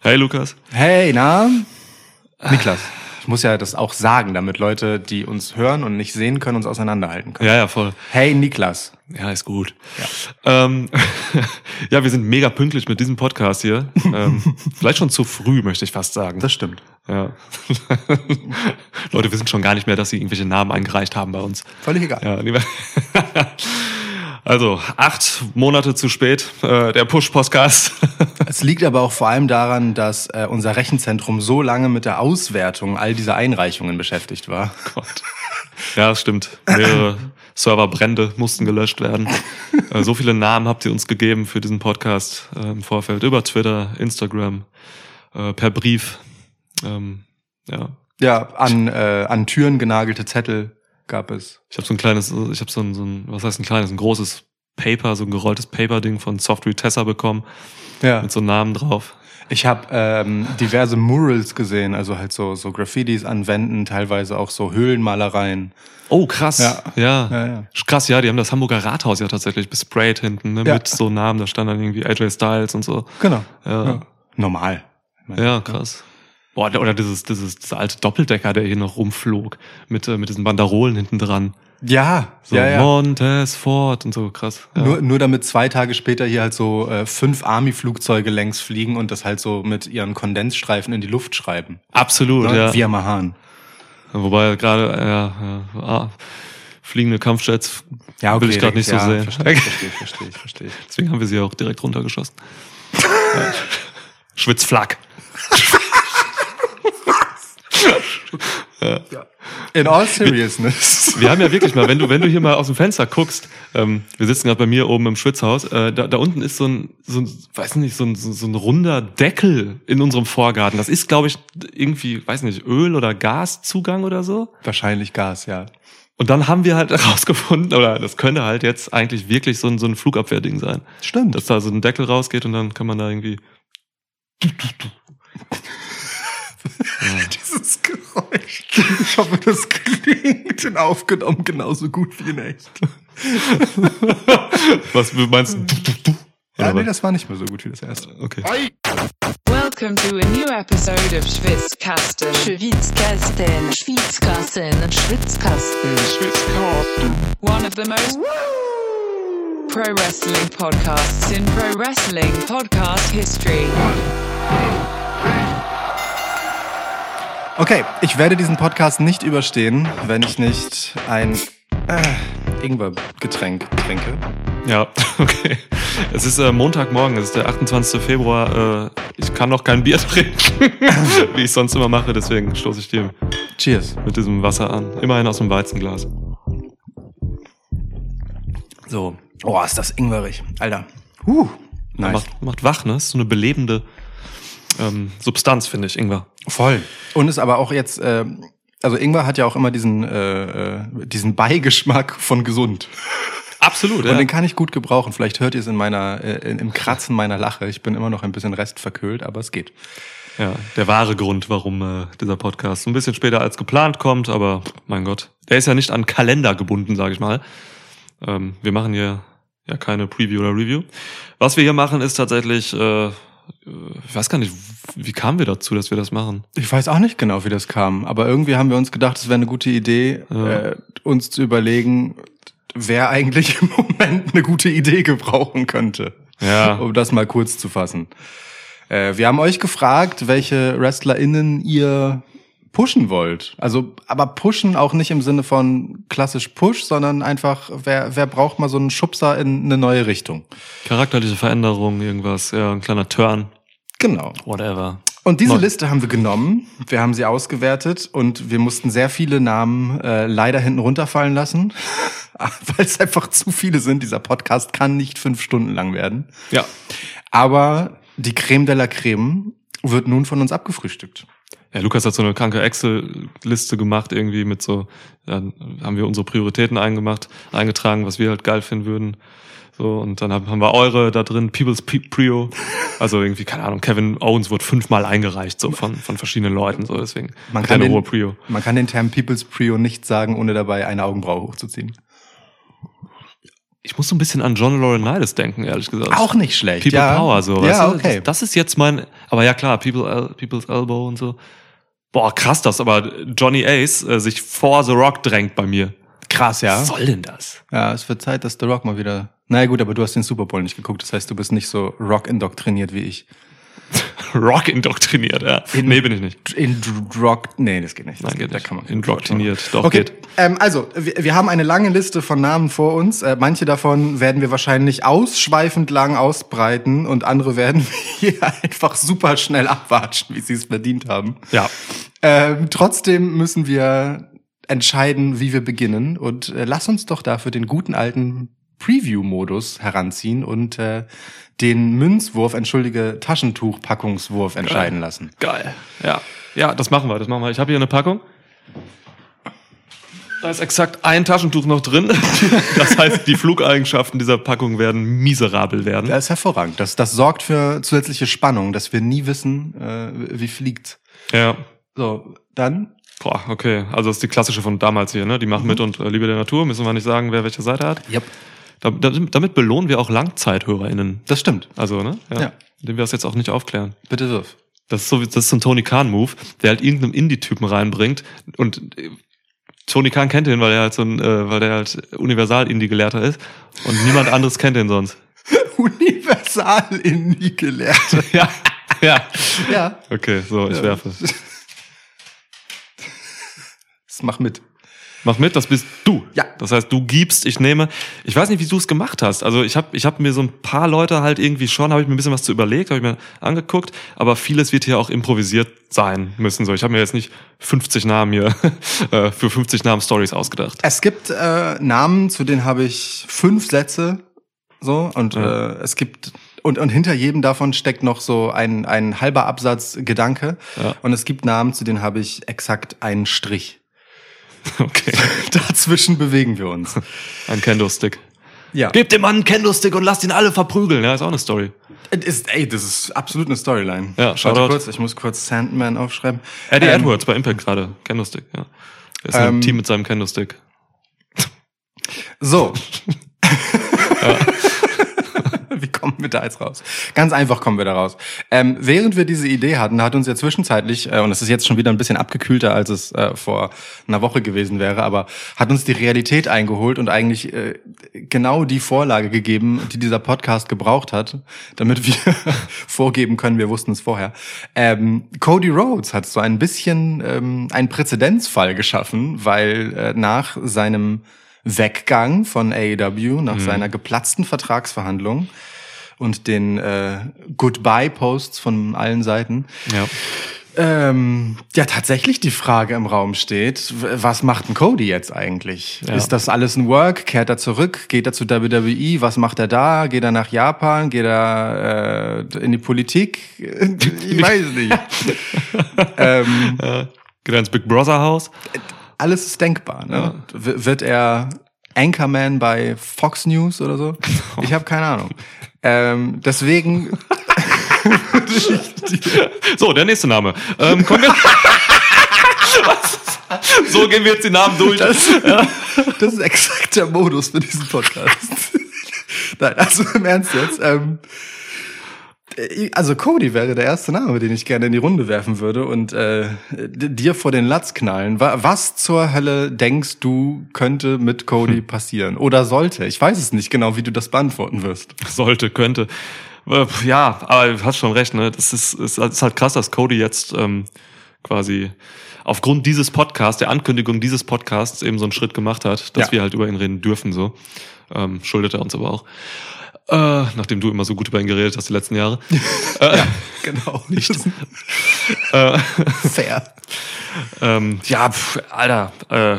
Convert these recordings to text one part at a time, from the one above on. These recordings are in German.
Hey Lukas. Hey, na? Niklas. Ich muss ja das auch sagen, damit Leute, die uns hören und nicht sehen können, uns auseinanderhalten können. Ja, ja, voll. Hey, Niklas. Ja, ist gut. Ja, ähm, ja wir sind mega pünktlich mit diesem Podcast hier. ähm, vielleicht schon zu früh, möchte ich fast sagen. Das stimmt. Ja. Leute wissen schon gar nicht mehr, dass sie irgendwelche Namen eingereicht haben bei uns. Völlig egal. Ja, lieber. Also acht Monate zu spät, äh, der Push-Podcast. es liegt aber auch vor allem daran, dass äh, unser Rechenzentrum so lange mit der Auswertung all dieser Einreichungen beschäftigt war. Gott. Ja, das stimmt. Mehrere Serverbrände mussten gelöscht werden. Äh, so viele Namen habt ihr uns gegeben für diesen Podcast äh, im Vorfeld. Über Twitter, Instagram, äh, per Brief. Ähm, ja. Ja, an, äh, an Türen genagelte Zettel gab es. Ich habe so ein kleines, ich habe so ein, so ein, was heißt ein kleines, ein großes Paper, so ein gerolltes Paper-Ding von Software Tessa bekommen. Ja. Mit so Namen drauf. Ich habe ähm, diverse Murals gesehen, also halt so, so Graffitis an Wänden, teilweise auch so Höhlenmalereien. Oh, krass. Ja. Ja. ja. ja. Krass, ja, die haben das Hamburger Rathaus ja tatsächlich besprayt hinten, ne, ja. mit so Namen. Da stand dann irgendwie AJ Styles und so. Genau. Ja. ja. Normal. Ja, krass. Boah, oder dieses, dieses, dieses alte Doppeldecker, der hier noch rumflog, mit, äh, mit diesen Banderolen hinten dran. Ja, so ja, ja. Montesfort und so, krass. Ja. Nur, nur damit zwei Tage später hier halt so äh, fünf Army-Flugzeuge längs fliegen und das halt so mit ihren Kondensstreifen in die Luft schreiben. Absolut, ne? ja. Am Mahan. Wobei gerade, ja, ja ah, fliegende Kampfjets ja, okay, will ich gerade nicht ja, so sehen. Verstehe verstehe verstehe verstehe. Deswegen haben wir sie auch direkt runtergeschossen. Schwitzflack. ja. ja. In all seriousness. Wir, wir, haben ja wirklich mal, wenn du, wenn du hier mal aus dem Fenster guckst, ähm, wir sitzen gerade bei mir oben im Schwitzhaus, äh, da, da unten ist so ein, so ein, weiß nicht, so ein, so, so ein runder Deckel in unserem Vorgarten. Das ist, glaube ich, irgendwie, weiß nicht, Öl- oder Gaszugang oder so. Wahrscheinlich Gas, ja. Und dann haben wir halt herausgefunden, oder das könnte halt jetzt eigentlich wirklich so ein, so ein Flugabwehrding sein. Stimmt. Dass da so ein Deckel rausgeht und dann kann man da irgendwie Dieses Geräusch. Ich hoffe, das klingt in aufgenommen genauso gut wie in echt. Was meinst du? Ja, nee, das war nicht mehr so gut wie das erste. Okay. Welcome to a new episode of Schwitzkasten. Schwitzkasten. Schwitzkasten. Schwitzkasten. Schwitzkasten. One of the most pro wrestling podcasts in pro wrestling podcast history. Okay, ich werde diesen Podcast nicht überstehen, wenn ich nicht ein äh, Ingwer-Getränk trinke. Ja, okay. Es ist äh, Montagmorgen, es ist der 28. Februar. Äh, ich kann noch kein Bier trinken, wie ich sonst immer mache, deswegen stoße ich dir Cheers. mit diesem Wasser an. Immerhin aus dem Weizenglas. So. Oh, ist das ingwerig. Alter. Uh, nice. Macht, macht wach, ne? Ist so eine belebende ähm, Substanz, finde ich, Ingwer. Voll. Und ist aber auch jetzt, äh, also Ingwer hat ja auch immer diesen, äh, äh, diesen Beigeschmack von gesund. Absolut, ja. Und den kann ich gut gebrauchen. Vielleicht hört ihr es in meiner, äh, im Kratzen meiner Lache. Ich bin immer noch ein bisschen restverkühlt, aber es geht. Ja, der wahre Grund, warum äh, dieser Podcast ein bisschen später als geplant kommt, aber mein Gott, der ist ja nicht an Kalender gebunden, sage ich mal. Ähm, wir machen hier ja keine Preview oder Review. Was wir hier machen, ist tatsächlich äh, ich weiß gar nicht, wie kamen wir dazu, dass wir das machen? Ich weiß auch nicht genau, wie das kam, aber irgendwie haben wir uns gedacht, es wäre eine gute Idee, ja. äh, uns zu überlegen, wer eigentlich im Moment eine gute Idee gebrauchen könnte. Ja. Um das mal kurz zu fassen. Äh, wir haben euch gefragt, welche WrestlerInnen ihr pushen wollt. Also, aber pushen auch nicht im Sinne von klassisch Push, sondern einfach, wer, wer braucht mal so einen Schubser in eine neue Richtung? Charakterliche Veränderung, irgendwas, ja, ein kleiner Turn. Genau. Whatever. Und diese. Liste haben wir genommen, wir haben sie ausgewertet und wir mussten sehr viele Namen äh, leider hinten runterfallen lassen, weil es einfach zu viele sind. Dieser Podcast kann nicht fünf Stunden lang werden. Ja. Aber die Creme de la Creme wird nun von uns abgefrühstückt. Ja, Lukas hat so eine kranke Excel-Liste gemacht, irgendwie mit so, ja, haben wir unsere Prioritäten eingemacht, eingetragen, was wir halt geil finden würden. So, und dann haben wir eure da drin, People's Prio. Also irgendwie, keine Ahnung, Kevin Owens wurde fünfmal eingereicht, so von, von verschiedenen Leuten, so deswegen. Man kann, den, Prio. man kann den Term People's Prio nicht sagen, ohne dabei eine Augenbraue hochzuziehen. Ich muss so ein bisschen an John Laurinaitis denken, ehrlich gesagt. Auch nicht schlecht. People ja. Power, so. Ja, weißt du? okay. Das, das ist jetzt mein, aber ja klar, People, People's Elbow und so. Boah, krass, dass aber Johnny Ace äh, sich vor The Rock drängt bei mir. Krass, ja. Was soll denn das? Ja, es wird Zeit, dass The Rock mal wieder. Na naja, gut, aber du hast den Super Bowl nicht geguckt. Das heißt, du bist nicht so Rock indoktriniert wie ich. Rock indoktriniert, ja. nee, bin ich nicht. In Rock. Nee, das geht nicht. Das Nein, geht da nicht. kann man- Indoktriniert, doch Okay, geht. ähm, also wir, wir haben eine lange Liste von Namen vor uns. Äh, manche davon werden wir wahrscheinlich ausschweifend lang ausbreiten und andere werden wir hier einfach super schnell abwatschen, wie sie es verdient haben. Ja. Ähm, trotzdem müssen wir entscheiden, wie wir beginnen. Und äh, lass uns doch dafür den guten alten Preview-Modus heranziehen und äh, den Münzwurf, entschuldige, Taschentuchpackungswurf entscheiden lassen. Geil. Ja. Ja, das machen wir, das machen wir. Ich habe hier eine Packung. Da ist exakt ein Taschentuch noch drin. Das heißt, die Flugeigenschaften dieser Packung werden miserabel werden. Das ist hervorragend. Das, das sorgt für zusätzliche Spannung, dass wir nie wissen, äh, wie fliegt. Ja. So, dann. Boah, okay. Also das ist die klassische von damals hier, ne? Die machen mit und äh, Liebe der Natur. Müssen wir nicht sagen, wer welche Seite hat. Yep. Da, da, damit belohnen wir auch LangzeithörerInnen. Das stimmt. Also, ne? Ja. Indem wir das jetzt auch nicht aufklären. Bitte wirf. Das ist so, wie- das ist so ein Tony Khan-Move, der halt irgendeinen Indie-Typen reinbringt. Und äh, Tony Khan kennt ihn, weil er halt so ein, äh, weil der halt Universal-Indie-Gelehrter ist. Und niemand anderes kennt ihn sonst. Universal in nie gelehrt. Ja. Ja. ja. Okay, so, ich werfe. Das mach mit. Mach mit, das bist du. Ja. Das heißt, du gibst, ich nehme. Ich weiß nicht, wie du es gemacht hast. Also ich habe ich hab mir so ein paar Leute halt irgendwie schon, habe ich mir ein bisschen was zu überlegt, habe ich mir angeguckt, aber vieles wird hier auch improvisiert sein müssen. So, ich habe mir jetzt nicht 50 Namen hier äh, für 50 Namen Stories ausgedacht. Es gibt äh, Namen, zu denen habe ich fünf Sätze. So, und Ja. äh, es gibt. Und, und hinter jedem davon steckt noch so ein, ein halber Absatz Gedanke. Ja. Und es gibt Namen, zu denen habe ich exakt einen Strich. Okay. Dazwischen bewegen wir uns. Ein Kendo-Stick. Ja. Gebt dem Mann einen Kendo-Stick und lasst ihn alle verprügeln. Ja, ist auch eine Story. Ist, ey, das ist absolut eine Storyline. Ja, Shoutout. kurz, ich muss kurz Sandman aufschreiben. Eddie Ähm, Edwards bei Impact gerade. Kendo-Stick, ja. Er ist Ähm, Team mit seinem Kendo-Stick. So. Wie kommen wir da jetzt raus? Ganz einfach kommen wir da raus. Ähm, während wir diese Idee hatten, hat uns ja zwischenzeitlich, äh, und es ist jetzt schon wieder ein bisschen abgekühlter, als es äh, vor einer Woche gewesen wäre, aber hat uns die Realität eingeholt und eigentlich äh, genau die Vorlage gegeben, die dieser Podcast gebraucht hat, damit wir vorgeben können, wir wussten es vorher. Ähm, Cody Rhodes hat so ein bisschen ähm, einen Präzedenzfall geschaffen, weil äh, nach seinem Weggang von AEW, nach seiner geplatzten Vertragsverhandlung und den äh, Goodbye-Posts von allen Seiten, Ja. ähm, ja tatsächlich die Frage im Raum steht, was macht ein Cody jetzt eigentlich? Ja. Ist das alles ein Work? Kehrt er zurück? Geht er zu WWE? Was macht er da? Geht er nach Japan? Geht er äh, in die Politik? Ich weiß nicht. ähm, Äh, geht er ins Big Brother Haus? Alles ist denkbar. Ne? W wird er Anchorman bei Fox News oder so? Ich habe keine Ahnung. Ähm, deswegen So, der nächste Name. Ähm, kommen wir. So gehen wir jetzt die Namen durch. Das, das ist exakt der Modus für diesen Podcast. Nein, also im Ernst jetzt. Ähm, äh, also Cody wäre der erste Name, den ich gerne in die Runde werfen würde und äh, dir vor den Latz knallen. Wa- Was zur Hölle denkst du könnte mit Cody passieren oder sollte? Ich weiß es nicht genau, wie du das beantworten wirst. Sollte, könnte. Äh, Ja, aber du hast schon recht, ne? Das ist, ist, ist halt krass, dass Cody jetzt ähm, quasi aufgrund dieses Podcasts, der Ankündigung dieses Podcasts eben so einen Schritt gemacht hat, dass Ja. wir halt über ihn reden dürfen, so. Ähm, schuldet er uns aber auch. Äh, nachdem du immer so gut über ihn geredet hast die letzten Jahre. äh, Genau, nicht äh, fair. Ähm, ja, pf, Alter, äh,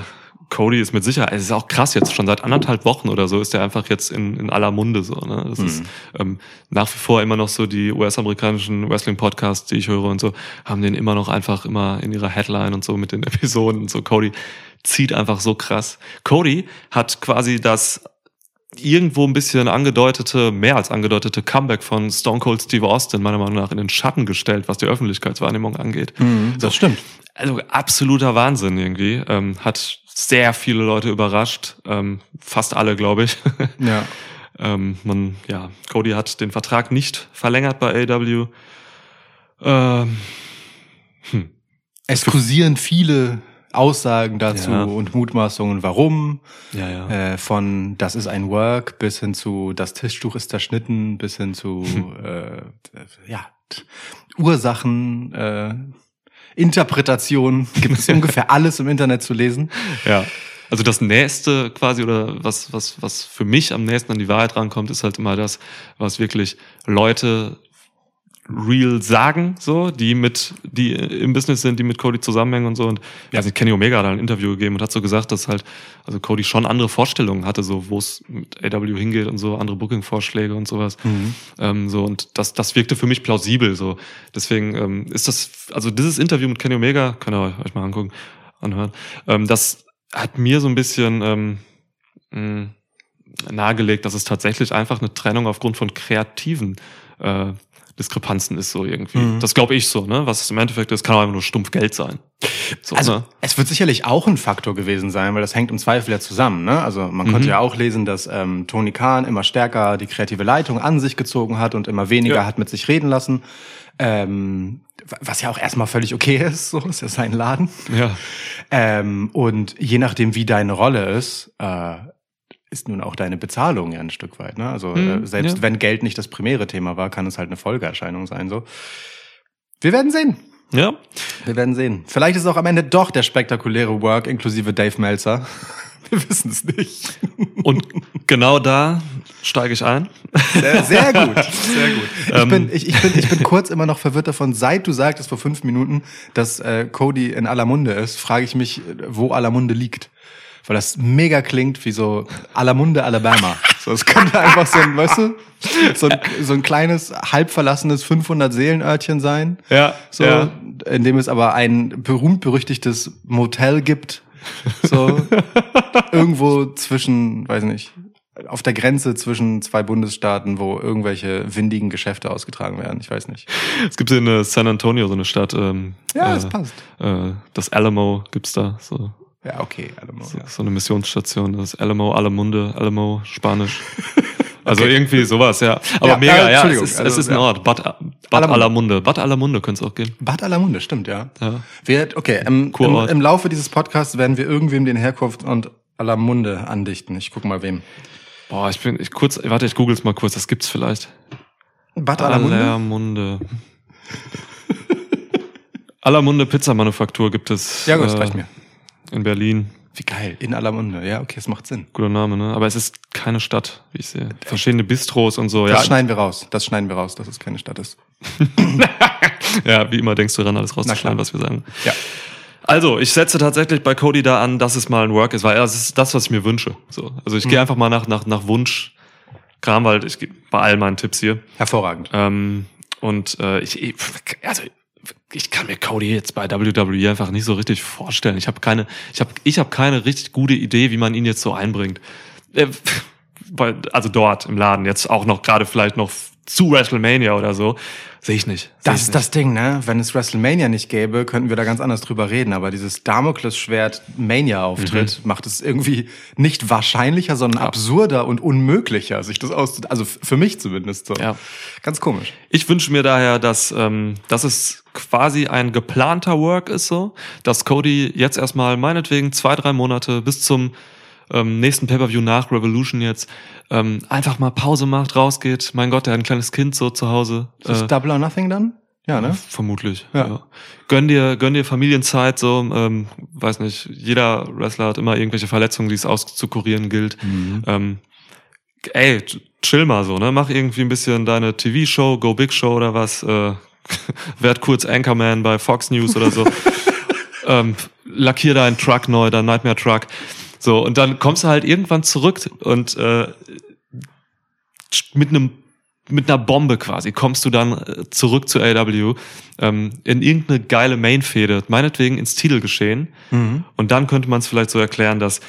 Cody ist mit Sicherheit, es ist auch krass jetzt, schon seit anderthalb Wochen oder so ist er einfach jetzt in, in aller Munde so. Ne? Das ist ähm, nach wie vor immer noch so die US-amerikanischen Wrestling-Podcasts, die ich höre und so, haben den immer noch einfach immer in ihrer Headline und so mit den Episoden und so. Cody zieht einfach so krass. Cody hat quasi das irgendwo ein bisschen angedeutete, mehr als angedeutete Comeback von Stone Cold Steve Austin meiner Meinung nach in den Schatten gestellt, was die Öffentlichkeitswahrnehmung angeht. Das stimmt. Also absoluter Wahnsinn irgendwie. Ähm, hat sehr viele Leute überrascht. Ähm, fast alle, glaube ich. Ja. ähm, man, ja, Cody hat den Vertrag nicht verlängert bei AW. Ähm, Es kursieren viele Aussagen dazu Ja. und Mutmaßungen, warum. ja, ja. Äh, von das ist ein Work bis hin zu das Tischtuch ist zerschnitten, bis hin zu äh, ja, Ursachen, äh, Interpretation. Gibt es ungefähr alles im Internet zu lesen. Ja. Also das nächste quasi oder was was was für mich am nächsten an die Wahrheit rankommt, ist halt immer das, was wirklich Leute real sagen, so, die mit, die im Business sind, die mit Cody zusammenhängen und so. Und ja. also Kenny Omega hat da ein Interview gegeben und hat so gesagt, dass halt, also Cody schon andere Vorstellungen hatte, so, wo es mit AW hingeht und so, andere Booking-Vorschläge und sowas. Ähm, so, und das, das wirkte für mich plausibel, so. Deswegen ähm, ist das, also dieses Interview mit Kenny Omega, könnt ihr euch mal angucken, anhören, ähm, das hat mir so ein bisschen, ähm, mh, nahegelegt, dass es tatsächlich einfach eine Trennung aufgrund von kreativen äh, Diskrepanzen ist so irgendwie. Mhm. Das glaube ich so, ne? Was es im Endeffekt ist, kann auch einfach nur stumpf Geld sein. So, Also ne? es wird sicherlich auch ein Faktor gewesen sein, weil das hängt im Zweifel ja zusammen. Ne? Also man konnte Mhm. ja auch lesen, dass ähm, Tony Khan immer stärker die kreative Leitung an sich gezogen hat und immer weniger Ja. hat mit sich reden lassen. Ähm, was ja auch erstmal völlig okay ist, so ist ja sein Laden. Ja. Ähm, und je nachdem, wie deine Rolle ist, äh, ist nun auch deine Bezahlung ja ein Stück weit. Ne? Also Mhm, äh, selbst ja. wenn Geld nicht das primäre Thema war, kann es halt eine Folgeerscheinung sein. So, wir werden sehen. Ja. Wir werden sehen. Vielleicht ist es auch am Ende doch der spektakuläre Work inklusive Dave Meltzer. Wir wissen es nicht. Und genau da steige ich ein. Sehr, sehr gut. Sehr gut. Ich, Ähm. bin, ich, ich, bin, ich bin kurz immer noch verwirrt davon, seit du sagtest vor fünf Minuten, dass äh, Cody in aller Munde ist, frage ich mich, äh, wo aller Munde liegt. Weil das mega klingt wie so aller Munde Alabama. So, es könnte einfach so ein, weißt du, so ein, so ein kleines, halb verlassenes 500-Seelenörtchen sein. Ja. So, Ja. in dem es aber ein berühmt-berüchtigtes Motel gibt. So, irgendwo zwischen, weiß nicht, auf der Grenze zwischen zwei Bundesstaaten, wo irgendwelche windigen Geschäfte ausgetragen werden. Ich weiß nicht. Es gibt in äh, San Antonio so eine Stadt. Ähm, Ja, äh, das passt. Äh, das Alamo gibt's da. So, Ja, okay. Alamo, so, ja. so eine Missionsstation. Das Alamo, Alamunde, Alamo, Spanisch. Also irgendwie sowas, ja. Aber Ja, mega, ja, ja. es ist, es also, ist ein ja. Ort. Bad, Bad Alamunde. Alamunde. Bad Alamunde könnte es auch gehen. Bad Alamunde, stimmt, ja. Ja. Wir, okay, im, im, Kurort. im Laufe dieses Podcasts werden wir irgendwem den Herkunft und Alamunde andichten. Ich guck mal wem. Boah, ich bin ich kurz, warte, ich google's mal kurz, das gibt's vielleicht. Bad Alamunde? Allermunde. Allermunde Pizzamanufaktur gibt es. Ja, gut, das äh, reicht mir. In Berlin. Wie geil. In Alamunde. Ja, okay, es macht Sinn. Guter Name, ne? Aber es ist keine Stadt, wie ich sehe. Verschiedene Bistros und so. Das Ja, schneiden wir raus. Das schneiden wir raus, dass es keine Stadt ist. ja, wie immer denkst du ran, alles rauszuschneiden, was wir sagen. Ja. Also, ich setze tatsächlich bei Cody da an, dass es mal ein Work ist, weil das ist das, was ich mir wünsche. So. Also ich Mhm. gehe einfach mal nach, nach, nach Wunsch. Kram, weil ich bei all meinen Tipps hier. Hervorragend. Ähm, und äh, ich, ich- also ich kann mir Cody jetzt bei WWE einfach nicht so richtig vorstellen. Ich habe keine, ich habe, ich habe keine richtig gute Idee, wie man ihn jetzt so einbringt. Äh, also dort im Laden jetzt auch noch gerade vielleicht noch zu WrestleMania oder so sehe ich nicht. Seh Das ist das Ding, ne? Wenn es WrestleMania nicht gäbe, könnten wir da ganz anders drüber reden. Aber dieses Damoklesschwert Mania-Auftritt macht es irgendwie nicht wahrscheinlicher, sondern absurder und unmöglicher, sich das auszu... Also für mich zumindest so. Ja. Ganz komisch. Ich wünsche mir daher, dass, ähm, dass es quasi ein geplanter Work ist, so, dass Cody jetzt erstmal meinetwegen zwei, drei Monate bis zum ähm, nächsten Pay-Per-View nach Revolution jetzt ähm, einfach mal Pause macht, rausgeht. Mein Gott, der hat ein kleines Kind so zu Hause. Ist das Äh, Double or Nothing dann? Ja, ne? Vermutlich. Ja. Ja. Gönn dir, gönn dir Familienzeit, so, ähm, weiß nicht, jeder Wrestler hat immer irgendwelche Verletzungen, die es auszukurieren gilt. Ähm, ey, chill mal so, ne? Mach irgendwie ein bisschen deine TV-Show, Go Big Show oder was, äh, werd kurz Anchorman bei Fox News oder so. ähm, lackier deinen Truck neu, dein Nightmare Truck. So, und dann kommst du halt irgendwann zurück und äh, mit einem mit einer Bombe quasi kommst du dann äh, zurück zu AW ähm, in irgendeine geile Main-Fehde, meinetwegen ins Titelgeschehen. Mhm. Und dann könnte man es vielleicht so erklären, dass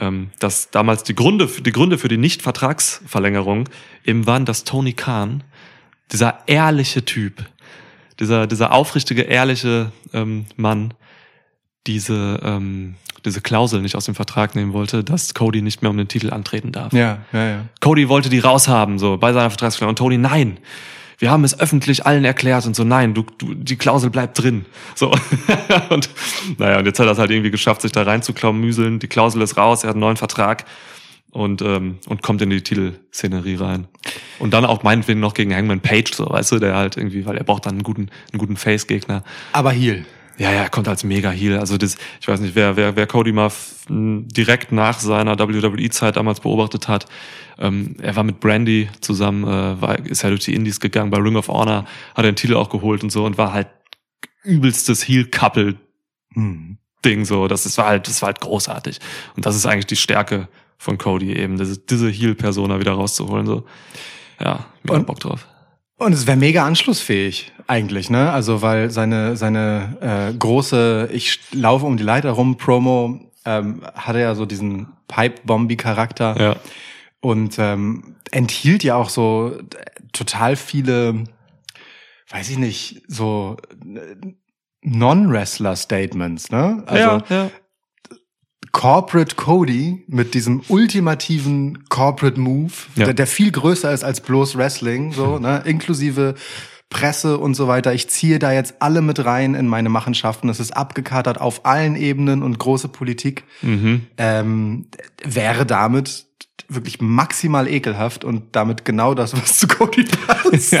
ähm, dass damals die Gründe, für- die Gründe für die Nicht-Vertragsverlängerung eben waren, dass Tony Khan, dieser ehrliche Typ, dieser, dieser aufrichtige, ehrliche ähm, Mann, diese, ähm, diese Klausel nicht aus dem Vertrag nehmen wollte, dass Cody nicht mehr um den Titel antreten darf. Ja, ja, ja. Cody wollte die raushaben, so bei seiner Vertragsverlängerung. Und Tony, nein. Wir haben es öffentlich allen erklärt und so, nein, du, du, die Klausel bleibt drin. So. und naja, und jetzt hat er es halt irgendwie geschafft, sich da reinzuklamüseln. Die Klausel ist raus, er hat einen neuen Vertrag und, ähm, und kommt in die Titelszenerie rein. Und dann auch meinetwegen noch gegen Hangman Page, so, weißt du, der halt irgendwie, weil er braucht dann einen guten, einen guten Face-Gegner. Aber Heal. Ja, ja, er kommt als Mega-Heel. Also das, ich weiß nicht, wer, wer, wer Cody mal direkt nach seiner WWE-Zeit damals beobachtet hat. Ähm, er war mit Brandy zusammen, äh, war, ist ja durch die Indies gegangen, bei Ring of Honor, hat er den Titel auch geholt und so und war halt übelstes Heel-Couple-Ding Hm. so. Das ist, war halt, das war halt großartig. Und das ist eigentlich die Stärke von Cody eben, diese, diese Heel-Persona wieder rauszuholen, so. Ja, mega Und- Bock drauf. Und es wäre mega anschlussfähig eigentlich, ne? Also weil seine seine äh, große Ich laufe um die Leiter rum Promo ähm, hatte ja so diesen Pipe-Bombi-Charakter Ja. und ähm, enthielt ja auch so total viele, weiß ich nicht, so äh, Non-Wrestler-Statements, ne? Also ja, ja. Corporate Cody mit diesem ultimativen Corporate Move, Ja. der, der viel größer ist als bloß Wrestling, so, ne, inklusive Presse und so weiter. Ich ziehe da jetzt alle mit rein in meine Machenschaften. Es ist abgekatert auf allen Ebenen und große Politik. Mhm. Ähm, wäre damit wirklich maximal ekelhaft und damit genau das, was zu Cody passt.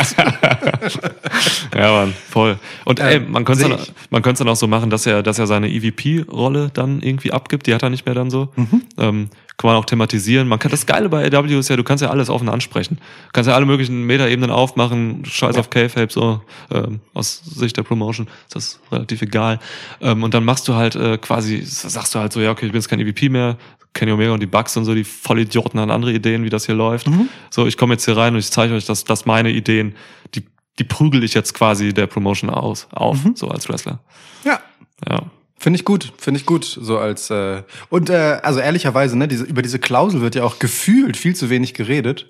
Ja, Mann, voll. Und Äh, ey, man könnte seh dann, man könnte dann auch so machen, dass er, dass er seine EVP-Rolle dann irgendwie abgibt. Die hat er nicht mehr dann so. Mhm. Ähm, kann man auch thematisieren. Man kann das Geile bei AW ist ja, du kannst ja alles offen ansprechen. Du kannst ja alle möglichen Metaebenen aufmachen. Scheiß auf K-Fape so. Ähm, aus Sicht der Promotion ist das relativ egal. Ähm, und dann machst du halt äh, quasi, sagst du halt so, ja okay, ich bin jetzt kein EVP mehr. Kenny Omega und die Bugs und so, die Vollidioten haben andere Ideen, wie das hier läuft. Mhm. So, ich komme jetzt hier rein und ich zeige euch, dass, dass meine Ideen, die, die prügel ich jetzt quasi der Promotion aus, auf, Mhm. so als Wrestler. ja. Ja. Finde ich gut, finde ich gut, so als äh, und äh, also ehrlicherweise, ne, diese über diese Klausel wird ja auch gefühlt viel zu wenig geredet.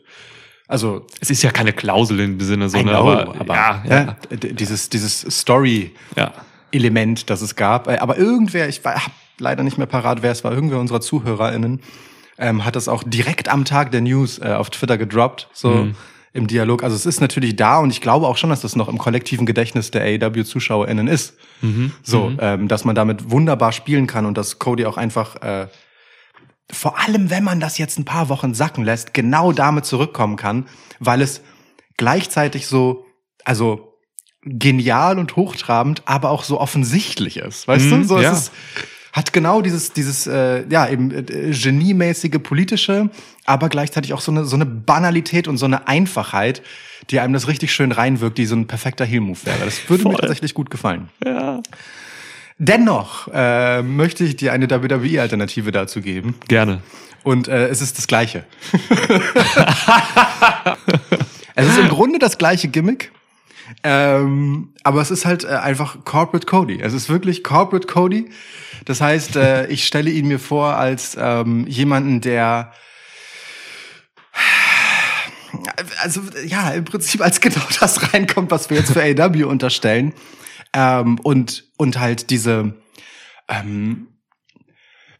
Also Es ist ja keine Klausel in dem Sinne, so, I ne, know, aber, ja, ja, ja, d- dieses dieses Story ja. Element, das es gab, Äh, aber irgendwer, ich habe leider nicht mehr parat, wer es war, irgendwer unserer ZuhörerInnen ähm, hat das auch direkt am Tag der News äh, auf Twitter gedroppt, so Mhm. im Dialog. Also es ist natürlich da und ich glaube auch schon, dass das noch im kollektiven Gedächtnis der AEW-ZuschauerInnen ist. Mhm. So, ähm, dass man damit wunderbar spielen kann und dass Cody auch einfach, äh, vor allem wenn man das jetzt ein paar Wochen sacken lässt, genau damit zurückkommen kann, weil es gleichzeitig so, also genial und hochtrabend, aber auch so offensichtlich ist. Weißt Mhm, du? So, ja. es ist, hat genau dieses, dieses, äh, ja, eben äh, geniemäßige politische, aber gleichzeitig auch so eine, so eine Banalität und so eine Einfachheit, die einem das richtig schön reinwirkt, die so ein perfekter Heel-Move wäre. Das würde mir Voll. tatsächlich gut gefallen. ja. Dennoch äh, möchte ich dir eine WWE-Alternative dazu geben. Gerne. Und äh, es ist das Gleiche. es ist im Grunde das gleiche Gimmick. Ähm, aber es ist halt äh, einfach Corporate Cody. Es ist wirklich Corporate Cody. Das heißt, äh, ich stelle ihn mir vor als ähm, jemanden, der also ja, im Prinzip als genau das reinkommt, was wir jetzt für AW unterstellen. Ähm, und, und halt diese, ähm,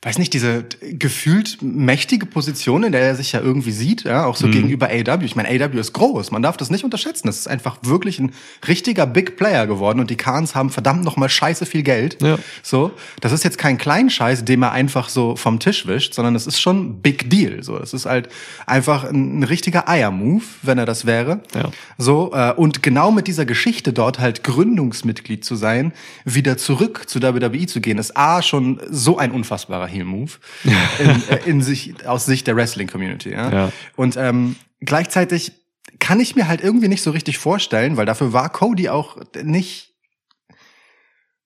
weiß nicht, diese gefühlt mächtige Position, in der er sich ja irgendwie sieht, ja, auch so gegenüber AW. Ich meine, AW ist groß, man darf das nicht unterschätzen. Das ist einfach wirklich ein richtiger Big Player geworden und die Khans haben verdammt noch mal scheiße viel Geld. Ja. So, das ist jetzt kein Kleinscheiß, den er einfach so vom Tisch wischt, sondern es ist schon Big Deal. So, es ist halt einfach ein, ein richtiger Eier-Move, wenn er das wäre. Ja. So, äh, und genau mit dieser Geschichte dort halt Gründungsmitglied zu sein, wieder zurück zu WWE zu gehen, ist A schon so ein unfassbarer Heel-Move in, äh, in sich, aus Sicht der Wrestling-Community. Ja? Ja. Und ähm, gleichzeitig kann ich mir halt irgendwie nicht so richtig vorstellen, weil dafür war Cody auch nicht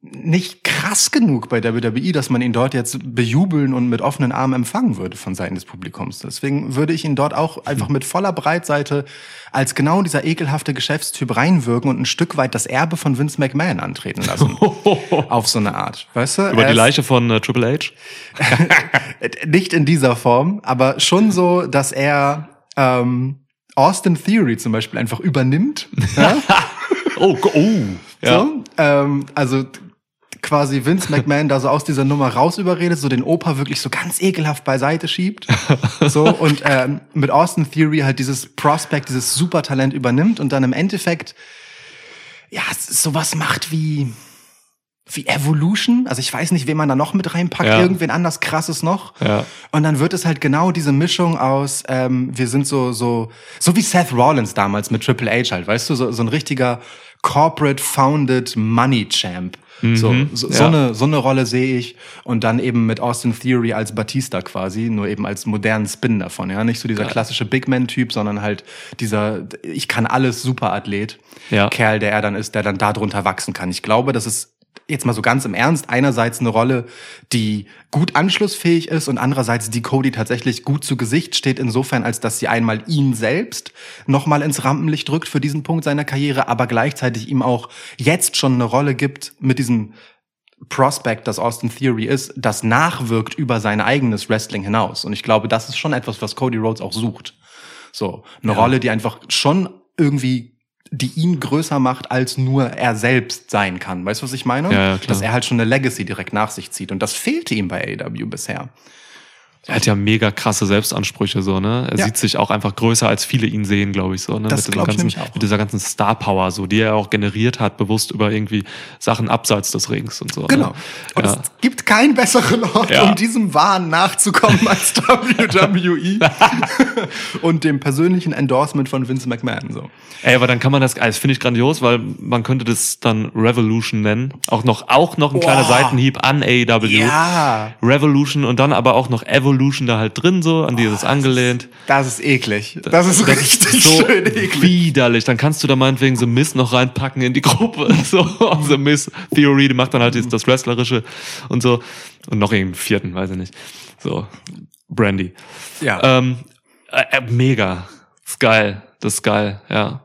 nicht krass genug bei WWE, dass man ihn dort jetzt bejubeln und mit offenen Armen empfangen würde von Seiten des Publikums. Deswegen würde ich ihn dort auch einfach mit voller Breitseite als genau dieser ekelhafte Geschäftstyp reinwirken und ein Stück weit das Erbe von Vince McMahon antreten lassen. Auf so eine Art. Weißt du? Über Er die Leiche von äh, Triple H? Nicht in dieser Form, aber schon so, dass er ähm, Austin Theory zum Beispiel einfach übernimmt. Ja? Oh, oh. Ja. So, ähm, also quasi Vince McMahon da so aus dieser Nummer raus überredet, so den Opa wirklich so ganz ekelhaft beiseite schiebt. So und ähm, mit Austin Theory halt dieses Prospect, dieses Supertalent übernimmt und dann im Endeffekt ja sowas macht wie wie Evolution. Also ich weiß nicht, wen man da noch mit reinpackt, Ja. irgendwen anders krasses noch. Ja. Und dann wird es halt genau diese Mischung aus, ähm, wir sind so, so, so wie Seth Rollins damals mit Triple H halt, weißt du, so, so ein richtiger corporate founded Money Champ. So, so, so, ja. eine, so eine Rolle sehe ich. Und dann eben mit Austin Theory als Batista quasi, nur eben als modernen Spin davon, ja. Nicht so dieser klassische Big Man-Typ, sondern halt dieser, ich kann alles Superathlet. Ja. Kerl, der er dann ist, der dann darunter wachsen kann. Ich glaube, das ist jetzt mal so ganz im Ernst einerseits eine Rolle, die gut anschlussfähig ist und andererseits die Cody tatsächlich gut zu Gesicht steht, insofern als dass sie einmal ihn selbst nochmal ins Rampenlicht drückt für diesen Punkt seiner Karriere, aber gleichzeitig ihm auch jetzt schon eine Rolle gibt mit diesem Prospect, das Austin Theory ist, das nachwirkt über sein eigenes Wrestling hinaus. Und ich glaube, das ist schon etwas, was Cody Rhodes auch sucht. So, eine Rolle, die einfach schon irgendwie die ihn größer macht, als nur er selbst sein kann. Weißt du, was ich meine? Ja, klar. Dass er halt schon eine Legacy direkt nach sich zieht. Und das fehlte ihm bei AEW bisher. Er hat ja mega krasse Selbstansprüche, so, ne? Er Ja. sieht sich auch einfach größer, als viele ihn sehen, glaube ich, so, ne? Das mit, glaub ich ganzen, nämlich auch. mit dieser ganzen Star Power, so, die er auch generiert hat, bewusst über irgendwie Sachen abseits des Rings und so. Genau. Ne? Und Ja. es gibt keinen besseren Ort, Ja. um diesem Wahn nachzukommen als WWE und dem persönlichen Endorsement von Vince McMahon. So. Ey, aber dann kann man das, also das finde ich grandios, weil man könnte das dann Revolution nennen. Auch noch, auch noch ein kleiner Boah. Seitenhieb an AEW. Ja, Revolution und dann aber auch noch Evolution da halt drin, so, an dieses angelehnt. das ist eklig. Das ist richtig so schön eklig. widerlich. Dann kannst du da meinetwegen The Miss noch reinpacken in die Gruppe. So, The Miss Theory, die macht dann halt das Wrestlerische und so. Und noch irgendeinen vierten, weiß ich nicht. So, Brandy. Ja. Ähm, äh, äh, mega. Das ist geil. Das ist geil, ja.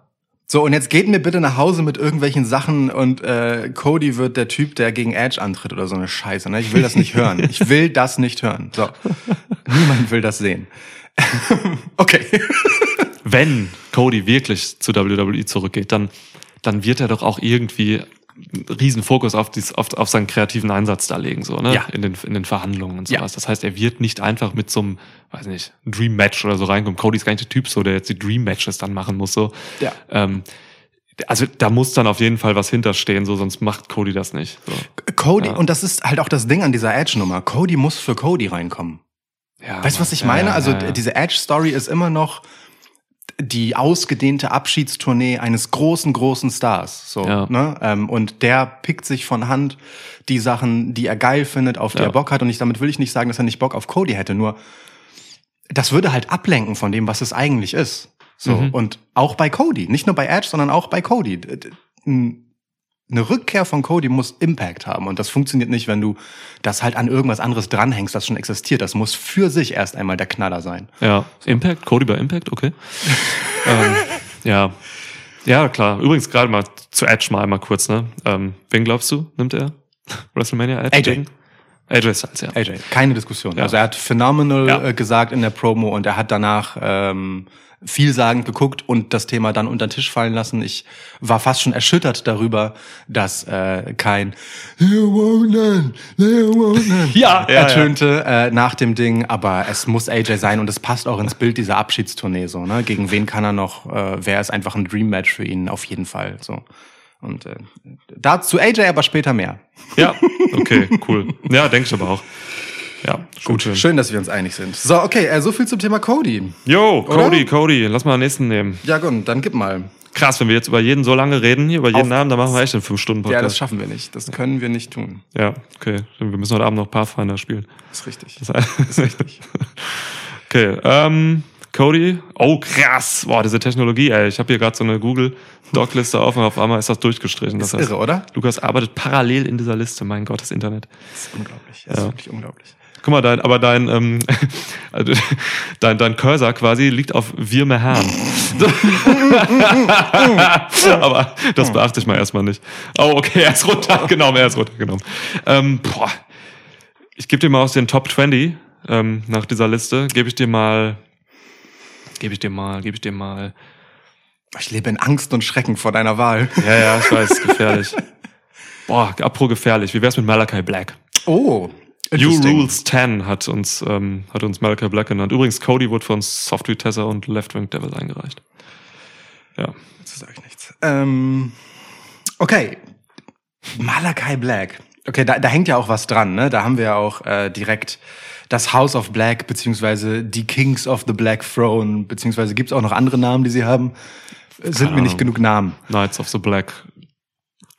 So, und jetzt geht mir bitte nach Hause mit irgendwelchen Sachen und äh, Cody wird der Typ, der gegen Edge antritt oder so eine Scheiße. Ne? Ich will das nicht hören. Ich will das nicht hören. So. Niemand will das sehen. okay. Wenn Cody wirklich zu WWE zurückgeht, dann, dann wird er doch auch irgendwie riesen Fokus auf, dies, auf, auf seinen kreativen Einsatz da legen, so, ne? Ja. In den, in den Verhandlungen und Ja. sowas. Das heißt, er wird nicht einfach mit so einem, weiß nicht, Dream Match oder so reinkommen. Cody ist gar nicht der Typ so, der jetzt die Dream Matches dann machen muss, so. Ja. Ähm, also da muss dann auf jeden Fall was hinterstehen, so, sonst macht Cody das nicht. So. Cody, Ja. und das ist halt auch das Ding an dieser Edge-Nummer. Cody muss für Cody reinkommen. Ja, Weißt du, was ich ja, meine? ja, also ja, ja. diese Edge-Story ist immer noch die ausgedehnte Abschiedstournee eines großen, großen Stars. So, Ja. ne? ähm, und der pickt sich von Hand die Sachen, die er geil findet, auf die Ja. er Bock hat. Und ich, damit will ich nicht sagen, dass er nicht Bock auf Cody hätte, nur das würde halt ablenken von dem, was es eigentlich ist. So, Mhm. und auch bei Cody, nicht nur bei Edge, sondern auch bei Cody. D- d- n- Eine Rückkehr von Cody muss Impact haben und das funktioniert nicht, wenn du das halt an irgendwas anderes dranhängst, das schon existiert. Das muss für sich erst einmal der Knaller sein. Ja, Impact, Cody bei Impact, okay. ähm, ja. Ja, klar. Übrigens gerade mal zu Edge mal einmal kurz, ne? Ähm, wen glaubst du, nimmt er? WrestleMania Edge? AJ. gegen? AJ Styles, ja. AJ, keine Diskussion. Ja. Also er hat phenomenal Ja. äh, gesagt in der Promo und er hat danach ähm, vielsagend geguckt und das Thema dann unter den Tisch fallen lassen. Ich war fast schon erschüttert darüber, dass äh, kein ja, ertönte Äh, nach dem Ding, aber es muss AJ sein und es passt auch ins Bild dieser Abschiedstournee so. Ne? Gegen wen kann er noch? Äh, Wer ist einfach ein Dream Match für ihn auf jeden Fall so. Und äh, dazu AJ aber später mehr. Ja, okay, cool. Ja, denke ich aber auch. Ja, gut. Schön. Schön, dass wir uns einig sind. So, okay, äh, so viel zum Thema Cody. Jo, Cody? Cody, lass mal den nächsten nehmen. Ja, gut, dann gib mal. Krass, wenn wir jetzt über jeden so lange reden, hier über jeden Auf- Namen, dann machen wir echt einen 5-Stunden-Podcast. Ja, das schaffen wir nicht. Das können wir nicht tun. Ja, okay. Wir müssen heute Abend noch Pathfinder spielen. Das ist richtig. Das ist richtig. okay, ähm, Cody. Oh, krass. Boah, diese Technologie, ey. Ich habe hier gerade so eine Google-Doc-Liste auf und auf einmal ist das durchgestrichen. Das ist irre, oder? Lukas arbeitet parallel in dieser Liste. Mein Gott, das Internet. Das ist unglaublich. Das ist Ja. wirklich unglaublich. Guck mal, dein, aber dein, ähm, also dein, dein Cursor quasi liegt auf Wir Mehan. aber das beachte ich mal erstmal nicht. Oh, okay, er ist runtergenommen, er ist runtergenommen. Ähm, boah. Ich gebe dir mal aus den Top 20 ähm, nach dieser Liste, gebe ich dir mal, gebe ich dir mal, gebe ich dir mal. Ich lebe in Angst und Schrecken vor deiner Wahl. Ja, ja, ich weiß, gefährlich. Boah, apro gefährlich. Wie wär's mit Malachi Black? Oh. You interesting. Rules 10 hat uns, ähm, hat uns Malachi Black genannt. Übrigens, Cody wurde von Software Tessa und Left Wing Devil eingereicht. Ja. Dazu sage ich nichts. Ähm, okay. Malachi Black. Okay, da, da hängt ja auch was dran, ne? Da haben wir ja auch äh, direkt das House of Black, beziehungsweise die Kings of the Black Throne, beziehungsweise gibt's auch noch andere Namen, die sie haben. Äh, Sind mir nicht Ahnung. genug Namen. Knights of the Black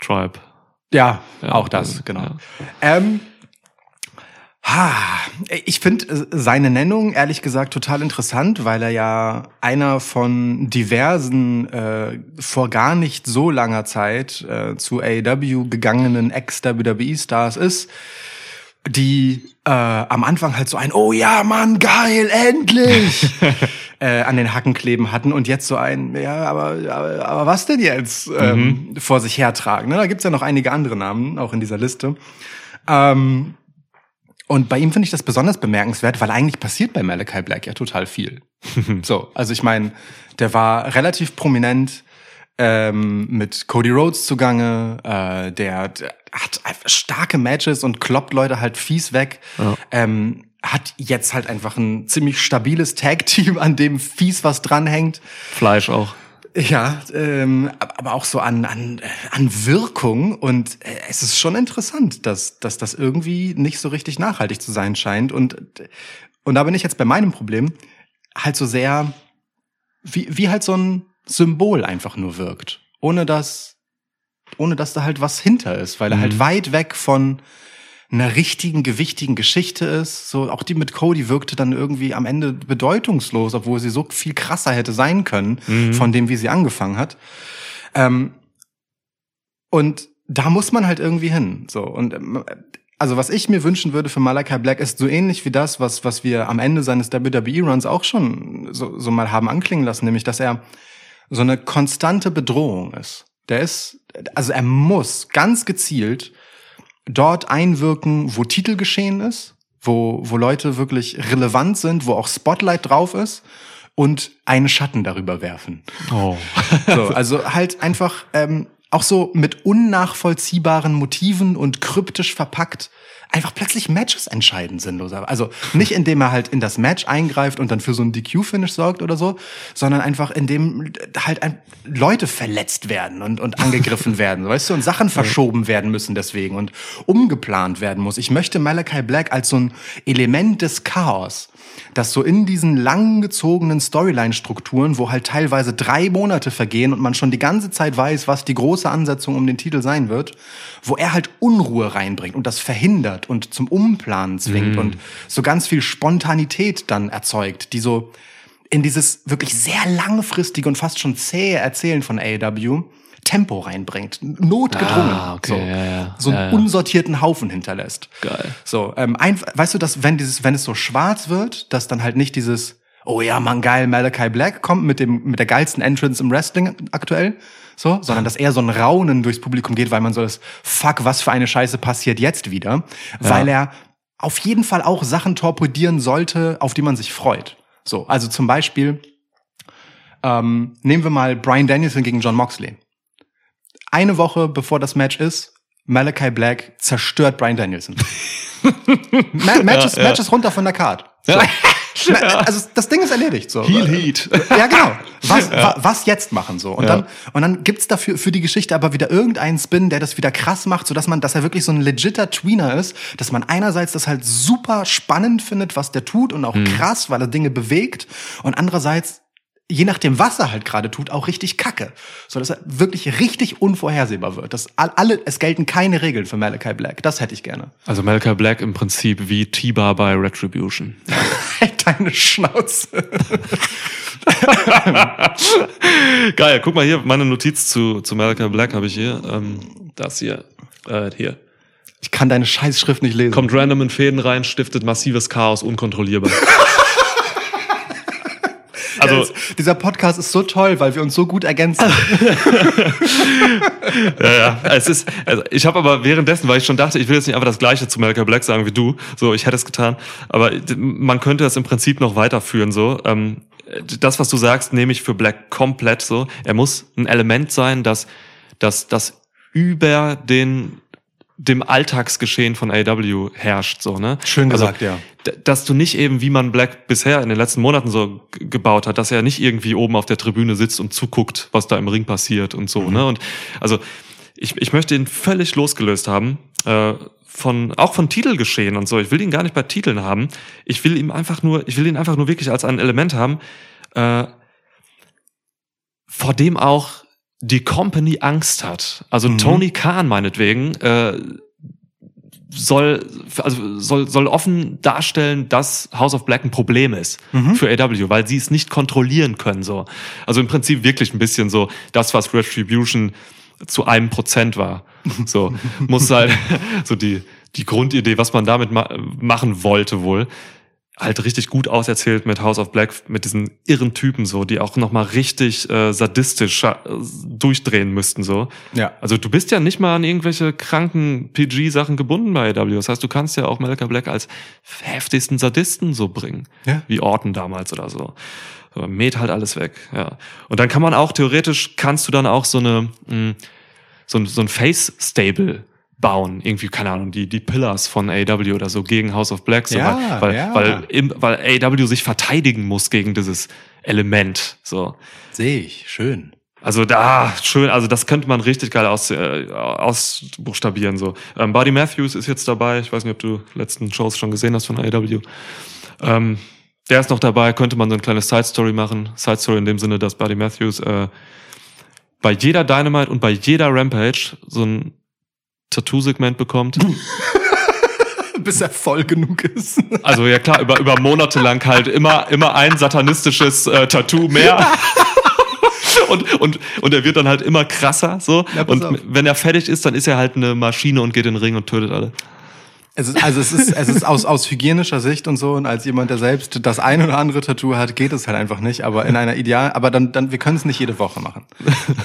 Tribe. Ja, Ja, auch das, also, genau. ja. Ähm, ha, ich finde seine Nennung ehrlich gesagt total interessant, weil er ja einer von diversen äh, vor gar nicht so langer Zeit äh, zu AEW gegangenen Ex-WWE-Stars ist, die äh, am Anfang halt so ein Oh ja, Mann, geil, endlich äh, an den Hacken kleben hatten und jetzt so ein Ja, aber, aber, aber was denn jetzt ähm, vor sich hertragen. Ne? Da gibt's ja noch einige andere Namen, auch in dieser Liste. Ähm, und bei ihm finde ich das besonders bemerkenswert, weil eigentlich passiert bei Malachi Black ja total viel. so, also ich meine, der war relativ prominent ähm, mit Cody Rhodes zugange, äh, der, der hat starke Matches und kloppt Leute halt fies weg. Ja. Ähm, hat jetzt halt einfach ein ziemlich stabiles Tag-Team, an dem fies was dranhängt. Fleisch auch. Ja, ähm, ab- aber auch so an, an, äh, an Wirkung. Und äh, es ist schon interessant, dass, dass das irgendwie nicht so richtig nachhaltig zu sein scheint. Und, und da bin ich jetzt bei meinem Problem halt so sehr, wie, wie halt so ein Symbol einfach nur wirkt. Ohne dass, ohne dass da halt was hinter ist, weil er Mhm. halt weit weg von einer richtigen, gewichtigen Geschichte ist. So, auch die mit Cody wirkte dann irgendwie am Ende bedeutungslos, obwohl sie so viel krasser hätte sein können, Mhm. von dem, wie sie angefangen hat. Ähm, und da muss man halt irgendwie hin. So, und ähm, also was ich mir wünschen würde für Malachi Black ist so ähnlich wie das, was, was wir am Ende seines WWE-Runs auch schon so, so mal haben anklingen lassen, nämlich dass er so eine konstante Bedrohung ist. Der ist, also er muss ganz gezielt dort einwirken, wo Titel geschehen ist, wo, wo Leute wirklich relevant sind, wo auch Spotlight drauf ist und einen Schatten darüber werfen. Oh. So, also halt einfach ähm, auch so mit unnachvollziehbaren Motiven und kryptisch verpackt einfach plötzlich Matches entscheiden sinnloser. Also nicht indem er halt in das Match eingreift und dann für so ein DQ-Finish sorgt oder so, sondern einfach indem halt Leute verletzt werden und, und angegriffen werden, weißt du, und Sachen verschoben werden müssen deswegen und umgeplant werden muss. Ich möchte Malachi Black als so ein Element des Chaos dass so in diesen langgezogenen Storyline-Strukturen, wo halt teilweise drei Monate vergehen und man schon die ganze Zeit weiß, was die große Ansetzung um den Titel sein wird, wo er halt Unruhe reinbringt und das verhindert und zum Umplanen zwingt und so ganz viel Spontanität dann erzeugt, die so in dieses wirklich sehr langfristige und fast schon zähe Erzählen von AEW Tempo reinbringt, notgedrungen, Ah, okay, so, ja, ja. so einen ja. unsortierten Haufen hinterlässt. Geil. So, ähm, ein, weißt du, dass wenn dieses, wenn es so schwarz wird, dass dann halt nicht dieses, oh ja, man geil, Malachi Black kommt mit dem mit der geilsten Entrance im Wrestling aktuell, so, sondern dass eher so ein Raunen durchs Publikum geht, weil man so das Fuck, was für eine Scheiße passiert jetzt wieder, weil er auf jeden Fall auch Sachen torpedieren sollte, auf die man sich freut. So, also zum Beispiel ähm, nehmen wir mal Brian Danielson gegen John Moxley. Eine Woche bevor das Match ist, Malachi Black zerstört Brian Danielson. Ma Matches, Ja, ja. Matches runter von der Card. So. Ja. Ma- Also das Ding ist erledigt. So. Heel Heat. Ja, genau. Was, wa, was jetzt machen so? Und Ja. dann und dann gibt's dafür für die Geschichte aber wieder irgendeinen Spin, der das wieder krass macht, so dass man, dass er wirklich so ein legitter Tweener ist, dass man einerseits das halt super spannend findet, was der tut und auch Mhm. krass, weil er Dinge bewegt und andererseits je nachdem, was er halt gerade tut, auch richtig kacke. So dass er wirklich richtig unvorhersehbar wird. Das all- alle, es gelten keine Regeln für Malachi Black. Das hätte ich gerne. Also Malachi Black im Prinzip wie T-Bar bei Retribution. deine Schnauze. Geil, guck mal hier, meine Notiz zu, zu Malcolm Black habe ich hier. Ähm, das hier. Äh, hier. Ich kann deine Scheißschrift nicht lesen. Kommt random in Fäden rein, stiftet massives Chaos, unkontrollierbar. Also, Also, dieser Podcast ist so toll, weil wir uns so gut ergänzen. ja, ja. Es ist, also ich habe aber währenddessen, weil ich schon dachte, ich will jetzt nicht einfach das Gleiche zu Malcolm Black sagen wie du, so ich hätte es getan, aber man könnte das im Prinzip noch weiterführen so. Ähm, das, was du sagst, nehme ich für Black komplett so. Er muss ein Element sein, das, das, das über den dem Alltagsgeschehen von AW herrscht, so, ne? Schön Also, gesagt, ja. d- Dass du nicht eben, wie man Black bisher in den letzten Monaten so gebaut hat, dass er nicht irgendwie oben auf der Tribüne sitzt und zuguckt, was da im Ring passiert und so, ne? Und also ich, ich möchte ihn völlig losgelöst haben, äh, von, auch von Titelgeschehen und so. Ich will ihn gar nicht bei Titeln haben. Ich will ihm einfach nur, ich will ihn einfach nur wirklich als ein Element haben, äh, vor dem auch die Company Angst hat. Also Mhm. Tony Khan meinetwegen äh, soll also soll soll offen darstellen, dass House of Black ein Problem ist Mhm. für AW, weil sie es nicht kontrollieren können so. Also im Prinzip wirklich ein bisschen so das, was Retribution zu einem Prozent war. So muss halt so die die Grundidee, was man damit ma machen wollte wohl halt richtig gut auserzählt mit House of Black, mit diesen irren Typen so, die auch noch mal richtig äh, sadistisch äh, durchdrehen müssten so. Ja. Also du bist ja nicht mal an irgendwelche kranken PG-Sachen gebunden bei AW. Das heißt, du kannst ja auch Malcolm Black als heftigsten Sadisten so bringen, Ja. wie Orton damals oder so. so. Mäht halt alles weg, ja. Und dann kann man auch theoretisch kannst du dann auch so eine mh, so ein, so ein Face-Stable bauen, irgendwie, keine Ahnung, die, die Pillars von AW oder so gegen House of Black, so, Ja, weil, weil, ja. weil, im, weil AW sich verteidigen muss gegen dieses Element, so. Sehe ich. Schön. Also da, schön, also das könnte man richtig geil aus, äh, ausbuchstabieren, so. Ähm, Buddy Matthews ist jetzt dabei, ich weiß nicht, ob du letzten Shows schon gesehen hast von AW. Ähm, der ist noch dabei, könnte man so ein kleines Side-Story machen. Side-Story in dem Sinne, dass Buddy Matthews äh, bei jeder Dynamite und bei jeder Rampage so ein Tattoo-Segment bekommt. Bis er voll genug ist. Also ja klar, über, über Monate lang halt immer, immer ein satanistisches äh, Tattoo mehr. Und, und, und er wird dann halt immer krasser so. Ja, und auf. wenn er fertig ist, dann ist er halt eine Maschine und geht in den Ring und tötet alle. Es ist, also es ist, es ist aus, aus hygienischer Sicht und so und als jemand, der selbst das ein oder andere Tattoo hat, geht es halt einfach nicht. Aber in einer Ideal, aber dann, dann, wir können es nicht jede Woche machen.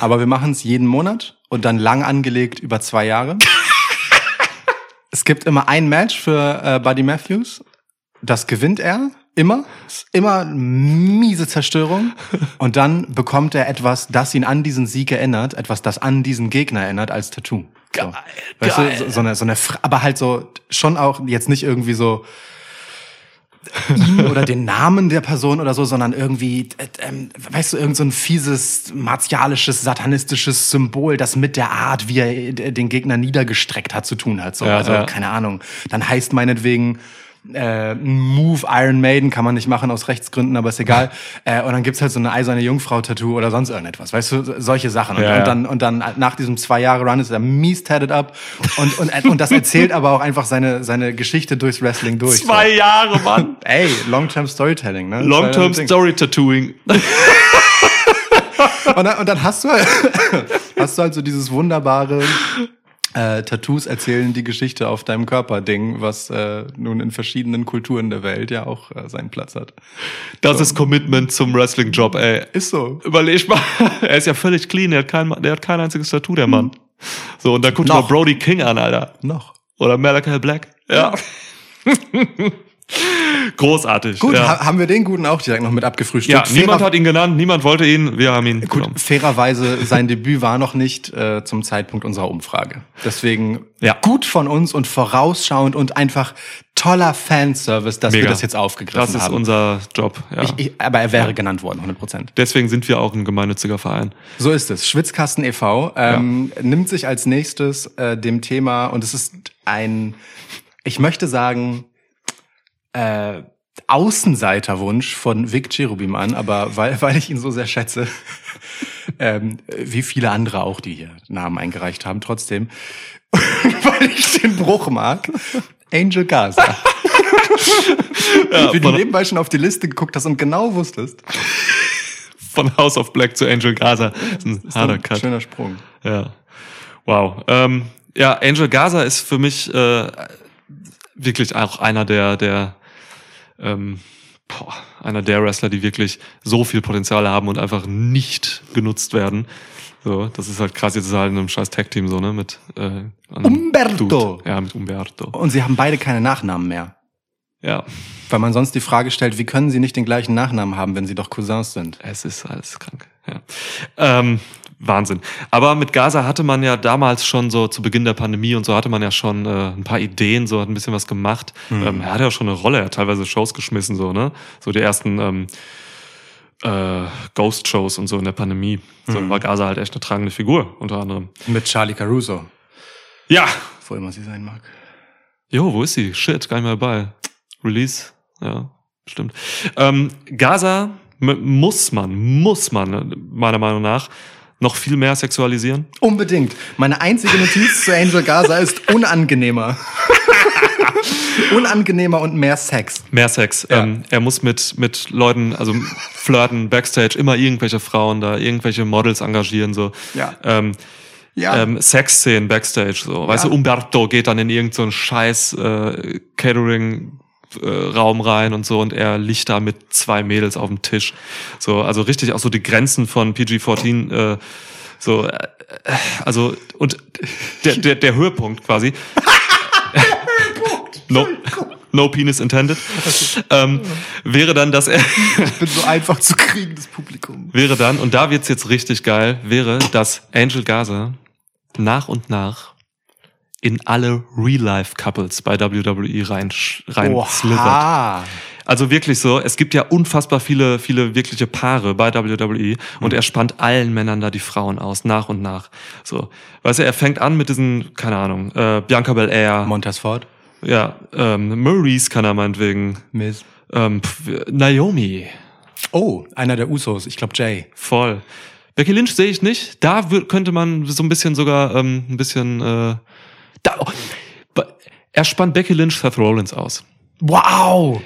Aber wir machen es jeden Monat und dann lang angelegt über zwei Jahre. Es gibt immer ein Match für äh, Buddy Matthews. Das gewinnt er. Immer. Ist immer miese Zerstörung. Und dann bekommt er etwas, das ihn an diesen Sieg erinnert, etwas, das an diesen Gegner erinnert, als Tattoo. So. Geil, Weißt du, so, so eine, so eine, aber halt so, schon auch jetzt nicht irgendwie so ihn oder den Namen der Person oder so, sondern irgendwie, äh, ähm, weißt du, irgend so ein fieses, martialisches, satanistisches Symbol, das mit der Art, wie er äh, den Gegner niedergestreckt hat, zu tun hat. So. Ja, also, ja. keine Ahnung. Dann heißt meinetwegen, äh, Move Iron Maiden kann man nicht machen aus Rechtsgründen, aber ist egal. äh, und dann gibt's halt so eine eiserne Jungfrau-Tattoo oder sonst irgendetwas, weißt du, solche Sachen. Und, Ja, ja. und dann und dann nach diesem zwei Jahre Run ist er mies tatted up und und und das erzählt aber auch einfach seine seine Geschichte durchs Wrestling durch. Zwei Jahre, Mann. So. Ey, Long-Term Storytelling, ne? Long-term Story Tattooing. Und dann, und dann hast du halt, hast du halt so dieses wunderbare äh, Tattoos erzählen die Geschichte auf deinem Körper Ding, was äh, nun in verschiedenen Kulturen der Welt ja auch äh, seinen Platz hat. Das ist Commitment zum Wrestling-Job, ey. Ist so. Überleg mal, er ist ja völlig clean, der hat kein, der hat kein einziges Tattoo, der Mann. So, und dann guck dir mal. Brody King an, Alter. Noch. Oder Malachi Black. Ja. Großartig. Gut, ja. ha haben wir den guten auch direkt noch mit abgefrühstückt. Ja, niemand hat ihn genannt, niemand wollte ihn, wir haben ihn Gut, genommen. fairerweise, sein Debüt war noch nicht äh, zum Zeitpunkt unserer Umfrage. Deswegen Ja. gut von uns und vorausschauend und einfach toller Fanservice, dass Mega. wir das jetzt aufgegriffen Das ist haben. unser Job. Ja. ich, ich, aber er wäre genannt worden, 100 Prozent. Deswegen sind wir auch ein gemeinnütziger Verein. So ist es. Schwitzkasten e.V. Ähm, nimmt sich als nächstes äh, dem Thema, und es ist ein, ich möchte sagen, äh, Außenseiterwunsch von Vic Cherubim an, aber weil, weil ich ihn so sehr schätze, ähm, wie viele andere auch, die hier Namen eingereicht haben, trotzdem, weil ich den Bruch mag, Angel Gaza. Wie du nebenbei schon auf die Liste geguckt hast und genau wusstest. Von House of Black zu Angel Gaza. Das ist ein Ist harter ein Cut. Schöner Sprung. Ja. Wow. Ähm, ja, Angel Gaza ist für mich äh, wirklich auch einer der, der ähm, boah, einer der Wrestler, die wirklich so viel Potenzial haben und einfach nicht genutzt werden. So, das ist halt krass, jetzt ist halt in einem scheiß Tag-Team so, ne? Mit äh, Umberto. Dude. Ja, mit Umberto. Und sie haben beide keine Nachnamen mehr. Ja, Weil man sonst die Frage stellt, wie können sie nicht den gleichen Nachnamen haben, wenn sie doch Cousins sind? es ist alles krank. Ja. Ähm, Wahnsinn. Aber mit Gaza hatte man ja damals schon so zu Beginn der Pandemie und so hatte man ja schon äh, ein paar Ideen, so hat ein bisschen was gemacht. Ähm, er hatte ja schon eine Rolle, er hat teilweise Shows geschmissen, so, ne? So die ersten ähm, äh, Ghost-Shows und so in der Pandemie. So war Gaza halt echt eine tragende Figur, unter anderem. Mit Charlie Caruso, Ja! wo immer sie sein mag. Jo, wo ist sie? Shit, gar nicht mehr dabei. Release, ja, stimmt. Ähm, Gaza muss man, muss man, meiner Meinung nach, noch viel mehr sexualisieren. Unbedingt. Meine einzige Notiz zu Angel Gaza ist unangenehmer. unangenehmer und mehr Sex. Mehr Sex. Ja. Ähm, er muss mit, mit Leuten, also flirten, Backstage, immer irgendwelche Frauen da, irgendwelche Models engagieren, so. Ja. Ähm, Ja. ähm, Sexszenen Backstage, so. Weißt Ja. du, Umberto geht dann in irgendeinen so scheiß äh, Catering äh, Raum rein und so und er liegt da mit zwei Mädels auf dem Tisch. So, also richtig auch so die Grenzen von PG-14 äh, so äh, äh, also und der der der Höhepunkt quasi no, no penis intended ähm, wäre dann, dass er Ich bin so einfach zu kriegen, das Publikum. wäre dann, und da wird's jetzt richtig geil, wäre, dass Angel Gaza nach und nach in alle Real-Life-Couples bei WWE rein, rein slithert. Also wirklich so, es gibt ja unfassbar viele, viele wirkliche Paare bei WWE und er spannt allen Männern da die Frauen aus, nach und nach. So, weißt du, er fängt an mit diesen, keine Ahnung, äh, Bianca Belair, Montez Ford. ja, ähm, Maurice kann er meinetwegen, Miss. ähm, pf, Naomi, Oh, einer der Usos. Ich glaube Jay. Voll. Becky Lynch sehe ich nicht. Da könnte man so ein bisschen sogar ähm, ein bisschen. Äh, da, oh, er spannt Becky Lynch Seth Rollins aus. Wow.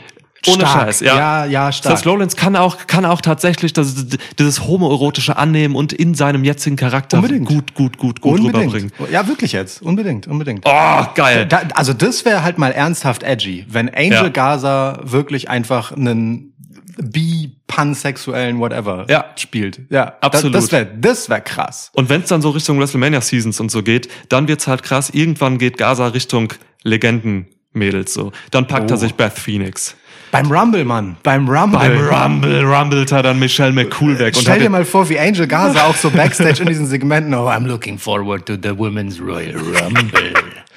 Ohne Stark. Scheiß, ja. Ja, ja, stark. Seth Rollins kann auch kann auch tatsächlich das, dieses homoerotische annehmen und in seinem jetzigen Charakter Unbedingt. gut gut gut gut rüberbringen. Unbedingt. Ja, wirklich jetzt. Unbedingt, unbedingt. Oh geil. Da, also das wäre halt mal ernsthaft edgy, wenn Angel Ja. Gaza wirklich einfach einen bi pansexuellen whatever Ja. spielt. Ja, Absolut. Das, das wäre das wär krass. Und wenn es dann so Richtung WrestleMania Seasons und so geht, dann wird's halt krass. Irgendwann geht Gaza Richtung Legendenmädels so. Dann packt er Oh. sich Beth Phoenix. Beim Rumble, Mann. Beim Rumble. Beim Rumble rumbelt er dann Michelle McCool weg. und Stell dir mal vor, wie Angel Gaza auch so backstage in diesen Segmenten. Oh, I'm looking forward to the Women's Royal Rumble.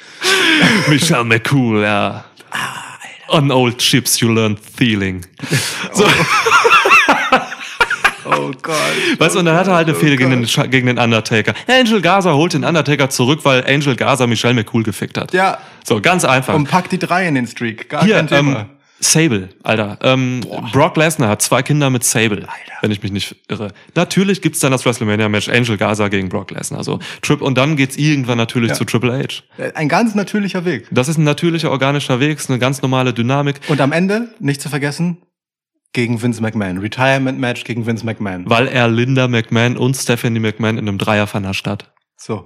Michelle McCool, ja. On old chips you learn feeling. So, Oh Gott. weißt du, und dann hat er halt eine Fehde gegen den, gegen den Undertaker. Angel Gaza holt den Undertaker zurück, weil Angel Gaza Michelle McCool gefickt hat. Ja. So, ganz einfach. Und pack die drei in den Streak. Gar Hier, kein Thema. ähm, Sable, Alter. Ähm, Brock Lesnar hat zwei Kinder mit Sable, wenn ich mich nicht irre. Natürlich gibt's dann das WrestleMania-Match Angel Gaza gegen Brock Lesnar. So, Trip, und dann geht's irgendwann natürlich Ja. zu Triple H. Ein ganz natürlicher Weg. Das ist ein natürlicher, organischer Weg, ist eine ganz normale Dynamik. Und am Ende, nicht zu vergessen, gegen Vince McMahon. Retirement-Match gegen Vince McMahon. weil er Linda McMahon und Stephanie McMahon in einem Dreier vernascht hat. So.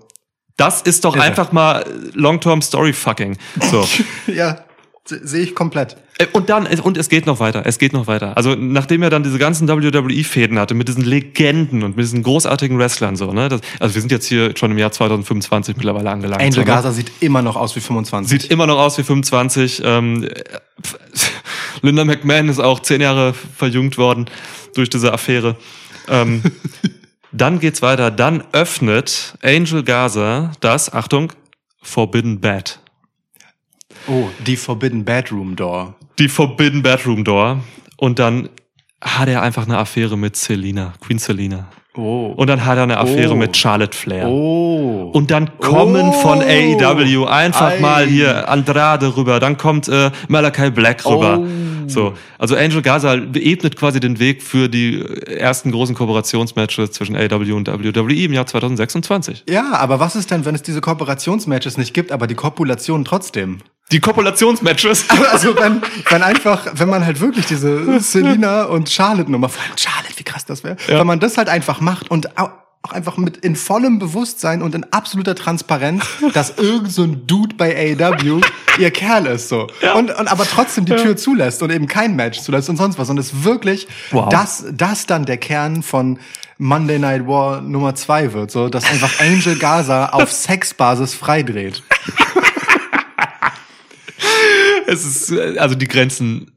Das ist doch er. einfach mal Long-Term Story fucking. So. Ja, sehe ich komplett. Äh, und dann, und es geht noch weiter, es geht noch weiter. Also, nachdem er dann diese ganzen WWE-Fäden hatte, mit diesen Legenden und mit diesen großartigen Wrestlern, so, ne? Das, also, wir sind jetzt hier schon im Jahr 2025 mittlerweile angelangt. so, Angel ne? Gaza sieht immer noch aus wie 25. Sieht immer noch aus wie 25. Ähm, äh, Linda McMahon ist auch zehn Jahre verjüngt worden durch diese Affäre. Ähm, dann geht's weiter. Dann öffnet Angel Gaza das, Achtung, Forbidden Bed. Oh, die Forbidden Bedroom Door. Die Forbidden Bedroom Door. Und dann hat er einfach eine Affäre mit Selina, Queen Selina. Oh. Und dann hat er eine Affäre Oh. mit Charlotte Flair. oh. Und dann kommen Oh. von AEW einfach Ei. mal hier Andrade rüber, dann kommt äh, Malachi Black rüber. Oh. So, also Angel Gaza ebnet quasi den Weg für die ersten großen Kooperationsmatches zwischen AEW und WWE im Jahr 2026. ja, aber was ist denn, wenn es diese Kooperationsmatches nicht gibt, aber die Kopulation trotzdem? Die Kopulationsmatches. Also wenn, wenn einfach, wenn man halt wirklich diese Selina und Charlotte Nummer, vor allem Charlotte, wie krass das wäre, Ja. wenn man das halt einfach macht und au- auch einfach mit in vollem Bewusstsein und in absoluter Transparenz, dass irgend so ein Dude bei AEW ihr Kerl ist so und, und aber trotzdem die Tür zulässt und eben kein Match zulässt und sonst was und es wirklich Wow. das das dann der Kern von Monday Night War Nummer zwei wird so dass einfach Angel Gaza auf Sexbasis freidreht Es ist, also die Grenzen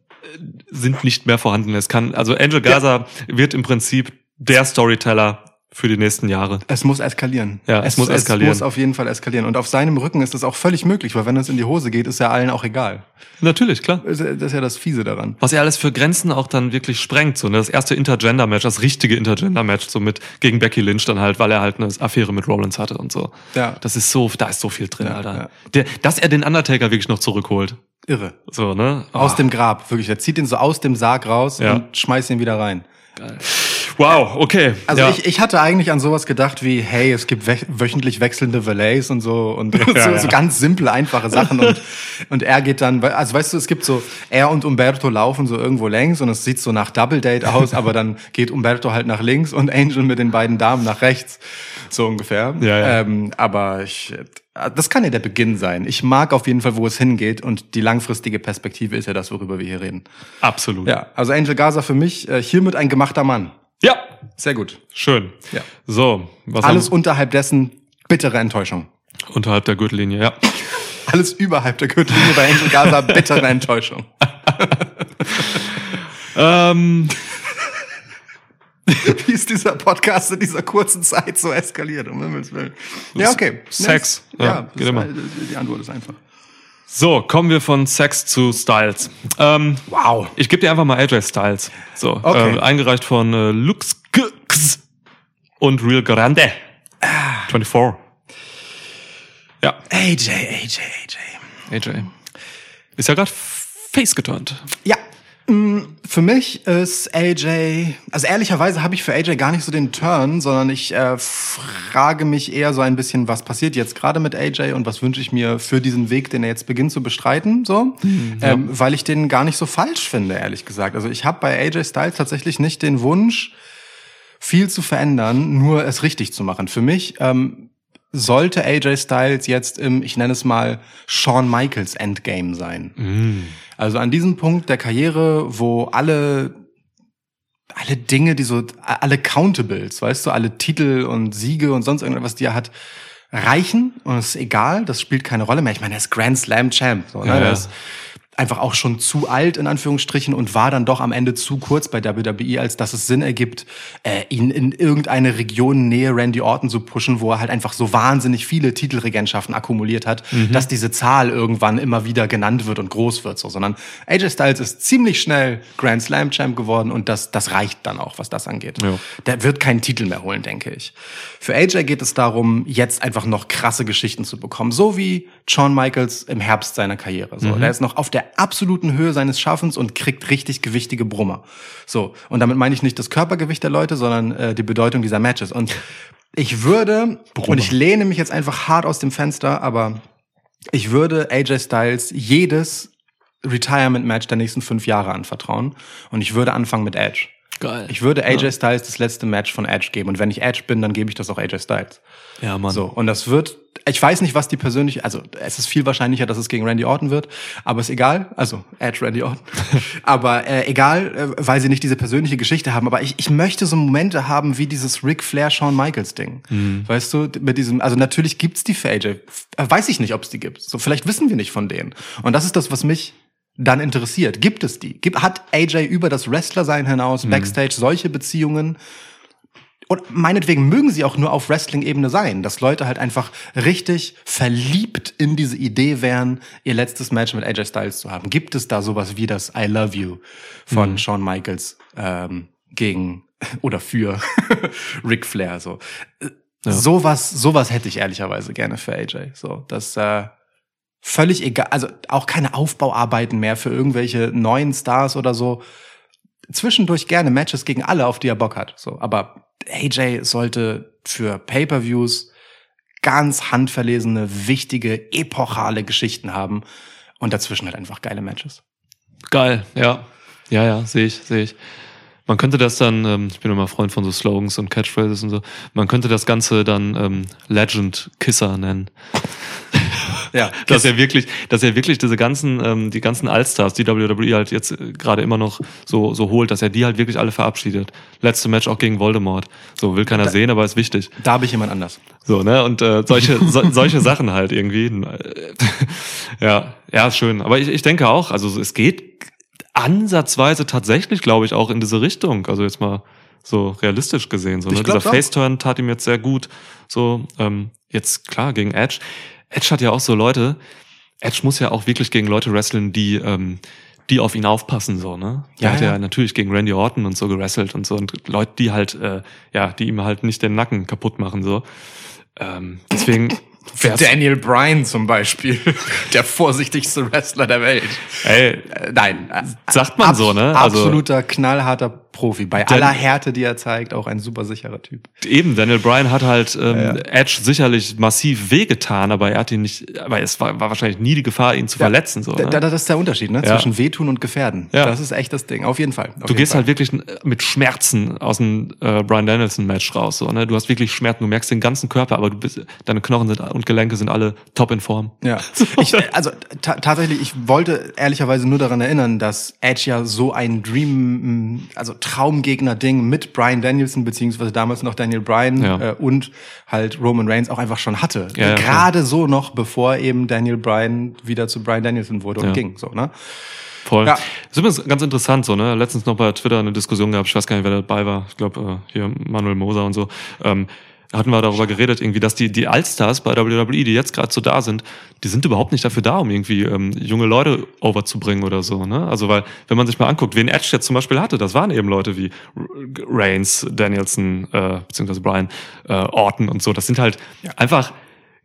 sind nicht mehr vorhanden. Es kann, also Angel Gaza wird im Prinzip der Storyteller für die nächsten Jahre. Es muss eskalieren. Ja, es muss eskalieren. Es muss auf jeden Fall eskalieren. Und auf seinem Rücken ist das auch völlig möglich, weil wenn es in die Hose geht, ist ja allen auch egal. Natürlich, klar. Das ist ja das Fiese daran. Was er alles für Grenzen auch dann wirklich sprengt. So, ne? Das erste Intergender-Match, das richtige Intergender-Match, so mit gegen Becky Lynch dann halt, weil er halt eine Affäre mit Rollins hatte und so. Ja. Das ist so, da ist so viel drin, Ja, Alter. ja. Der, dass er den Undertaker wirklich noch zurückholt. Irre. So, ne? Aus Ah, dem Grab, wirklich. Er zieht ihn so aus dem Sarg raus Ja. und schmeißt ihn wieder rein. Wow, okay. Also ja. ich, ich hatte eigentlich an sowas gedacht wie, hey, es gibt wö- wöchentlich wechselnde Valets und so und so, ja. so ganz simple, einfache Sachen und, und er geht dann, also weißt du, es gibt so, er und Umberto laufen so irgendwo längs und es sieht so nach Double Date aus, aber dann geht Umberto halt nach links und Angel mit den beiden Damen nach rechts, so ungefähr. Ja, ja. Ähm, aber ich, das kann ja der Beginn sein. Ich mag auf jeden Fall, wo es hingeht und die langfristige Perspektive ist ja das, worüber wir hier reden. Absolut. Ja, also Angel Gaza für mich äh, hiermit ein gemachter Mann. Ja, Sehr gut. schön. Ja. So, was Alles haben unterhalb dessen bittere Enttäuschung. unterhalb der Gürtellinie, ja. Alles überhalb der Gürtellinie bei Angel Gaza bittere Enttäuschung. ähm, Wie ist dieser Podcast in dieser kurzen Zeit so eskaliert, um Himmels Willen. Ja, okay. Sex. Ja, Ja, geht immer. war- die Antwort ist einfach. so, kommen wir von Sex zu Styles. Ähm, Wow. ich gebe dir einfach mal AJ Styles. So, Okay. äh, eingereicht von äh, Lux Gx und Real Grande. 24. Ja, AJ, AJ, AJ. AJ. Ist ja gerade face geturnt. Ja. Mm, Für mich ist AJ, also ehrlicherweise habe ich für AJ gar nicht so den Turn, sondern ich äh, frage mich eher so ein bisschen, was passiert jetzt gerade mit AJ und was wünsche ich mir für diesen Weg, den er jetzt beginnt zu bestreiten, so, ähm, weil ich den gar nicht so falsch finde, ehrlich gesagt. Also ich habe bei AJ Styles tatsächlich nicht den Wunsch, viel zu verändern, nur es richtig zu machen. Für mich ähm, sollte AJ Styles jetzt im, ich nenne es mal, Shawn Michaels Endgame sein. Also an diesem Punkt der Karriere, wo alle alle Dinge, die so alle Countables, weißt du, alle Titel und Siege und sonst irgendwas, die er hat, reichen und es ist egal, das spielt keine Rolle mehr. Ich meine, er ist Grand Slam Champ, so, ne? Ja, ja. Einfach auch schon zu alt in Anführungsstrichen und war dann doch am Ende zu kurz bei WWE, als dass es Sinn ergibt, äh, ihn in irgendeine Region nähe Randy Orton zu pushen, wo er halt einfach so wahnsinnig viele Titelregentschaften akkumuliert hat, dass diese Zahl irgendwann immer wieder genannt wird und groß wird, so, sondern AJ Styles ist ziemlich schnell Grand Slam Champ geworden und das, das reicht dann auch, was das angeht. Ja. Der wird keinen Titel mehr holen, denke ich. Für AJ geht es darum, jetzt einfach noch krasse Geschichten zu bekommen, so wie Shawn Michaels im Herbst seiner Karriere. So, der ist noch auf der absoluten Höhe seines Schaffens und kriegt richtig gewichtige Brummer. So, und damit meine ich nicht das Körpergewicht der Leute, sondern äh, die Bedeutung dieser Matches. Und ich würde, und ich lehne mich jetzt einfach hart aus dem Fenster, aber ich würde AJ Styles jedes Retirement-Match der nächsten fünf Jahre anvertrauen. Und ich würde anfangen mit Edge. Geil. Ich würde AJ Styles das letzte Match von Edge geben. Und wenn ich Edge bin, dann gebe ich das auch AJ Styles. Ja, Mann. So, und das wird, ich weiß nicht, was die persönlich, also es ist viel wahrscheinlicher, dass es gegen Randy Orton wird, aber ist egal, also Edge Randy Orton, aber äh, egal, äh, weil sie nicht diese persönliche Geschichte haben, aber ich, ich möchte so Momente haben wie dieses Ric Flair Shawn Michaels Ding, weißt du, mit diesem, also natürlich gibt's die für AJ, Äh, weiß ich nicht, ob es die gibt, so vielleicht wissen wir nicht von denen. Und das ist das, was mich dann interessiert. Gibt es die? Gibt, hat AJ über das Wrestler-Sein hinaus, Backstage, solche Beziehungen? Und meinetwegen mögen sie auch nur auf Wrestling-Ebene sein, dass Leute halt einfach richtig verliebt in diese Idee wären, ihr letztes Match mit AJ Styles zu haben. Gibt es da sowas wie das I Love You von Shawn Michaels ähm, gegen oder für Ric Flair? So Äh, sowas, sowas hätte ich ehrlicherweise gerne für AJ. So das äh, völlig egal, also auch keine Aufbauarbeiten mehr für irgendwelche neuen Stars oder so zwischendurch gerne Matches gegen alle, auf die er Bock hat. So, aber AJ sollte für Pay-per-Views ganz handverlesene, wichtige, epochale Geschichten haben. Und dazwischen halt einfach geile Matches. Geil, ja. Ja, ja, sehe ich, sehe ich. Man könnte das dann, ähm, ich bin immer Freund von so Slogans und Catchphrases und so, man könnte das Ganze dann ähm, Legend Kisser nennen. Ja, dass er wirklich, dass er wirklich diese ganzen, ähm, die ganzen Allstars, die WWE halt jetzt äh, gerade immer noch so, so holt, dass er die halt wirklich alle verabschiedet. Letzte Match auch gegen Voldemort. So will keiner sehen, aber ist wichtig. Da habe ich jemand anders. So, ne? Und äh, solche, so, solche Sachen halt irgendwie. Ja, ja, schön. Aber ich, ich denke auch, also es geht ansatzweise tatsächlich, glaube ich, auch in diese Richtung. Also jetzt mal so realistisch gesehen. So, ne? Dieser. Faceturn tat ihm jetzt sehr gut. So, ähm, jetzt klar, gegen Edge. Edge hat ja auch so Leute, Edge muss ja auch wirklich gegen Leute wresteln, die, ähm, die auf ihn aufpassen, so, ne? Der Ja, hat ja, ja. natürlich gegen Randy Orton und so gewrestelt und so und Leute, die halt, äh, ja, die ihm halt nicht den Nacken kaputt machen, so. Ähm, deswegen wär's- Daniel Bryan zum Beispiel. Der vorsichtigste Wrestler der Welt. ey, Äh, nein. sagt man so, ne? Also- Absoluter knallharter Profi. Bei Dan- aller Härte, die er zeigt, auch ein super sicherer Typ. Eben, Daniel Bryan hat halt ähm, Ja. Edge sicherlich massiv wehgetan, aber er hat ihn nicht, aber es war, war wahrscheinlich nie die Gefahr, ihn zu verletzen. So, Da, ne? da, das ist der Unterschied, ne? Ja. Zwischen Wehtun und Gefährden. Ja. Das ist echt das Ding. Auf jeden Fall. Auf Du jeden gehst Fall. halt wirklich mit Schmerzen aus dem äh, Brian Danielson Match raus. So, ne? Du hast wirklich Schmerzen, du merkst den ganzen Körper, aber du bist, deine Knochen sind, und Gelenke sind alle top in Form. Ja. Ich, also ta tatsächlich, ich wollte ehrlicherweise nur daran erinnern, dass Edge ja so ein Dream, also Traumgegner-Ding mit Brian Danielson, beziehungsweise damals noch Daniel Bryan Ja. äh, und halt Roman Reigns auch einfach schon hatte. Ja, ja, Gerade so noch, bevor eben Daniel Bryan wieder zu Brian Danielson wurde und ging. So, ne? Voll. Ja. Das ist übrigens ganz interessant, so, ne? Letztens noch bei Twitter eine Diskussion gehabt, ich weiß gar nicht, wer dabei war. Ich glaube, äh, hier Manuel Moser und so. Ähm, hatten wir darüber geredet, irgendwie, dass die, die Allstars bei WWE, die jetzt gerade so da sind, die sind überhaupt nicht dafür da, um irgendwie ähm, junge Leute overzubringen oder so. Ne? Also weil, wenn man sich mal anguckt, wen Edge jetzt zum Beispiel hatte, das waren eben Leute wie Reigns, Danielson, äh, beziehungsweise Brian, äh, Orton und so. Das sind halt einfach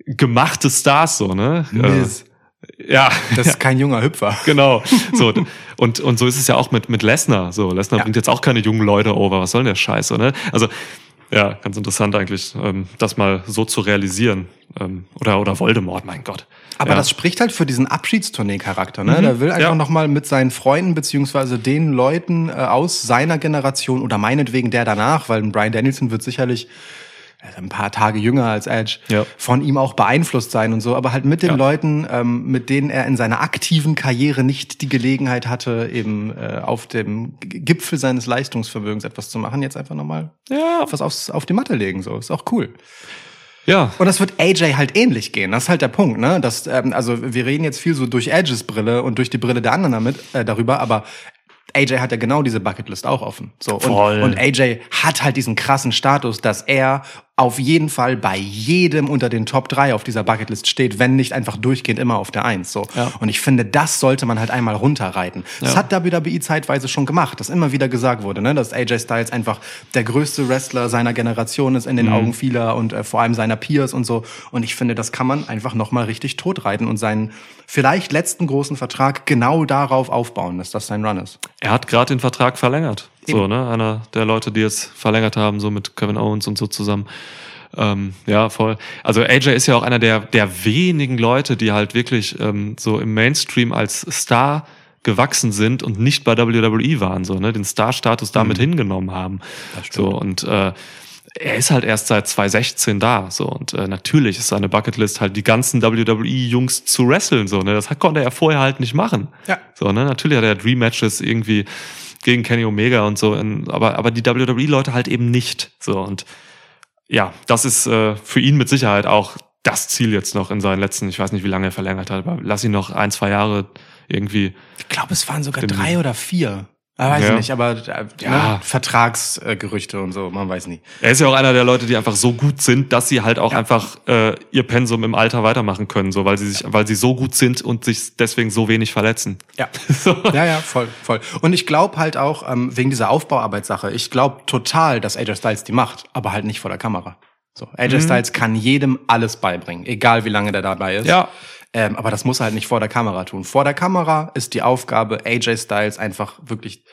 gemachte Stars, so, ne? Miz. Äh, ja. Das ist kein junger Hüpfer. Genau. So, und, und so ist es ja auch mit, mit Lesnar. So, Lesnar Ja. bringt jetzt auch keine jungen Leute over. Was soll denn der Scheiß, ne? Also, ja, ganz interessant eigentlich, ähm, das mal so zu realisieren. Ähm, oder, oder Voldemort, mein Gott. Aber ja. Mhm. das spricht halt für diesen Abschiedstournee-Charakter. Ne? Der will einfach ja. nochmal mit seinen Freunden beziehungsweise den Leuten äh, aus seiner Generation oder meinetwegen der danach, weil ein Brian Danielson wird sicherlich ist ein paar Tage jünger als Edge, Ja. von ihm auch beeinflusst sein und so, aber halt mit den Ja. Leuten, ähm, mit denen er in seiner aktiven Karriere nicht die Gelegenheit hatte, eben äh, auf dem Gipfel seines Leistungsvermögens etwas zu machen, jetzt einfach nochmal Ja. was aufs, auf die Matte legen. So, ist auch cool. Ja. Und das wird AJ halt ähnlich gehen. Das ist halt der Punkt, ne? Das, ähm, also wir reden jetzt viel so durch Edges Brille und durch die Brille der anderen damit äh, darüber, aber AJ hat ja genau diese Bucketlist auch offen. So und, Voll. und AJ hat halt diesen krassen Status, dass er auf jeden Fall bei jedem unter den Top 3 auf dieser Bucketlist steht, wenn nicht einfach durchgehend immer auf der 1. So. Ja. Und ich finde, das sollte man halt einmal runterreiten. Das Ja. hat WWE zeitweise schon gemacht, dass immer wieder gesagt wurde, ne, dass AJ Styles einfach der größte Wrestler seiner Generation ist in den Augen vieler und äh, vor allem seiner Peers und so. Und ich finde, das kann man einfach nochmal richtig totreiten und seinen vielleicht letzten großen Vertrag genau darauf aufbauen, dass das sein Run ist. Er hat gerade den Vertrag verlängert. So, Eben. ne? Einer der Leute, die jetzt verlängert haben, so mit Kevin Owens und so zusammen. Ähm, ja, voll. Also AJ ist ja auch einer der, der wenigen Leute, die halt wirklich ähm, so im Mainstream als Star gewachsen sind und nicht bei WWE waren, so, ne? Den Star-Status damit hingenommen haben. So, und äh, er ist halt erst seit 2016 da, so und äh, natürlich ist seine Bucketlist halt die ganzen WWE-Jungs zu wresteln, so ne, das konnte er vorher halt nicht machen. Ja. So ne, natürlich hat er Dream Matches irgendwie gegen Kenny Omega und so, aber aber die WWE-Leute halt eben nicht, so und ja, das ist äh, für ihn mit Sicherheit auch das Ziel jetzt noch in seinen letzten, ich weiß nicht, wie lange er verlängert hat, aber lass ihn noch ein, zwei Jahre irgendwie. Ich glaube, es waren sogar drei oder vier. Ah, weiß Ja. ich nicht, aber äh, Ja. ne, Vertragsgerüchte und so, man weiß nie. Er ist ja auch einer der Leute, die einfach so gut sind, dass sie halt auch Ja. einfach äh, ihr Pensum im Alter weitermachen können, so weil sie sich, weil sie so gut sind und sich deswegen so wenig verletzen. Ja. So. Ja, ja, voll, voll. Und ich glaube halt auch, ähm, wegen dieser Aufbauarbeitssache, ich glaube total, dass AJ Styles die macht, aber halt nicht vor der Kamera. So, AJ Mhm. Styles kann jedem alles beibringen, egal wie lange der dabei ist. Ja. Ähm, aber das muss er halt nicht vor der Kamera tun. Vor der Kamera ist die Aufgabe, AJ Styles einfach wirklich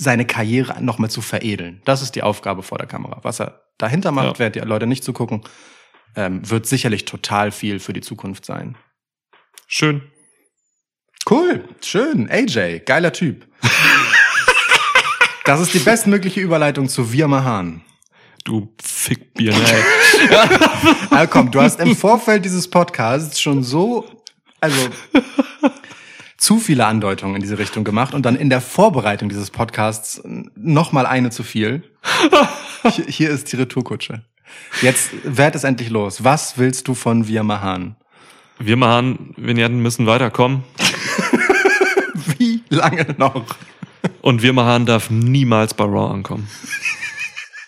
seine Karriere noch mal zu veredeln. Das ist die Aufgabe vor der Kamera. Was er dahinter macht, Ja. während die Leute nicht zugucken, ähm, wird sicherlich total viel für die Zukunft sein. Schön. Cool, schön. AJ, geiler Typ. Das ist die bestmögliche Überleitung zu Wir Mahan. Du Fickbier, ey. Ah, komm, du hast im Vorfeld dieses Podcasts schon so, also zu viele Andeutungen in diese Richtung gemacht und dann in der Vorbereitung dieses Podcasts noch mal eine zu viel. Hier, hier ist die Retourkutsche. Jetzt werd es endlich los. Was willst du von Wir Mahan? Wir machen, Vignetten müssen weiterkommen. Wie lange noch? Und Wirmahan darf niemals bei Raw ankommen.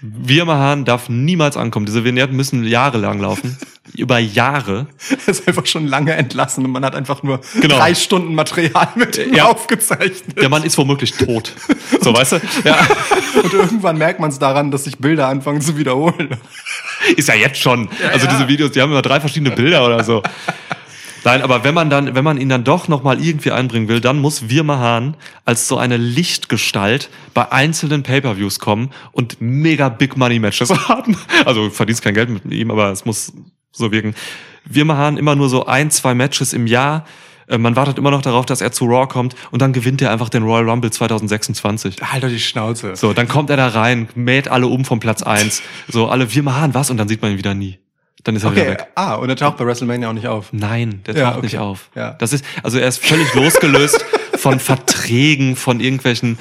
Wirmahan darf niemals ankommen. Diese Vignetten müssen jahrelang laufen. Über Jahre. Er ist einfach schon lange entlassen und man hat einfach nur Genau. drei Stunden Material mit ihm Ja. aufgezeichnet. Der Mann ist womöglich tot. So, weißt du? Ja. Und irgendwann merkt man es daran, dass sich Bilder anfangen zu wiederholen. Ist ja jetzt schon. also ja. diese Videos, die haben immer drei verschiedene Bilder oder so. Nein, aber wenn man dann, wenn man ihn dann doch noch mal irgendwie einbringen will, dann muss Wirmahan als so eine Lichtgestalt bei einzelnen Pay-per-Views kommen und mega Big Money Matches haben. Also verdienst kein Geld mit ihm, aber es muss so wirken. Wirmahan immer nur so ein, zwei Matches im Jahr. Äh, Man wartet immer noch darauf, dass er zu Raw kommt und dann gewinnt er einfach den Royal Rumble 2026. Halt doch die Schnauze. So, dann kommt er da rein, mäht alle um vom Platz eins. So, alle Wirmahan, was? Und dann sieht man ihn wieder nie. Dann ist er wieder Okay, weg. ah, und er taucht bei WrestleMania auch nicht auf. Nein, der Ja, taucht okay. nicht auf. Ja. Das ist, also er ist völlig losgelöst von Verträgen, von irgendwelchen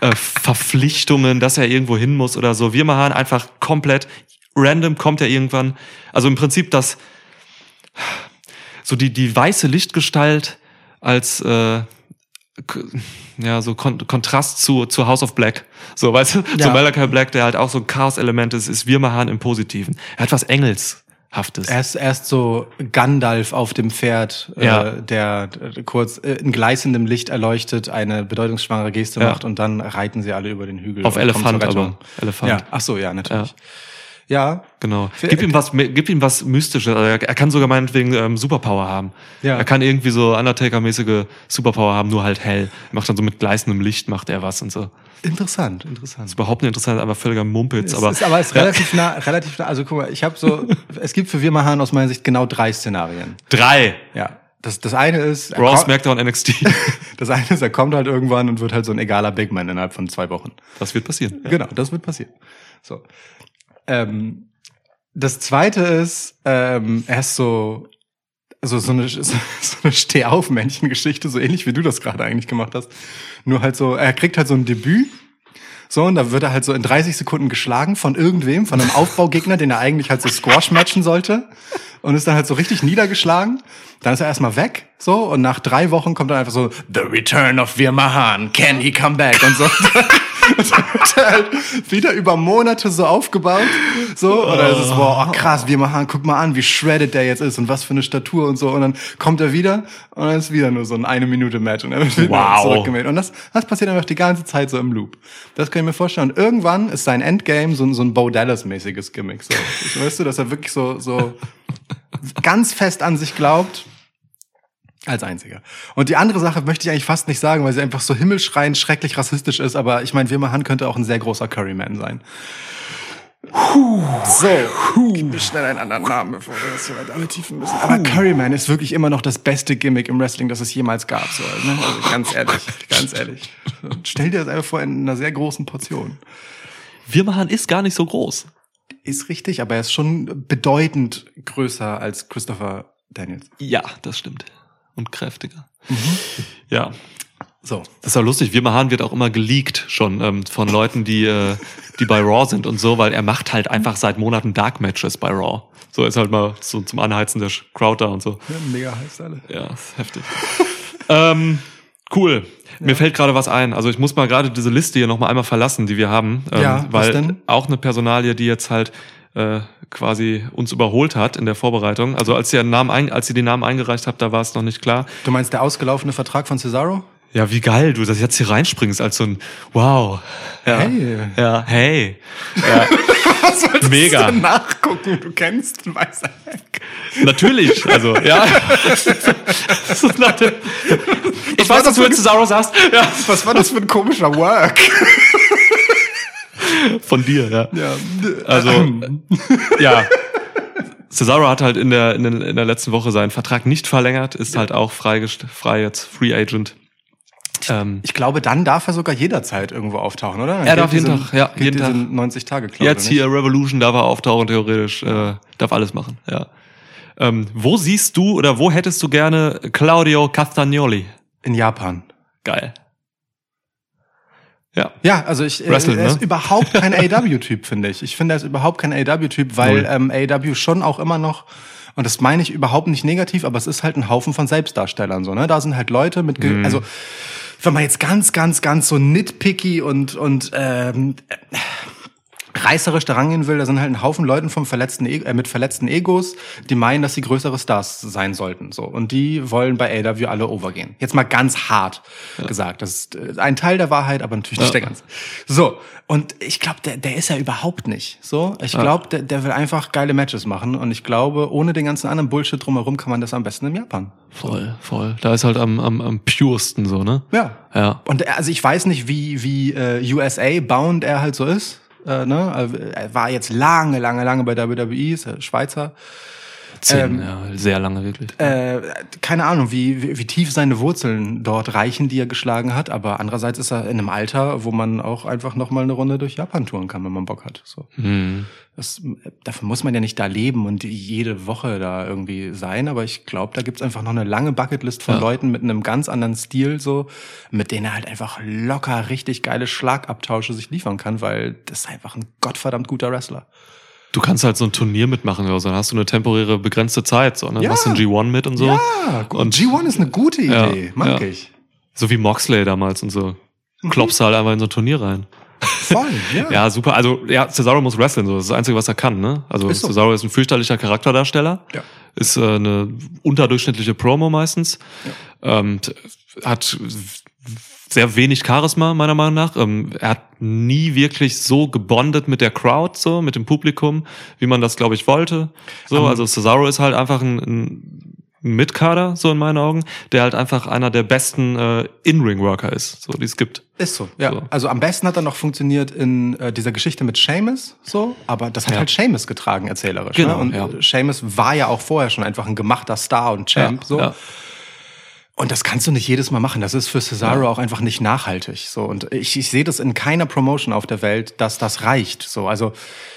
äh, Verpflichtungen, dass er irgendwo hin muss oder so. Wir machen einfach komplett random kommt er irgendwann. Also im Prinzip das, so die, die weiße Lichtgestalt als, äh, ja, so Kon Kontrast zu, zu House of Black. So, weißt du, Ja. zu Malachi Black, der halt auch so ein Chaos-Element ist, ist Wirmahan im Positiven. Er hat was Engelshaftes. Er ist erst so Gandalf auf dem Pferd, Ja. äh, der äh, kurz äh, in gleißendem Licht erleuchtet eine bedeutungsschwangere Geste Ja. macht und dann reiten sie alle über den Hügel. Auf Elefant aber. Elefant. Ja, ach so, ja, natürlich. Ja. Genau. Gib ihm was, gib ihm was Mystisches. Also er er kann sogar meinetwegen ähm, Superpower haben. Ja. Er kann irgendwie so Undertaker-mäßige Superpower haben, nur halt hell. Macht dann so mit gleißendem Licht macht er was und so. Interessant, interessant. Ist überhaupt nicht interessant, aber völliger Mumpitz. Es aber ist aber es ist relativ nah, relativ nah. Also guck mal, ich habe so, es gibt für Wirmahan aus meiner Sicht genau drei Szenarien. drei. Ja. Das, das eine ist, er Raw, SmackDown, NXT. das eine ist, er kommt halt irgendwann und wird halt so ein egaler Big Man innerhalb von zwei Wochen. Das wird passieren. Genau, das wird passieren. So. Ähm, das zweite ist, ähm, er ist so, also so eine, so eine Steh-auf-Männchen-Geschichte, so ähnlich wie du das gerade eigentlich gemacht hast. Nur halt so, er kriegt halt so ein Debüt. So, und da wird er halt so in 30 Sekunden geschlagen von irgendwem, von einem Aufbaugegner, den er eigentlich halt so Squash matchen sollte. Und ist dann halt so richtig niedergeschlagen. Dann ist er erstmal weg, so, und nach drei Wochen kommt dann einfach so, The Return of Veer Mahan, can he come back? Und so. Und dann wird halt wieder über Monate so aufgebaut. So, dann ist es, boah, oh, krass, Veer Mahan, guck mal an, wie shredded der jetzt ist und was für eine Statur und so. Und dann kommt er wieder und dann ist wieder nur so ein eine Minute Match und er wird wieder Wow. zurückgemeldet. Und das, das passiert einfach die ganze Zeit so im Loop. Das kann ich mir vorstellen. Und irgendwann ist sein Endgame so, ein- so ein Bo Dallas-mäßiges Gimmick. So. Weißt du, dass er wirklich so, so ganz fest an sich glaubt. Als einziger. Und die andere Sache möchte ich eigentlich fast nicht sagen, weil sie einfach so himmelschreiend schrecklich rassistisch ist, aber ich meine, Wirmahan könnte auch ein sehr großer Curryman sein. So, gib mir schnell einen anderen Namen, bevor wir das hier weiter vertiefen müssen. Aber Curryman ist wirklich immer noch das beste Gimmick im Wrestling, das es jemals gab. So, ne? also ganz ehrlich, ganz ehrlich. Stell dir das einfach vor in einer sehr großen Portion. Wirmahan ist gar nicht so groß. Ist richtig, aber er ist schon bedeutend größer als Christopher Daniels. Ja, das stimmt. Und kräftiger. Mhm. Ja. So. Das ist auch lustig. Wirmahan wird auch immer geleakt schon ähm, von Leuten, die, äh, die bei Raw sind und so, weil er macht halt einfach seit Monaten Dark Matches bei Raw. So ist halt mal so zum Anheizen der Crowd da und so. Ja, mega heiß alle. Ja, ist heftig. ähm, cool. Mir fällt gerade was ein. Also ich muss mal gerade diese Liste hier nochmal einmal verlassen, die wir haben. Ähm, Ja, was weil denn? auch eine Personalie, die jetzt halt äh, quasi uns überholt hat in der Vorbereitung. Also als ihr, den Namen ein, als ihr den Namen eingereicht habt, da war es noch nicht klar. Du meinst der ausgelaufene Vertrag von Cesaro? Ja, wie geil du, dass du jetzt hier reinspringst als so ein Wow. Ja, Hey. Ja, hey. Ja, Was sollst Mega. du nachgucken? Du kennst den Weißer Heck. natürlich. Also, ja. Ich weiß, das dass du jetzt Cesaro sagst. Ja. Was war das für ein komischer Work? Von dir, ja. Ja. Also, ja. Cesaro hat halt in der, in, der, in der letzten Woche seinen Vertrag nicht verlängert, ist halt auch frei, frei jetzt, Free Agent. Ähm, Ich glaube, dann darf er sogar jederzeit irgendwo auftauchen, oder? Dann Er darf jeden Tag, ja, jeden Tag. 90 Tage Klausel. jetzt hier Revolution darf er auftauchen, theoretisch, äh, darf alles machen, ja. Ähm, wo siehst du oder wo hättest du gerne Claudio Castagnoli? in Japan. Geil. Ja. Ja, also ich, äh, Wrestling, er ist ne? überhaupt kein AW-Typ, finde ich. Ich finde, er ist überhaupt kein AW-Typ, weil ähm, AW schon auch immer noch, und das meine ich überhaupt nicht negativ, aber es ist halt ein Haufen von Selbstdarstellern so, ne? Da sind halt Leute mit, ge also wenn man jetzt ganz, ganz, ganz so nitpicky und und ähm, äh, reißerisch da rangehen will, da sind halt ein Haufen Leuten vom verletzten e äh, mit verletzten Egos, die meinen, dass sie größere Stars sein sollten. So und die wollen bei AW alle overgehen. Jetzt mal ganz hart gesagt. Das ist äh, ein Teil der Wahrheit, aber natürlich nicht Ja. der ganze. So und ich glaube, der, der ist ja überhaupt nicht. So, ich glaube, der, der will einfach geile Matches machen und ich glaube, ohne den ganzen anderen Bullshit drumherum kann man das am besten in Japan. Voll, voll. Da ist halt am, am, am puresten so, ne? Ja. Ja. Und er, also ich weiß nicht, wie, wie äh, USA-bound er halt so ist. Äh, ne? Er war jetzt lange, lange, lange bei WWE, ist ja Schweizer. Zehn, Ähm, ja, sehr lange wirklich. Äh, keine Ahnung, wie, wie, wie tief seine Wurzeln dort reichen, die er geschlagen hat. Aber andererseits ist er in einem Alter, wo man auch einfach noch mal eine Runde durch Japan touren kann, wenn man Bock hat. So. Hm. Das, dafür muss man ja nicht da leben und jede Woche da irgendwie sein, aber ich glaube, da gibt's einfach noch eine lange Bucketlist von Ja. Leuten mit einem ganz anderen Stil, so, mit denen er halt einfach locker richtig geile Schlagabtausche sich liefern kann, weil das ist einfach ein gottverdammt guter Wrestler. Du kannst halt so ein Turnier mitmachen oder so, dann hast du eine temporäre begrenzte Zeit, so, ne? Ja. Machst den G1 mit und so. Ja, Und- und G1 ist eine gute Ja, Idee, mag ja. ich. So wie Moxley damals und so. Mhm. Klopfst halt einfach in so ein Turnier rein. Voll, ja. Ja, super. Also, ja, Cesaro muss wrestlen, so. Das ist das Einzige, was er kann, ne? Also, Ist so. Cesaro ist ein fürchterlicher Charakterdarsteller. Ja. Ist äh, eine unterdurchschnittliche Promo meistens. Ähm, t- hat sehr wenig Charisma, meiner Meinung nach. Ähm, er hat nie wirklich so gebondet mit der Crowd, so, mit dem Publikum, wie man das, glaube ich, wollte. So, Ähm, also Cesaro ist halt einfach ein, ein Mitkader, so in meinen Augen, der halt einfach einer der besten äh, In-Ring-Worker ist, so die es gibt. Ist so, ja. So. Also am besten hat er noch funktioniert in äh, dieser Geschichte mit Seamus, so, aber das hat Ja. halt Seamus getragen, erzählerisch. Genau, ne? Und ja. Seamus war ja auch vorher schon einfach ein gemachter Star und Champ, so. ja. Und das kannst du nicht jedes Mal machen. Das ist für Cesaro auch einfach nicht nachhaltig. So und ich, ich sehe das in keiner Promotion auf der Welt, dass das reicht. So also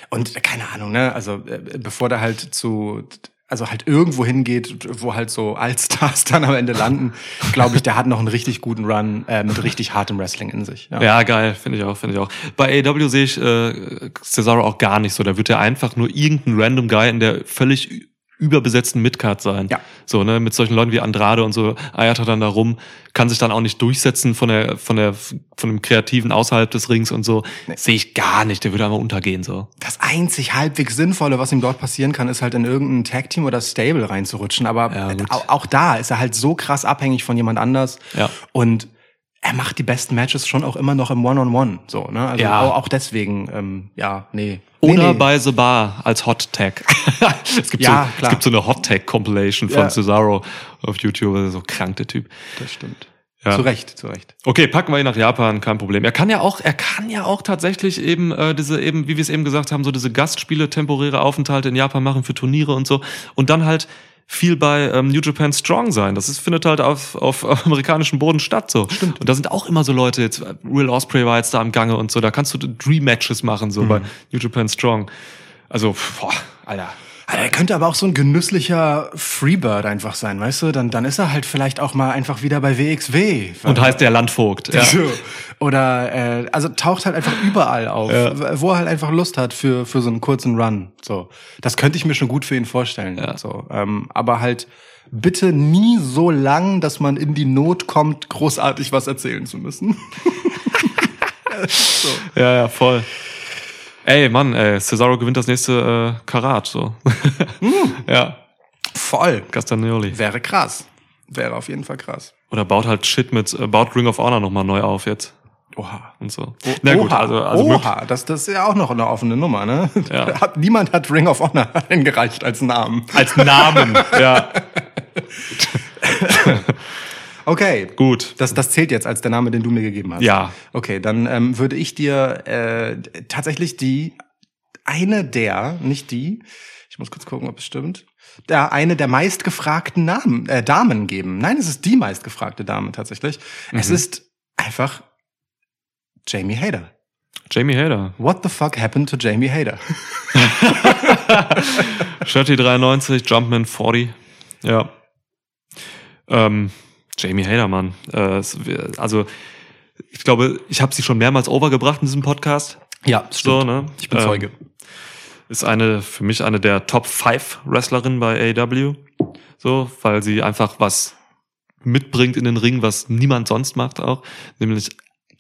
und keine Ahnung, ne? Also äh, bevor der halt zu also halt irgendwo hingeht, wo halt so Allstars dann am Ende landen, glaube ich, der hat noch einen richtig guten Run äh, mit richtig hartem Wrestling in sich. Ja, geil, finde ich auch, finde ich auch. Bei AEW sehe ich äh, Cesaro auch gar nicht so. Da wird er einfach nur irgendein random Guy in der völlig überbesetzten Midcard sein. Ja. So, ne, mit solchen Leuten wie Andrade und so eiert er dann da rum, kann sich dann auch nicht durchsetzen von der, von der, von dem Kreativen außerhalb des Rings und so. Sehe ich gar nicht, der würde einfach untergehen, so. Das einzig halbwegs Sinnvolle, was ihm dort passieren kann, ist halt in irgendein Tag-Team oder Stable reinzurutschen. Aber Ja, auch da ist er halt so krass abhängig von jemand anders. Ja. Und er macht die besten Matches schon auch immer noch im One-on-One. So, ne? Also Ja. auch, auch deswegen, ähm, ja, nee. Oder nee, nee. bei The Bar als Hot Tag. es, gibt Ja, so, es klar. gibt so eine Hot Tag Compilation von Ja. Cesaro auf YouTube, also so krank der Typ. Das stimmt. Ja. Zu Recht, zu Recht. Okay, packen wir ihn nach Japan, kein Problem. Er kann ja auch, er kann ja auch tatsächlich eben äh, diese eben, wie wir es eben gesagt haben, so diese Gastspiele, temporäre Aufenthalte in Japan machen für Turniere und so und dann halt viel bei ähm, New Japan Strong sein. Das ist, findet halt auf, auf amerikanischem Boden statt so. Stimmt. Und da sind auch immer so Leute, jetzt äh, Real Osprey war jetzt da am Gange und so, da kannst du Dream Matches machen so bei New Japan Strong. Also, boah, Alter. Er könnte aber auch so ein genüsslicher Freebird einfach sein, weißt du? Dann, dann ist er halt vielleicht auch mal einfach wieder bei WXW. Und heißt der Landvogt. Ja. So. Oder äh, also taucht halt einfach überall auf, Ja. wo er halt einfach Lust hat für für so einen kurzen Run. So, das könnte ich mir schon gut für ihn vorstellen. Ja. So, ähm, aber halt bitte nie so lang, dass man in die Not kommt, großartig was erzählen zu müssen. Ja, ja, voll. Ey, Mann, ey, Cesaro gewinnt das nächste äh, Karat, so. ja, Voll. Castagnoli. Wäre krass. Wäre auf jeden Fall krass. Oder baut halt Shit mit, äh, baut Ring of Honor nochmal neu auf jetzt Oha. und so. Na gut, Oha. also, also Oha, das, das ist ja auch noch eine offene Nummer, ne? Ja. Hat, niemand hat Ring of Honor eingereicht als Namen. als Namen, ja, Okay. gut. Das, das zählt jetzt als der Name, den du mir gegeben hast. Ja. Okay, dann ähm, würde ich dir äh, tatsächlich die eine der, nicht die, ich muss kurz gucken, ob es stimmt, der eine der meistgefragten Namen, äh, Damen geben. Nein, es ist die meistgefragte Dame tatsächlich. Es Mhm. ist einfach Jamie Hader. Jamie Hader. What the fuck happened to Jamie Hader? Shirty 93, Jumpman 40. Ja. Ähm, Jamie Hader, Mann. Äh, also, ich glaube, ich habe sie schon mehrmals overgebracht in diesem Podcast. Ja, So, ne? Ich bin Ähm, Zeuge. Ist eine, für mich eine der Top 5 Wrestlerinnen bei AEW. So, weil sie einfach was mitbringt in den Ring, was niemand sonst macht auch. Nämlich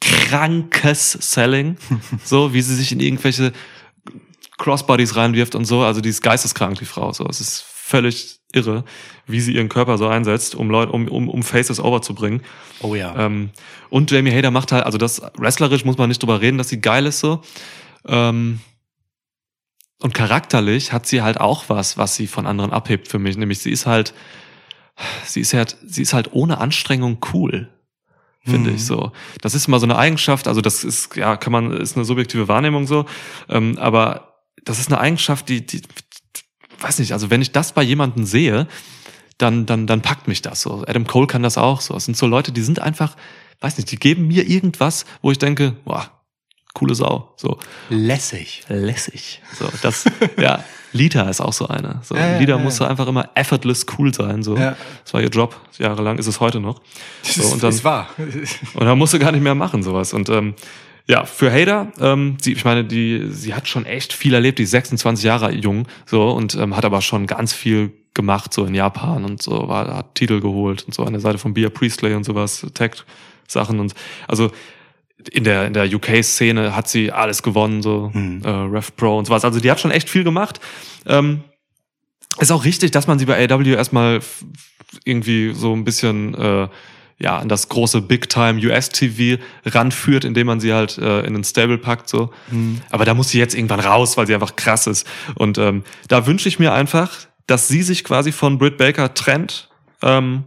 krankes Selling. so, wie sie sich in irgendwelche Crossbodies reinwirft und so. Also die ist geisteskrank, die Frau. So, es ist völlig irre, wie sie ihren Körper so einsetzt, um Leute, um, um, um Faces overzubringen. Oh ja. Ähm, und Jamie Hader macht halt, also das wrestlerisch muss man nicht drüber reden, dass sie geil ist so. Ähm, und charakterlich hat sie halt auch was, was sie von anderen abhebt für mich. Nämlich sie ist halt, sie ist halt, sie ist halt ohne Anstrengung cool. Finde Mhm. ich so. Das ist immer so eine Eigenschaft, also das ist, ja, kann man, ist eine subjektive Wahrnehmung so. Ähm, aber das ist eine Eigenschaft, die, die, weiß nicht, also wenn ich das bei jemandem sehe, dann, dann, dann packt mich das so. Adam Cole kann das auch so. Es sind so Leute, die sind einfach, weiß nicht, die geben mir irgendwas, wo ich denke, boah, coole Sau. So, Lässig. lässig. So, das, ja, Lita ist auch so eine. So, Ja, ja, Lita ja, musste einfach immer effortless cool sein. So, Ja. das war ihr Job. Jahrelang ist es heute noch. Das So, und dann, ist wahr. und er musste gar nicht mehr machen, sowas. Und ähm, ja, für Hader, ähm, sie, ich meine, die, sie hat schon echt viel erlebt, die ist 26 Jahre jung, so, und ähm, hat aber schon ganz viel gemacht, so in Japan und so, war, hat Titel geholt und so an der Seite von Bia Priestley und sowas, Tag-Sachen und also in der, in der UK-Szene hat sie alles gewonnen, so Mhm. äh, Rev Pro und sowas. Also die hat schon echt viel gemacht. Ähm, ist auch richtig, dass man sie bei AW erstmal irgendwie so ein bisschen äh, ja an das große Big Time US TV ranführt, indem man sie halt äh, in den Stable packt so. Aber da muss sie jetzt irgendwann raus, weil sie einfach krass ist. Und ähm, da wünsche ich mir einfach, dass sie sich quasi von Britt Baker trennt ähm,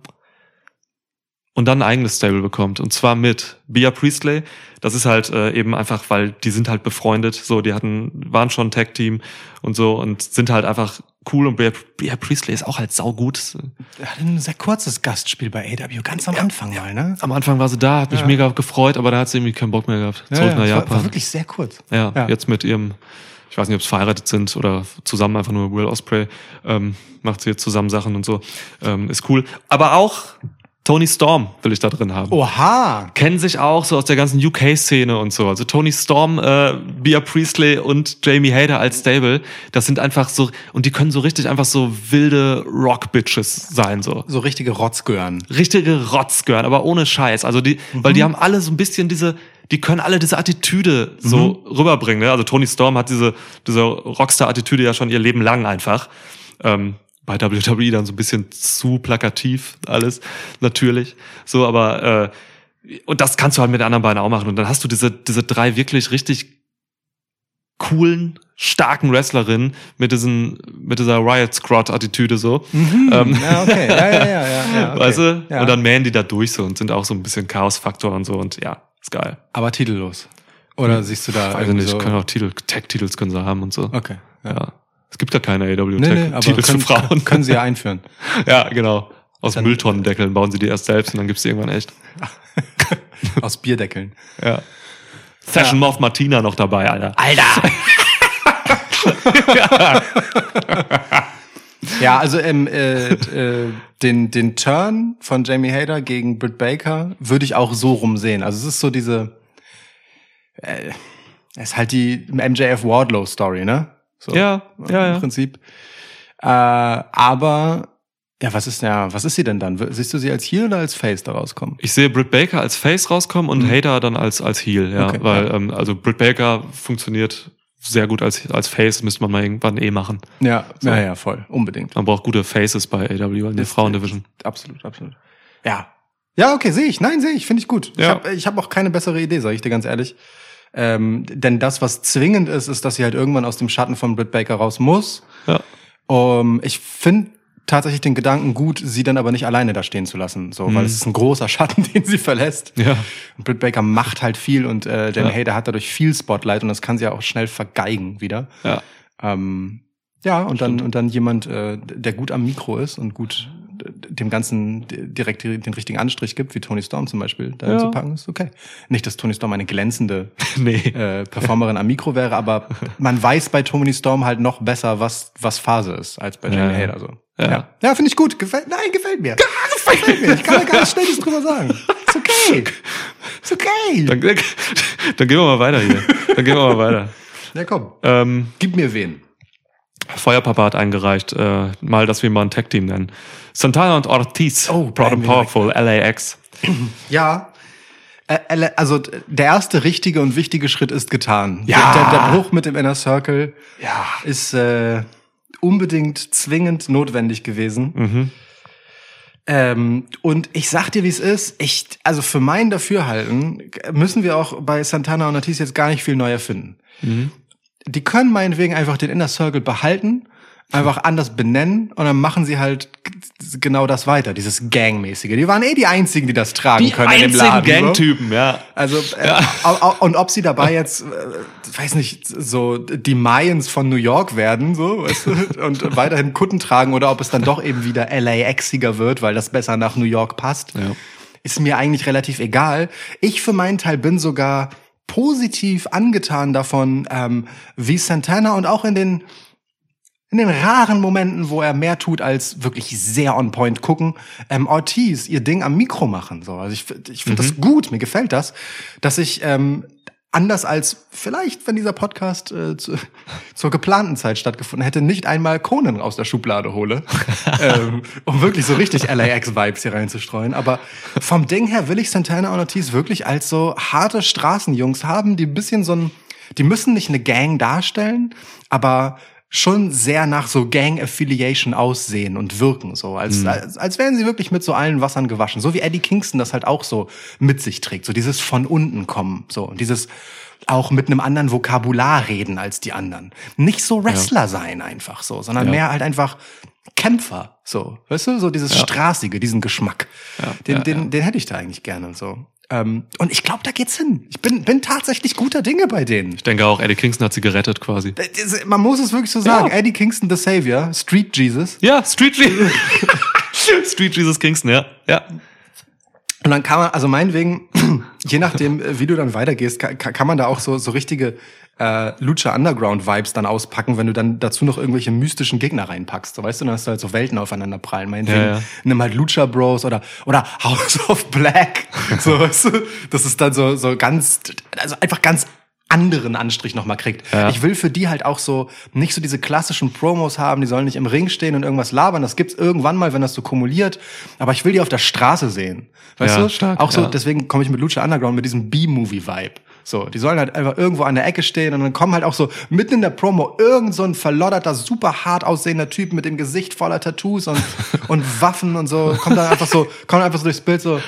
und dann ein eigenes Stable bekommt. Und zwar mit Bia Priestley. Das ist halt äh, eben einfach, weil die sind halt befreundet. So, die hatten, waren schon Tag-Team und so und sind halt einfach cool. Und Bia, Bia Priestley ist auch halt saugut. Er hat ein sehr kurzes Gastspiel bei AW, ganz am Anfang mal, ne? Am Anfang war sie da, hat mich Ja. mega gefreut, aber da hat sie irgendwie keinen Bock mehr gehabt. Zurück nach das war, Japan. war wirklich sehr kurz. Ja, Ja. jetzt mit ihrem, ich weiß nicht, ob es verheiratet sind oder zusammen einfach nur Will Osprey, ähm, macht sie jetzt zusammen Sachen und so. Ähm, ist cool. Aber auch Tony Storm will ich da drin haben. Oha! Kennen sich auch so aus der ganzen UK-Szene und so. Also Tony Storm, äh, Bia Priestley und Jamie Hader als Stable, das sind einfach so, und die können so richtig einfach so wilde Rock-Bitches sein, so So richtige Rotzgören. richtige Rotzgören, aber ohne Scheiß. Also die, weil Mhm. die haben alle so ein bisschen diese, die können alle diese Attitüde so Mhm. rüberbringen. Ne? Also Tony Storm hat diese, diese Rockstar-Attitüde ja schon ihr Leben lang einfach. Ähm, bei WWE dann so ein bisschen zu plakativ alles, natürlich. So, aber äh, und das kannst du halt mit den anderen beiden auch machen. Und dann hast du diese, diese drei wirklich richtig coolen, starken Wrestlerinnen mit diesen, mit dieser Riot Squad Attitüde so. Ähm, Ja, okay. Ja, ja, ja, ja, ja okay. Weißt du? Ja. Und dann mähen die da durch so und sind auch so ein bisschen Chaos-Faktor und so und ja, ist geil. Aber titellos. Oder siehst du da Weiß ich irgendwie nicht, so? können auch Titel, Tag-Titels können sie haben und so. Okay. Ja. Ja. Es gibt ja keine Nee, nee, für Frauen. können sie ja einführen. ja, genau. Aus Dann- Mülltonnendeckeln bauen sie die erst selbst und dann gibt's die irgendwann echt. Aus Bierdeckeln. Ja. Session Moth Martina noch dabei, Alter. Alter! ja, also ähm, äh, äh, den, den Turn von Jamie Hader gegen Britt Baker würde ich auch so rumsehen. Also es ist so diese, äh, es ist halt die MJF Wardlow Story, ne? So, Ja, ja, Im ja. Prinzip. Äh, aber ja, was ist ja, was ist sie denn dann? Siehst du sie als Heel oder als Face da rauskommen? Ich sehe Britt Baker als Face rauskommen und Hater dann als, als Heel, ja. Mhm. Okay, weil, ja. ähm, also Britt Baker funktioniert sehr gut als, als Face, müsste man mal irgendwann eh machen. Ja, So. ja, ja, voll, unbedingt. Man braucht gute Faces bei AW in der Frauendivision. Absolut, absolut. Ja. Ja, okay, sehe ich. Nein, sehe ich. Finde ich gut. Ich Ja. habe ich hab auch keine bessere Idee, sage ich dir ganz ehrlich. Ähm, denn das, was zwingend ist, ist, dass sie halt irgendwann aus dem Schatten von Britt Baker raus muss. Ja. Um, ich finde tatsächlich den Gedanken gut, sie dann aber nicht alleine da stehen zu lassen, so, weil es ist ein großer Schatten, den sie verlässt. Ja. Und Britt Baker macht halt viel und äh, Jamie Ja. Hader hat dadurch viel Spotlight und das kann sie ja auch schnell vergeigen wieder. Ja. Ähm, ja, und dann, und dann jemand, äh, der gut am Mikro ist und gut dem Ganzen di- direkt den richtigen Anstrich gibt, wie Tony Storm zum Beispiel, da Ja. zu packen, ist okay. Nicht, dass Tony Storm eine glänzende Nee. äh, Performerin am Mikro wäre, aber man weiß bei Tony Storm halt noch besser, was, was Phase ist, als bei Jamie Ja. Hader. So. Ja. Ja, ja, finde ich gut. Gefällt, nein, gefällt mir. gefällt mir. Ich kann da gar nichts Schlechtes drüber sagen. Ist okay. Ist okay. Dann, dann gehen wir mal weiter hier. Dann gehen wir mal weiter. Ja, komm. Ähm, Gib mir wen. Feuerpapa hat eingereicht, äh, mal, dass wir mal ein Tag-Team nennen. Santana und Ortiz, Oh, Proud and Powerful, LAX. Ja. Äh, Also der erste richtige und wichtige Schritt ist getan. Ja. Der, der, der Bruch mit dem Inner Circle Ja. ist äh, unbedingt zwingend notwendig gewesen. Mhm. Ähm, und ich sag dir, wie es ist. Ich, also für mein Dafürhalten müssen wir auch bei Santana und Ortiz jetzt gar nicht viel neu erfinden. Mhm. Die können meinetwegen einfach den Inner Circle behalten, einfach anders benennen und dann machen sie halt genau das weiter, dieses Gangmäßige. Die waren eh die einzigen, die das tragen Die können in dem einzigen Laden. Gangtypen, ja. Also äh, au- und ob sie dabei jetzt, äh, weiß nicht, so die Mayans von New York werden, so weißt du, und weiterhin Kutten tragen oder ob es dann doch eben wieder LAXiger wird, weil das besser nach New York passt, Ja. ist mir eigentlich relativ egal. Ich für meinen Teil bin sogar positiv angetan davon, ähm, wie Santana und auch in den in den raren Momenten, wo er mehr tut als wirklich sehr on point gucken, ähm, Ortiz ihr Ding am Mikro machen. So, also ich, ich finde das gut, mir gefällt das, dass ich ähm, anders als vielleicht, wenn dieser Podcast äh, zu, zur geplanten Zeit stattgefunden hätte, nicht einmal Conan aus der Schublade hole, ähm, um wirklich so richtig LAX-Vibes hier reinzustreuen. Aber vom Ding her will ich Santana und Ortiz wirklich als so harte Straßenjungs haben, die ein bisschen so ein, die müssen nicht eine Gang darstellen, aber schon sehr nach so Gang-Affiliation aussehen und wirken, so als, als, als wären sie wirklich mit so allen Wassern gewaschen. So wie Eddie Kingston das halt auch so mit sich trägt. So dieses von unten kommen, so und dieses auch mit einem anderen Vokabular reden als die anderen. Nicht so Wrestler sein einfach so, sondern Ja. mehr halt einfach Kämpfer, so, weißt du, so dieses Straßige, diesen Geschmack. den, ja, den, ja. den hätte ich da eigentlich gerne so. Ähm, und ich glaube, da geht's hin. Ich bin, bin tatsächlich guter Dinge bei denen. Ich denke auch, Eddie Kingston hat sie gerettet quasi. Das- Man muss es wirklich so sagen. Eddie Kingston, the Savior, Street Jesus. Ja, Street Jesus. Street Jesus Kingston, ja. Ja. Und dann kann man, also meinetwegen, je nachdem, äh, wie du dann weitergehst, kann, kann man da auch so, so richtige äh, Lucha Underground Vibes dann auspacken, wenn du dann dazu noch irgendwelche mystischen Gegner reinpackst. So weißt du, dann hast du halt so Welten aufeinander prallen. Meinetwegen, Ja, ja. nimm halt Lucha Bros oder oder House of Black. So, weißt du, das ist dann so so ganz, also einfach ganz anderen Anstrich nochmal kriegt. Ja. Ich will für die halt auch so nicht so diese klassischen Promos haben, die sollen nicht im Ring stehen und irgendwas labern. Das gibt's irgendwann mal, wenn das so kumuliert. Aber ich will die auf der Straße sehen. Weißt Ja, du? stark, auch so, ja. deswegen komme ich mit Lucha Underground mit diesem B-Movie-Vibe. So, die sollen halt einfach irgendwo an der Ecke stehen und dann kommen halt auch so mitten in der Promo irgend so ein verlodderter, super hart aussehender Typ mit dem Gesicht voller Tattoos und, und Waffen und so, kommt dann einfach so, kommt einfach so durchs Bild so,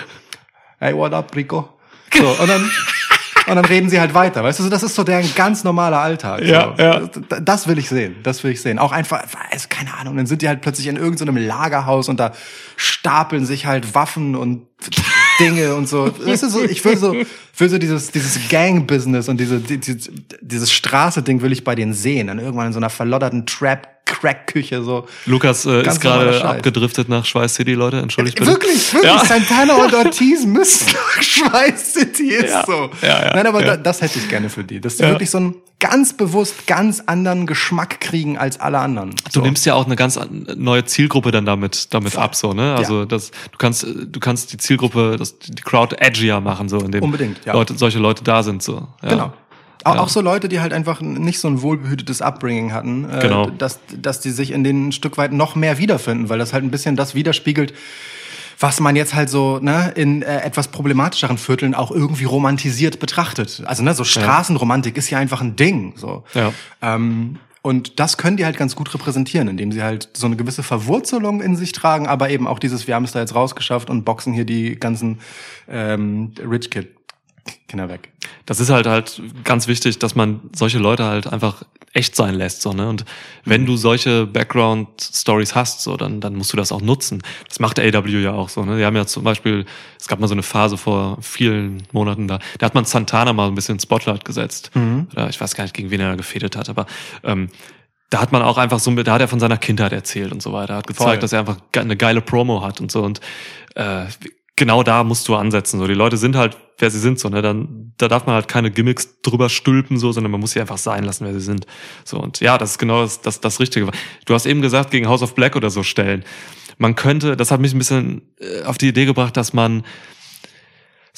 hey, what up, Rico? So, und dann, und dann reden sie halt weiter, weißt du, so, das ist so deren ganz normaler Alltag. Ja, so. ja. Das, das will ich sehen, das will ich sehen. Auch einfach, also, keine Ahnung, dann sind die halt plötzlich in irgendeinem Lagerhaus und da stapeln sich halt Waffen und Dinge und so. Weißt du, so ich will so, will so dieses, dieses Gang-Business und diese, die, die, dieses Straße-Ding will ich bei denen sehen. Dann irgendwann in so einer verlodderten Trap-Crack-Küche so. Lukas äh, ist gerade abgedriftet nach Schweiß City, Leute. Entschuldigt bitte. Wirklich, wirklich. Ja. Santana und Ortiz müssen nach Schweiß City ist Ja. so. Ja, ja, Nein, aber das hätte ich gerne für die. Dass die wirklich so einen ganz bewusst ganz anderen Geschmack kriegen als alle anderen. Du so. nimmst ja auch eine ganz an- neue Zielgruppe dann damit, damit ab, so, ne? Also, das, du kannst, äh, du kannst die Zielgruppe, das, die Crowd edgier machen, so, indem Unbedingt, ja. Leute, solche Leute da sind, so. Ja. Genau. Auch, Ja. auch so Leute, die halt einfach nicht so ein wohlbehütetes Upbringing hatten, äh, Genau. dass, dass die sich in denen ein Stück weit noch mehr wiederfinden, weil das halt ein bisschen das widerspiegelt, was man jetzt halt so ne, in äh, etwas problematischeren Vierteln auch irgendwie romantisiert betrachtet. Also ne, so Straßenromantik ist ja einfach ein Ding. So. Ja. Ähm, und das können die halt ganz gut repräsentieren, indem sie halt so eine gewisse Verwurzelung in sich tragen, aber eben auch dieses, wir haben es da jetzt rausgeschafft und boxen hier die ganzen ähm, Rich Kid Kinder weg. Das ist halt halt ganz wichtig, dass man solche Leute halt einfach echt sein lässt. So, ne? Und wenn du solche Background-Stories hast, so, dann, dann musst du das auch nutzen. Das macht AW ja auch so. Ne? Die haben ja zum Beispiel, es gab mal so eine Phase vor vielen Monaten da, da hat man Santana mal ein bisschen ins Spotlight gesetzt. Oder ich weiß gar nicht, gegen wen er gefädet hat, aber ähm, da hat man auch einfach so, da hat er von seiner Kindheit erzählt und so weiter, hat gezeigt, Voll. dass er einfach eine geile Promo hat und so und äh, genau da musst du ansetzen. So, die Leute sind halt, wer sie sind, so, ne, dann, da darf man halt keine Gimmicks drüber stülpen, so, sondern man muss sie einfach sein lassen, wer sie sind. So, und ja, das ist genau das, das, das Richtige. Du hast eben gesagt, gegen House of Black oder so stellen. Man könnte, das hat mich ein bisschen äh, auf die Idee gebracht, dass man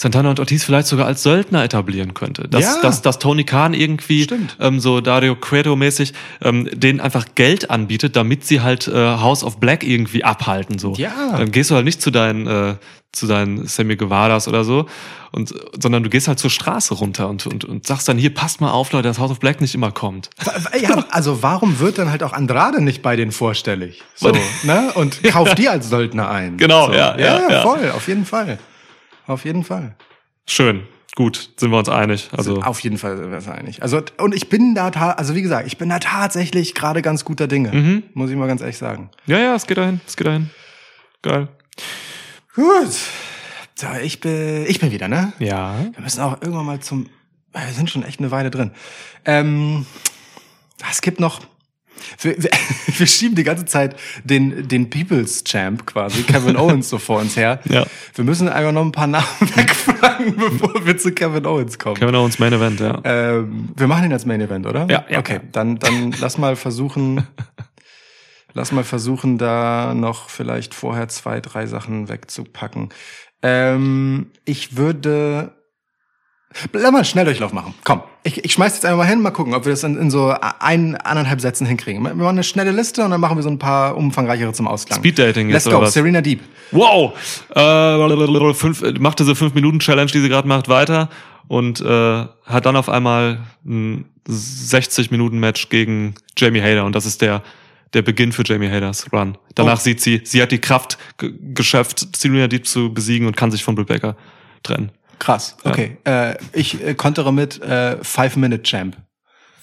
Santana und Ortiz vielleicht sogar als Söldner etablieren könnte. Dass, Ja. dass, dass Tony Khan irgendwie ähm, so Dario Cueto-mäßig ähm, denen einfach Geld anbietet, damit sie halt äh, House of Black irgendwie abhalten. So. Ja. Dann gehst du halt nicht zu deinen, äh, zu deinen Sammy Guevaras oder so, und, sondern du gehst halt zur Straße runter und, und, und sagst dann, hier, passt mal auf, Leute, dass House of Black nicht immer kommt. Ja, also warum wird dann halt auch Andrade nicht bei denen vorstellig? So, ne? Und kauft die als Söldner ein. Genau, so. ja, ja, ja, ja. voll, auf jeden Fall. Auf jeden Fall. Schön, gut, sind wir uns einig. Also Auf jeden Fall sind wir uns einig. Also, und ich bin da, also wie gesagt, ich bin da tatsächlich gerade ganz guter Dinge. Mhm. Muss ich mal ganz ehrlich sagen. ja, ja, es geht dahin, es geht dahin. Geil. Gut. So, ich bin, ich bin wieder, ne? Ja. Wir müssen auch irgendwann mal zum, wir sind schon echt eine Weile drin. Ähm, es gibt noch, wir, wir, wir schieben die ganze Zeit den, den People's Champ quasi, Kevin Owens so vor uns her. Ja. Wir müssen einfach noch ein paar Namen wegfragen, bevor wir zu Kevin Owens kommen. Kevin Owens Main Event, ja. Ähm, wir machen ihn als Main Event, oder? Ja, ja. Okay, dann, dann lass mal versuchen, lass mal versuchen, da noch vielleicht vorher zwei, drei Sachen wegzupacken. Ähm, ich würde, lass mal einen Schnelldurchlauf machen. Komm, ich, ich schmeiß jetzt einfach mal hin, mal gucken, ob wir das in, in so ein, anderthalb Sätzen hinkriegen. Wir machen eine schnelle Liste und dann machen wir so ein paar umfangreichere zum Ausklang. Speeddating jetzt Let's oder go, was? Serena Deep. Wow! Äh, fünf, macht diese 5-Minuten-Challenge, die sie gerade macht, weiter und äh, hat dann auf einmal ein 60-Minuten-Match gegen Jamie Hader und das ist der der Beginn für Jamie Haders Run. Danach Oh. sieht sie, sie hat die Kraft ge geschafft, Serena Deep zu besiegen und kann sich von Britt Baker trennen. Krass, okay. Äh, ich äh, kontere mit äh, Five-Minute-Champ.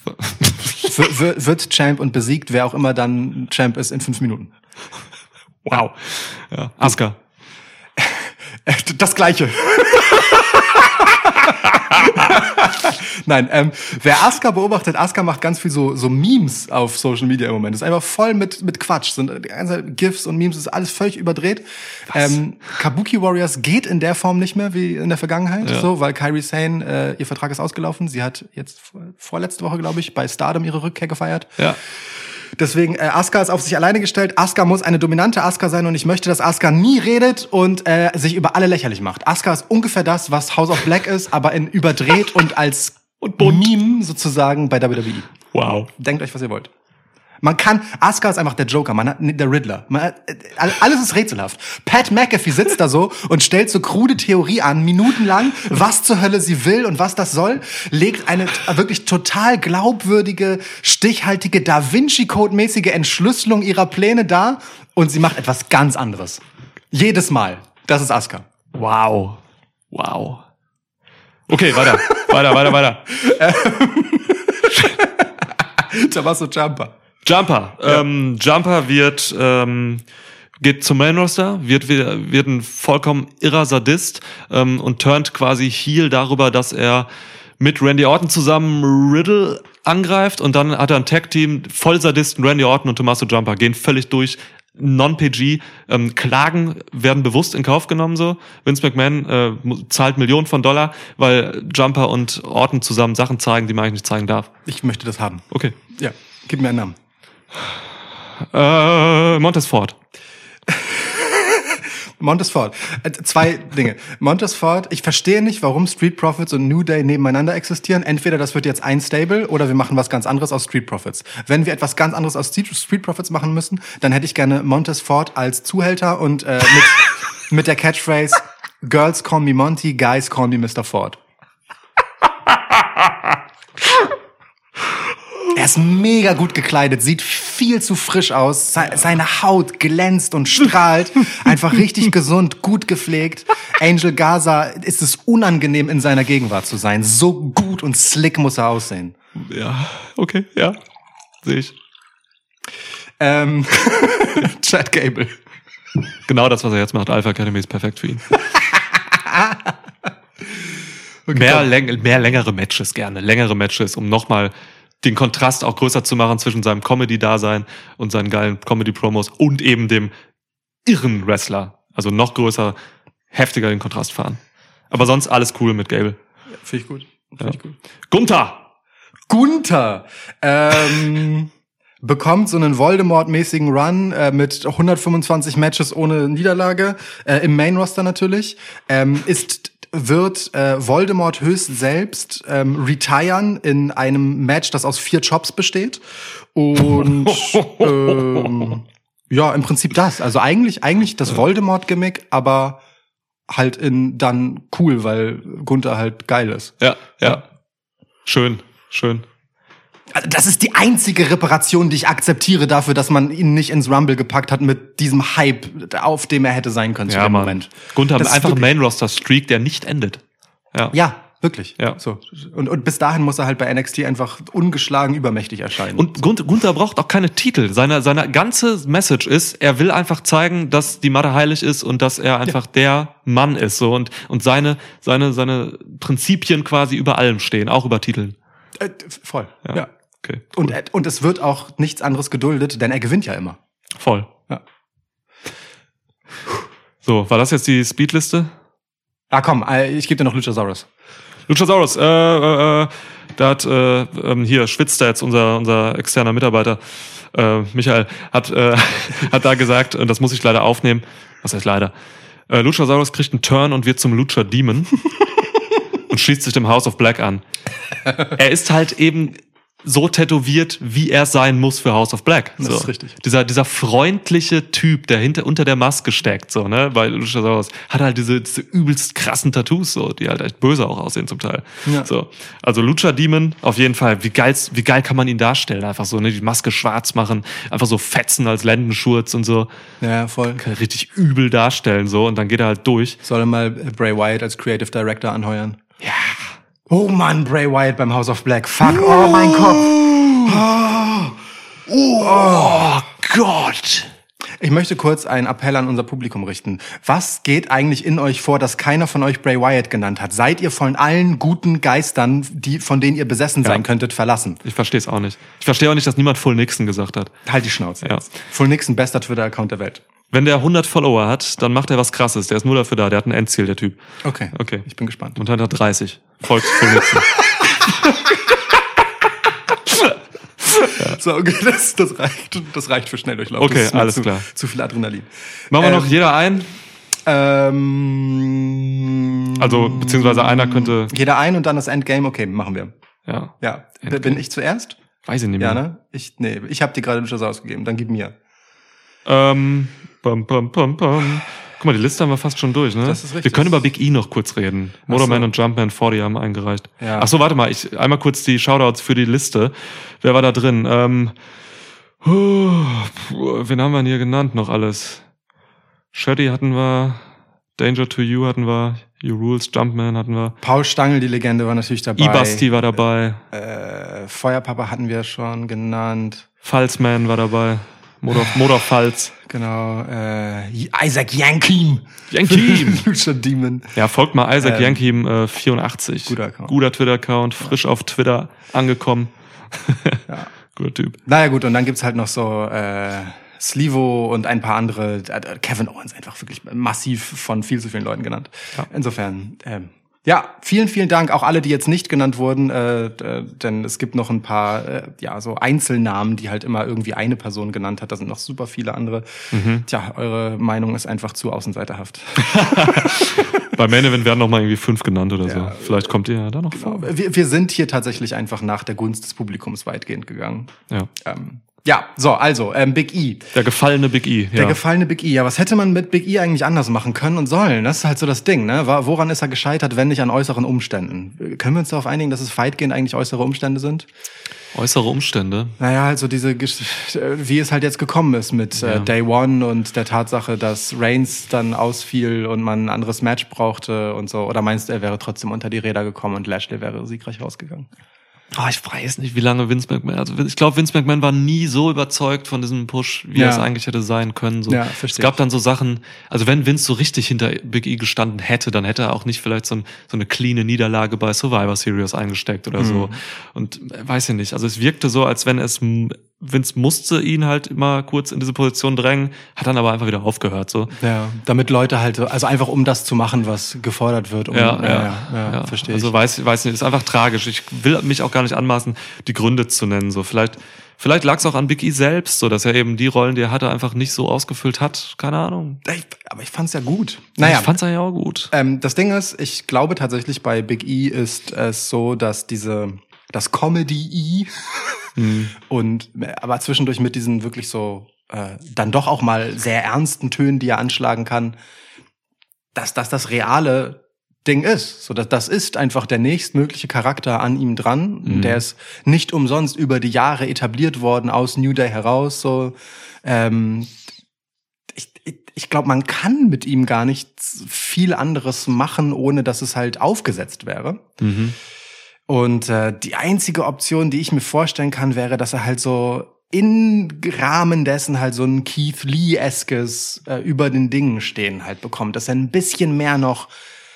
Wird Champ und besiegt, wer auch immer dann Champ ist, in fünf Minuten. Wow. Ja. Asuka. Äh, Das gleiche. Nein, ähm, wer Asuka beobachtet, Asuka macht ganz viel so, so Memes auf Social Media im Moment. Ist einfach voll mit, mit Quatsch. Sind die ganze GIFs und Memes, ist alles völlig überdreht. Ähm, Kabuki Warriors geht in der Form nicht mehr wie in der Vergangenheit, Ja. so, weil Kairi Sane, äh, ihr Vertrag ist ausgelaufen. Sie hat jetzt vor- vorletzte Woche, glaube ich, bei Stardom ihre Rückkehr gefeiert. Ja. Deswegen, äh, Asuka ist auf sich alleine gestellt. Asuka muss eine dominante Asuka sein und ich möchte, dass Asuka nie redet und äh, sich über alle lächerlich macht. Asuka ist ungefähr das, was House of Black ist, aber in überdreht und als Und bunt. Meme sozusagen bei WWE. Wow. Denkt euch, was ihr wollt. Man kann, Asuka ist einfach der Joker, man hat, der Riddler. Man äh, alles ist rätselhaft. Pat McAfee sitzt da so und stellt so krude Theorie an, minutenlang, was zur Hölle sie will und was das soll, legt eine wirklich total glaubwürdige, stichhaltige, Da Vinci-Code-mäßige Entschlüsselung ihrer Pläne dar und sie macht etwas ganz anderes. Jedes Mal. Das ist Asuka. Wow. Wow. Okay, weiter. weiter, weiter, weiter. Tommaso Ciampa. Jumper. Ähm, Jumper wird ähm, geht zum Main Roster, wird wird ein vollkommen irrer Sadist ähm, und turnt quasi heel darüber, dass er mit Randy Orton zusammen Riddle angreift und dann hat er ein Tag Team voll Sadisten Randy Orton und Tommaso Jumper gehen völlig durch Non-PG, ähm, Klagen werden bewusst in Kauf genommen so. Vince McMahon äh, zahlt Millionen von Dollar, weil Jumper und Orton zusammen Sachen zeigen, die man eigentlich nicht zeigen darf. Ich möchte das haben. Okay. Ja, gib mir einen Namen. Äh, Montesfort. Montesfort. Äh, zwei Dinge. Montesfort, ich verstehe nicht, warum Street Profits und New Day nebeneinander existieren. Entweder das wird jetzt ein Stable oder wir machen was ganz anderes aus Street Profits. Wenn wir etwas ganz anderes aus Street Street Profits machen müssen, dann hätte ich gerne Montesfort als Zuhälter und äh, mit, mit der Catchphrase Girls call me Monty, guys call me Mr. Ford. Ist mega gut gekleidet, sieht viel zu frisch aus. Se- Seine Haut glänzt und strahlt. Einfach richtig gesund, gut gepflegt. Angel Gaza ist es unangenehm, in seiner Gegenwart zu sein. So gut und slick muss er aussehen. Ja, okay, ja. Sehe ich. Ähm, Chad Gable. Genau das, was er jetzt macht. Alpha Academy ist perfekt für ihn. Okay, mehr, läng mehr längere Matches gerne. Längere Matches, um nochmal den Kontrast auch größer zu machen zwischen seinem Comedy-Dasein und seinen geilen Comedy-Promos und eben dem irren Wrestler. Also noch größer, heftiger den Kontrast fahren. Aber sonst alles cool mit Gable. Finde ich gut. Finde Ja. ich gut. Gunther! Gunther ähm, bekommt so einen Voldemort-mäßigen Run äh, mit 125 Matches ohne Niederlage äh, im Main-Roster natürlich. Ähm, ist wird äh, Voldemort höchst selbst ähm, retiren in einem Match, das aus vier Chops besteht und ähm, ja im Prinzip das. Also eigentlich eigentlich das Voldemort-Gimmick, aber halt in dann cool, weil Gunther halt geil ist. Ja, ja. Schön, schön. Also das ist die einzige Reparation, die ich akzeptiere dafür, dass man ihn nicht ins Rumble gepackt hat mit diesem Hype, auf dem er hätte sein können zu Ja, dem Mann. Moment. Gunther hat Das einfach Main-Roster-Streak, der nicht endet. Ja. Ja, wirklich. Ja. So. Und, und bis dahin muss er halt bei NXT einfach ungeschlagen übermächtig erscheinen. Und Gunther, Gunther braucht auch keine Titel. Seine, seine ganze Message ist, er will einfach zeigen, dass die Matte heilig ist und dass er einfach der Mann ist. So und, und seine, seine, seine Prinzipien quasi über allem stehen, auch über Titeln. äh, voll. Ja. Ja. Okay. Und, äh, und es wird auch nichts anderes geduldet, denn er gewinnt ja immer. Voll. Ja. So, war das jetzt die Speedliste? Ah, komm, äh, ich gebe dir noch Luchasaurus. Luchasaurus, äh, äh, äh, da hat äh, ähm, hier schwitzt da jetzt unser unser externer Mitarbeiter äh, Michael hat äh, hat da gesagt und das muss ich leider aufnehmen. Was heißt leider? Äh, Luchasaurus kriegt einen Turn und wird zum Lucha Demon und schließt sich dem House of Black an. Er ist halt eben so tätowiert, wie er sein muss für House of Black. Das so. ist richtig. Dieser, dieser freundliche Typ, der hinter, unter der Maske steckt, so, ne, bei Luchasaurus, hat halt diese, diese übelst krassen Tattoos, so, die halt echt böse auch aussehen zum Teil. Ja. So. Also Lucha Demon, auf jeden Fall, wie geil, wie geil kann man ihn darstellen? Einfach so, ne, die Maske schwarz machen, einfach so fetzen als Lendenschurz und so. Ja, voll. Kann richtig übel darstellen, so, und dann geht er halt durch. Soll er mal Bray Wyatt als Creative Director anheuern? Ja. Oh Mann, Bray Wyatt beim House of Black. Fuck, oh mein Kopf. Oh Gott! Ich möchte kurz einen Appell an unser Publikum richten. Was geht eigentlich in euch vor, dass keiner von euch Bray Wyatt genannt hat? Seid ihr von allen guten Geistern, die, von denen ihr besessen sein könntet, verlassen? Ich verstehe es auch nicht. Ich verstehe auch nicht, dass niemand Full Nixon gesagt hat. Halt die Schnauze Ja. jetzt. Full Nixon, bester Twitter-Account der Welt. Wenn der 100 Follower hat, dann macht er was krasses. Der ist nur dafür da. Der hat ein Endziel, der Typ. Okay. Okay. Ich bin gespannt. Und hat er 30. Nixon. So, okay, das, das reicht. Das reicht für Schnelldurchlauf. Okay, alles zu, klar. Zu viel Adrenalin. Machen wir Ähm, noch jeder ein? Ähm, Also, beziehungsweise einer könnte, Jeder ein und dann das Endgame. Okay, machen wir. ja, Ja. Endgame. Bin ich zuerst? weiß ich nicht Ja, mehr. ne? Ich, nee, ich habe dir gerade Luchas ausgegeben. Dann gib mir. Ähm, bam, bam, bam, bam. Guck mal, die Liste haben wir fast schon durch, ne? Das ist richtig. Wir können über Big E noch kurz reden. Motorman so. und Jumpman 40 haben eingereicht. Ja. Ach so, warte mal, ich einmal kurz die Shoutouts für die Liste. Wer war da drin? Ähm, huh, wen haben wir denn hier genannt noch alles? Shetty hatten wir, Danger to You hatten wir, You Rules, Jumpman hatten wir, Paul Stangl, die Legende, war natürlich dabei. E-Basti war dabei, Äh, Feuerpapa hatten wir schon genannt. Falzman war dabei, Motor, Motor Falz. Genau. Äh, Isaac Yankim. Yankim! Lucha Demon. Ja, folgt mal Isaac Ähm, Yankim äh, 84. guter Account. Guter Twitter-Account, frisch auf Twitter angekommen. Ja. Guter Typ. Naja gut, und dann gibt's halt noch so äh, Slivo und ein paar andere. Äh, Kevin Owens einfach wirklich massiv von viel zu vielen Leuten genannt. Ja. Insofern, ähm, ja, vielen, vielen Dank. Auch alle, die jetzt nicht genannt wurden, äh, denn es gibt noch ein paar, äh, ja, so Einzelnamen, die halt immer irgendwie eine Person genannt hat. Da sind noch super viele andere. Mhm. Tja, eure Meinung ist einfach zu außenseiterhaft. Bei Main Event werden noch mal irgendwie fünf genannt oder Ja. so. Vielleicht kommt ihr ja da noch vor. Wir, wir sind hier tatsächlich einfach nach der Gunst des Publikums weitgehend gegangen. Ja. Ähm, ja, so, also, ähm, Big E. Der gefallene Big E. Der Ja. gefallene Big E. Ja, was hätte man mit Big E eigentlich anders machen können und sollen? Das ist halt so das Ding, ne? Woran ist er gescheitert, wenn nicht an äußeren Umständen? Können wir uns darauf einigen, dass es weitgehend eigentlich äußere Umstände sind? Äußere Umstände. Naja, halt so diese, äh, wie es halt jetzt gekommen ist mit Ja. äh, Day One und der Tatsache, dass Reigns dann ausfiel und man ein anderes Match brauchte und so. Oder meinst du, er wäre trotzdem unter die Räder gekommen und Lashley wäre siegreich rausgegangen? Oh, ich weiß nicht, wie lange Vince McMahon, also ich glaube, Vince McMahon war nie so überzeugt von diesem Push, wie Ja. er es eigentlich hätte sein können. So. Ja, es verstehe gab ich. dann so Sachen, also wenn Vince so richtig hinter Big E gestanden hätte, dann hätte er auch nicht vielleicht so, ein, so eine cleane Niederlage bei Survivor Series eingesteckt oder so. Mhm. Und äh, weiß ich nicht, also es wirkte so, als wenn es, Vince musste ihn halt immer kurz in diese Position drängen, hat dann aber einfach wieder aufgehört, so. Ja, damit Leute halt, so- also einfach um das zu machen, was gefordert wird. Um, Ja, ja, ja, verstehe Also ich. weiß, weiß nicht, ist einfach tragisch. Ich will mich auch gar nicht anmaßen, die Gründe zu nennen. So vielleicht, vielleicht lag es auch an Big E selbst, so dass er eben die Rollen, die er hatte, einfach nicht so ausgefüllt hat. Keine Ahnung. Ich, aber ich fand's ja gut. Naja, ich fand's ja auch gut. ähm, das Ding ist, ich glaube tatsächlich bei Big E ist es so, dass diese das Comedy E Hm. und aber zwischendurch mit diesen wirklich so äh, dann doch auch mal sehr ernsten Tönen, die er anschlagen kann, dass das das reale Ding ist. So, dass das ist einfach der nächstmögliche Charakter an ihm dran. Mhm. Der ist nicht umsonst über die Jahre etabliert worden aus New Day heraus. So, ähm, ich, ich, ich glaube, man kann mit ihm gar nicht viel anderes machen, ohne dass es halt aufgesetzt wäre. Mhm. Und äh, die einzige Option, die ich mir vorstellen kann, wäre, dass er halt so in Rahmen dessen halt so ein Keith Lee-eskes äh, über den Dingen stehen halt bekommt, dass er ein bisschen mehr noch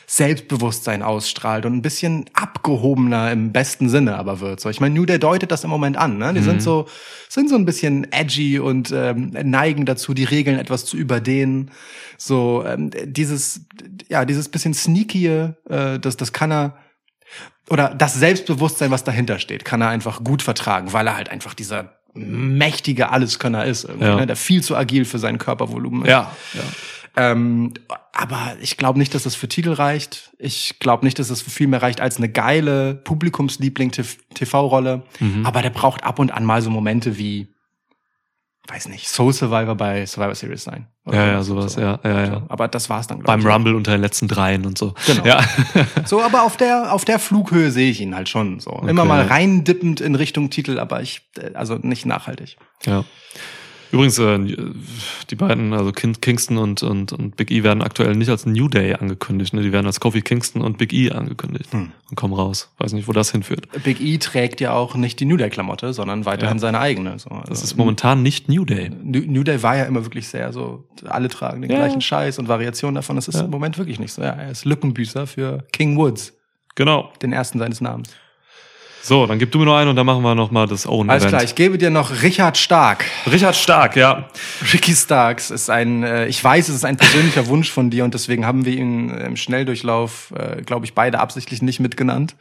Selbstbewusstsein ausstrahlt und ein bisschen abgehobener im besten Sinne aber wird. So, ich meine, New Day deutet das im Moment an. Ne? Die sind so sind so ein bisschen edgy und ähm, neigen dazu, die Regeln etwas zu überdehnen. So ähm, dieses ja dieses bisschen sneaky, äh, das das kann er oder das Selbstbewusstsein, was dahinter steht, kann er einfach gut vertragen, weil er halt einfach dieser mächtige Alleskönner ist, Ja. ne, der viel zu agil für sein Körpervolumen ist. Ja, ja. Ähm, aber ich glaube nicht, dass das für Titel reicht. Ich glaube nicht, dass es für viel mehr reicht als eine geile Publikumsliebling-TV-Rolle. Mhm. Aber der braucht ab und an mal so Momente wie, weiß nicht, Soul Survivor bei Survivor Series sein. Ja, ja, sowas, ja, ja, ja. Aber das war's dann, Beim ich. Rumble unter den letzten dreien und so. Genau. Ja. So, aber auf der, auf der Flughöhe sehe ich ihn halt schon so. Immer mal reindippend in Richtung Titel, aber ich, äh, also nicht nachhaltig. Ja. Übrigens, äh, die beiden, also Kin- Kingston und, und, und Big E werden aktuell nicht als New Day angekündigt. Ne? Die werden als Kofi Kingston und Big E angekündigt Hm. und kommen raus. Weiß nicht, wo das hinführt. Big E trägt ja auch nicht die New Day-Klamotte, sondern weiterhin Ja. seine eigene. So. Also, Das ist momentan nicht New Day. New New Day war ja immer wirklich sehr so, alle tragen den Ja. gleichen Scheiß und Variationen davon. Das ist Ja. im Moment wirklich nicht so. Ja, er ist Lückenbüßer für King Woods, Genau. den ersten seines Namens. So, dann gib du mir noch einen und dann machen wir noch mal das Own Alles Event. klar, ich gebe dir noch Richard Stark. Richard Stark, ja. Ricky Starks ist ein, äh, ich weiß, es ist ein persönlicher Wunsch von dir und deswegen haben wir ihn im Schnelldurchlauf, äh, glaube ich, beide absichtlich nicht mitgenannt.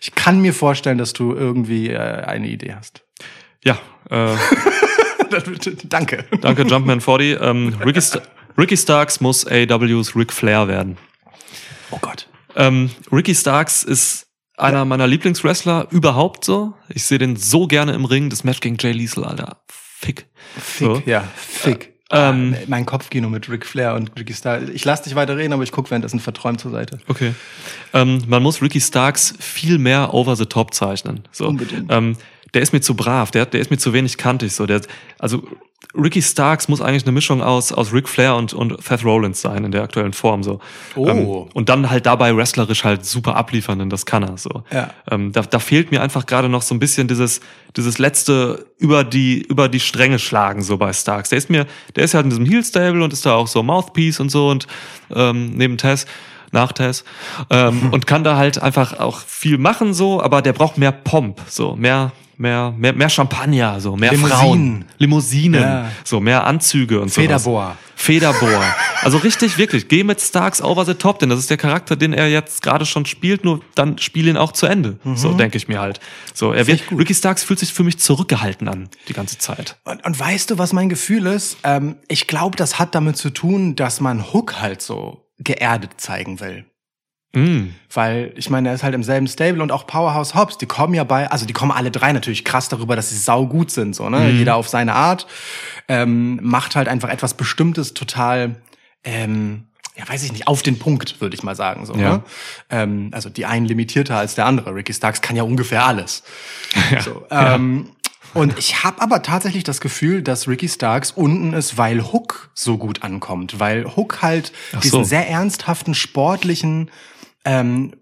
Ich kann mir vorstellen, dass du irgendwie äh, eine Idee hast. Ja, äh, Danke. danke Jumpman 40. Ähm, Ricky, Sta Ricky Starks muss AWs Ric Flair werden. Oh Gott. Ähm, Ricky Starks ist einer meiner Lieblingswrestler überhaupt so. Ich sehe den so gerne im Ring. Das Match gegen Jay Liesel, Alter. Fick. Fick, So. ja, Fick. Ähm, Ah, mein Kopfkino mit Ric Flair und Ricky Starks. Ich lass dich weiter reden, aber ich guck währenddessen verträumt zur Seite. Okay. Ähm, man muss Ricky Starks viel mehr over the top zeichnen. So. Unbedingt. Ähm, der ist mir zu brav, der, der ist mir zu wenig kantig. So. Der, also Ricky Starks muss eigentlich eine Mischung aus, aus Ric Flair und, und Seth Rollins sein in der aktuellen Form. So. Oh. Ähm, und dann halt dabei wrestlerisch halt super abliefern, denn das kann er. So. Ja. Ähm, da, da fehlt mir einfach gerade noch so ein bisschen dieses, dieses letzte über die, über die Stränge schlagen, so bei Starks. Der ist mir, der ist halt in diesem Heel Stable und ist da auch so Mouthpiece und so und ähm, neben Tess, nach Tess, ähm, und kann da halt einfach auch viel machen, so, aber der braucht mehr Pomp, so, mehr, mehr, mehr, mehr Champagner, so, mehr Limousinen. Frauen, Limousinen, Ja. so, mehr Anzüge und so. Federbohr. Federbohr. Also richtig, wirklich. Geh mit Starks over the top, denn das ist der Charakter, den er jetzt gerade schon spielt, nur dann spiel ihn auch zu Ende. So denke ich mir halt. So, er wird. Ricky Starks fühlt sich für mich zurückgehalten an, die ganze Zeit. Und, und weißt du, was mein Gefühl ist? Ähm, ich glaube, das hat damit zu tun, dass man Hook halt so geerdet zeigen will. Mm. Weil, ich meine, er ist halt im selben Stable und auch Powerhouse Hobbs, die kommen ja bei, also die kommen alle drei natürlich krass darüber, dass sie saugut sind, so, ne? Jeder auf seine Art, ähm, macht halt einfach etwas Bestimmtes total, ähm, ja, weiß ich nicht, auf den Punkt, würde ich mal sagen, so, Ja. ne? Ähm, also die einen limitierter als der andere. Ricky Starks kann ja ungefähr alles. So, ähm, Und ich habe aber tatsächlich das Gefühl, dass Ricky Starks unten ist, weil Hook so gut ankommt, weil Hook halt Ach diesen so. sehr ernsthaften, sportlichen, ähm,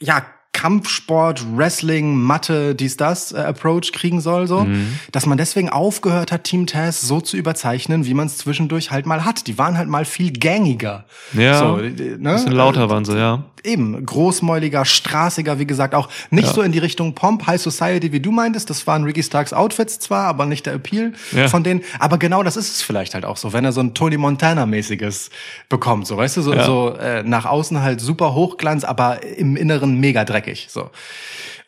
ja, Kampfsport, Wrestling, Mathe, dies, das äh, Approach kriegen soll, so, Mhm. dass man deswegen aufgehört hat, Team Taz so zu überzeichnen, wie man es zwischendurch halt mal hat. Die waren halt mal viel gangiger. Ja, so, ne? bisschen lauter waren sie, ja. Eben, großmäuliger, straßiger, wie gesagt, auch nicht Ja. so in die Richtung Pomp, High Society, wie du meintest. Das waren Ricky Starks Outfits zwar, aber nicht der Appeal Ja. von denen. Aber genau das ist es vielleicht halt auch so, wenn er so ein Tony Montana-mäßiges bekommt, so, weißt du, so, Ja. so äh, nach außen halt super Hochglanz, aber im Inneren mega dreckig, so.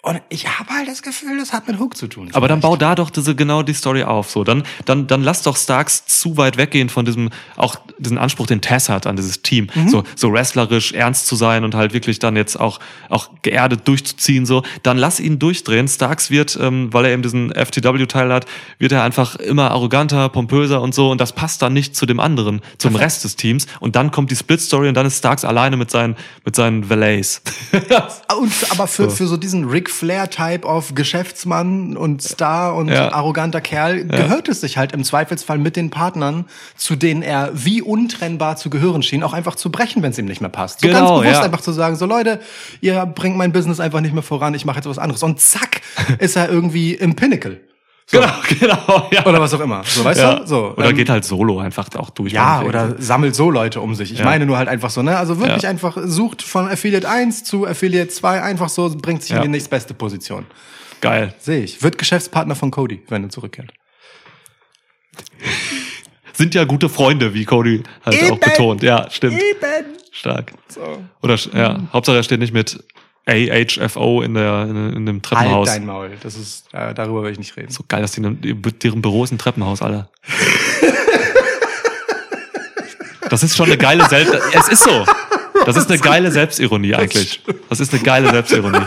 Und ich habe halt das Gefühl, das hat mit Hook zu tun. Aber dann vielleicht. bau da doch diese genau die Story auf. So, dann, dann, dann lass doch Starks zu weit weggehen von diesem, auch diesen Anspruch, den Tess hat an dieses Team. Mhm. So, so wrestlerisch ernst zu sein und halt wirklich dann jetzt auch, auch geerdet durchzuziehen. So, dann lass ihn durchdrehen. Starks wird, ähm, weil er eben diesen FTW-Teil hat, wird er einfach immer arroganter, pompöser und so. Und das passt dann nicht zu dem anderen, zum Rest des Teams. Und dann kommt die Split-Story und dann ist Starks alleine mit seinen, mit seinen Valets. Und aber für, für so diesen Ric Flair-Type of Geschäftsmann und Star und Ja. arroganter Kerl gehört es sich halt im Zweifelsfall mit den Partnern, zu denen er wie untrennbar zu gehören schien, auch einfach zu brechen, wenn es ihm nicht mehr passt. So Genau, ganz bewusst einfach zu sagen, so Leute, ihr bringt mein Business einfach nicht mehr voran, ich mache jetzt was anderes. Und zack, ist er irgendwie im Pinnacle. So. Genau, genau, ja. Oder was auch immer. So, weißt ja. du? So. Oder ähm, geht halt solo einfach auch durch. ja, oder sammelt so Leute um sich. Ich Ja. meine nur halt einfach so, ne? Also wirklich einfach sucht von Affiliate 1 zu Affiliate 2 einfach so, bringt sich in die nächstbeste Position. Geil. Sehe ich. Wird Geschäftspartner von Cody, wenn er zurückkehrt. Sind ja gute Freunde, wie Cody halt auch Eben. betont. Ja, stimmt. Eben. Stark. So. Oder ja, Hauptsache er steht nicht mit AHFO in der in, in dem Halt Treppenhaus. dein Maul. Das ist, äh, darüber will ich nicht reden. so geil, dass die, deren Büro ist ein Treppenhaus, Alter. Das ist schon eine geile Selbst. Es ist so. Das ist eine geile Selbstironie eigentlich. Das ist eine geile Selbstironie.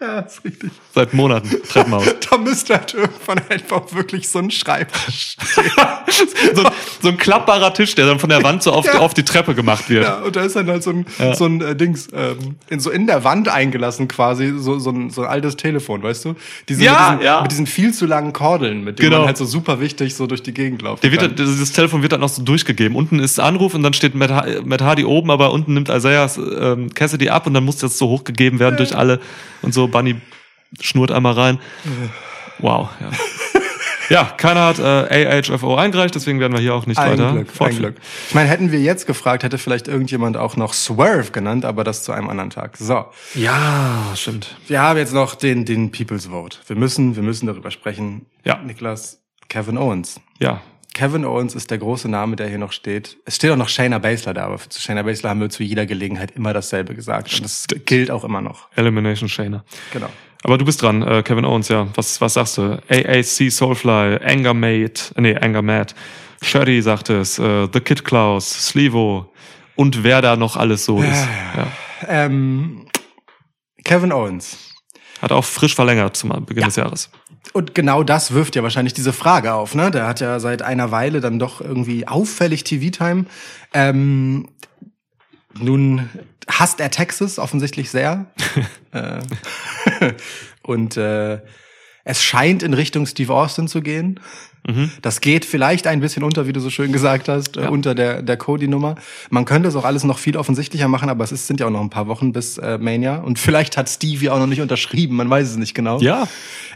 Ja, ist richtig. Seit Monaten Treppenhaus. Da müsste halt irgendwann einfach wirklich so ein Schreibtisch stehen. So, so ein klappbarer Tisch, der dann von der Wand so auf, Ja. auf die Treppe gemacht wird. Ja, und da ist dann halt so ein, so ein äh, Dings, ähm, in, so in der Wand eingelassen quasi, so, so, ein, so ein altes Telefon, weißt du? Diese, Ja, mit, diesen, ja. mit diesen viel zu langen Kordeln, mit denen Genau. man halt so super wichtig so durch die Gegend läuft. Der wird, dieses Telefon wird dann noch so durchgegeben. Unten ist Anruf und dann steht Matt, Matt Hardy oben, aber unten nimmt Isaiah ähm, Cassidy ab und dann muss das so hochgegeben werden durch alle und so. Bunny schnurrt einmal rein. Wow, ja. Ja, keiner hat äh, AHFO eingereicht, deswegen werden wir hier auch nicht ein weiter Glück, ein fortführen. Glück. Ich meine, hätten wir jetzt gefragt, hätte vielleicht irgendjemand auch noch Swerve genannt, aber das zu einem anderen Tag. So. Ja, stimmt. Wir haben jetzt noch den, den People's Vote. Wir müssen, wir müssen darüber sprechen. Ja. Niklas, Kevin Owens. Ja, Kevin Owens ist der große Name, der hier noch steht. Es steht auch noch Shayna Baszler da, aber zu Shayna Baszler haben wir zu jeder Gelegenheit immer dasselbe gesagt. Und das gilt auch immer noch. Elimination Shayna. Genau. Aber du bist dran, äh, Kevin Owens, ja. Was, was sagst du? AAC Soulfly, Anger Mate, äh, nee, Anger Matt, Shreddy sagt es, äh, The Kid Klaus, Slevo und wer da noch alles so ist. Ja. Ähm, Kevin Owens. Hat auch frisch verlängert zum Beginn Ja. des Jahres. Und genau das wirft ja wahrscheinlich diese Frage auf, ne? Der hat ja seit einer Weile dann doch irgendwie auffällig TV-Time. Ähm, nun hasst er Texas offensichtlich sehr. äh, und äh, es scheint in Richtung Steve Austin zu gehen. Das geht vielleicht ein bisschen unter, wie du so schön gesagt hast, äh, Ja. unter der, der Cody-Nummer. Man könnte es auch alles noch viel offensichtlicher machen, aber es ist, sind ja auch noch ein paar Wochen bis äh, Mania. Und vielleicht hat Stevie auch noch nicht unterschrieben, man weiß es nicht genau. Ja.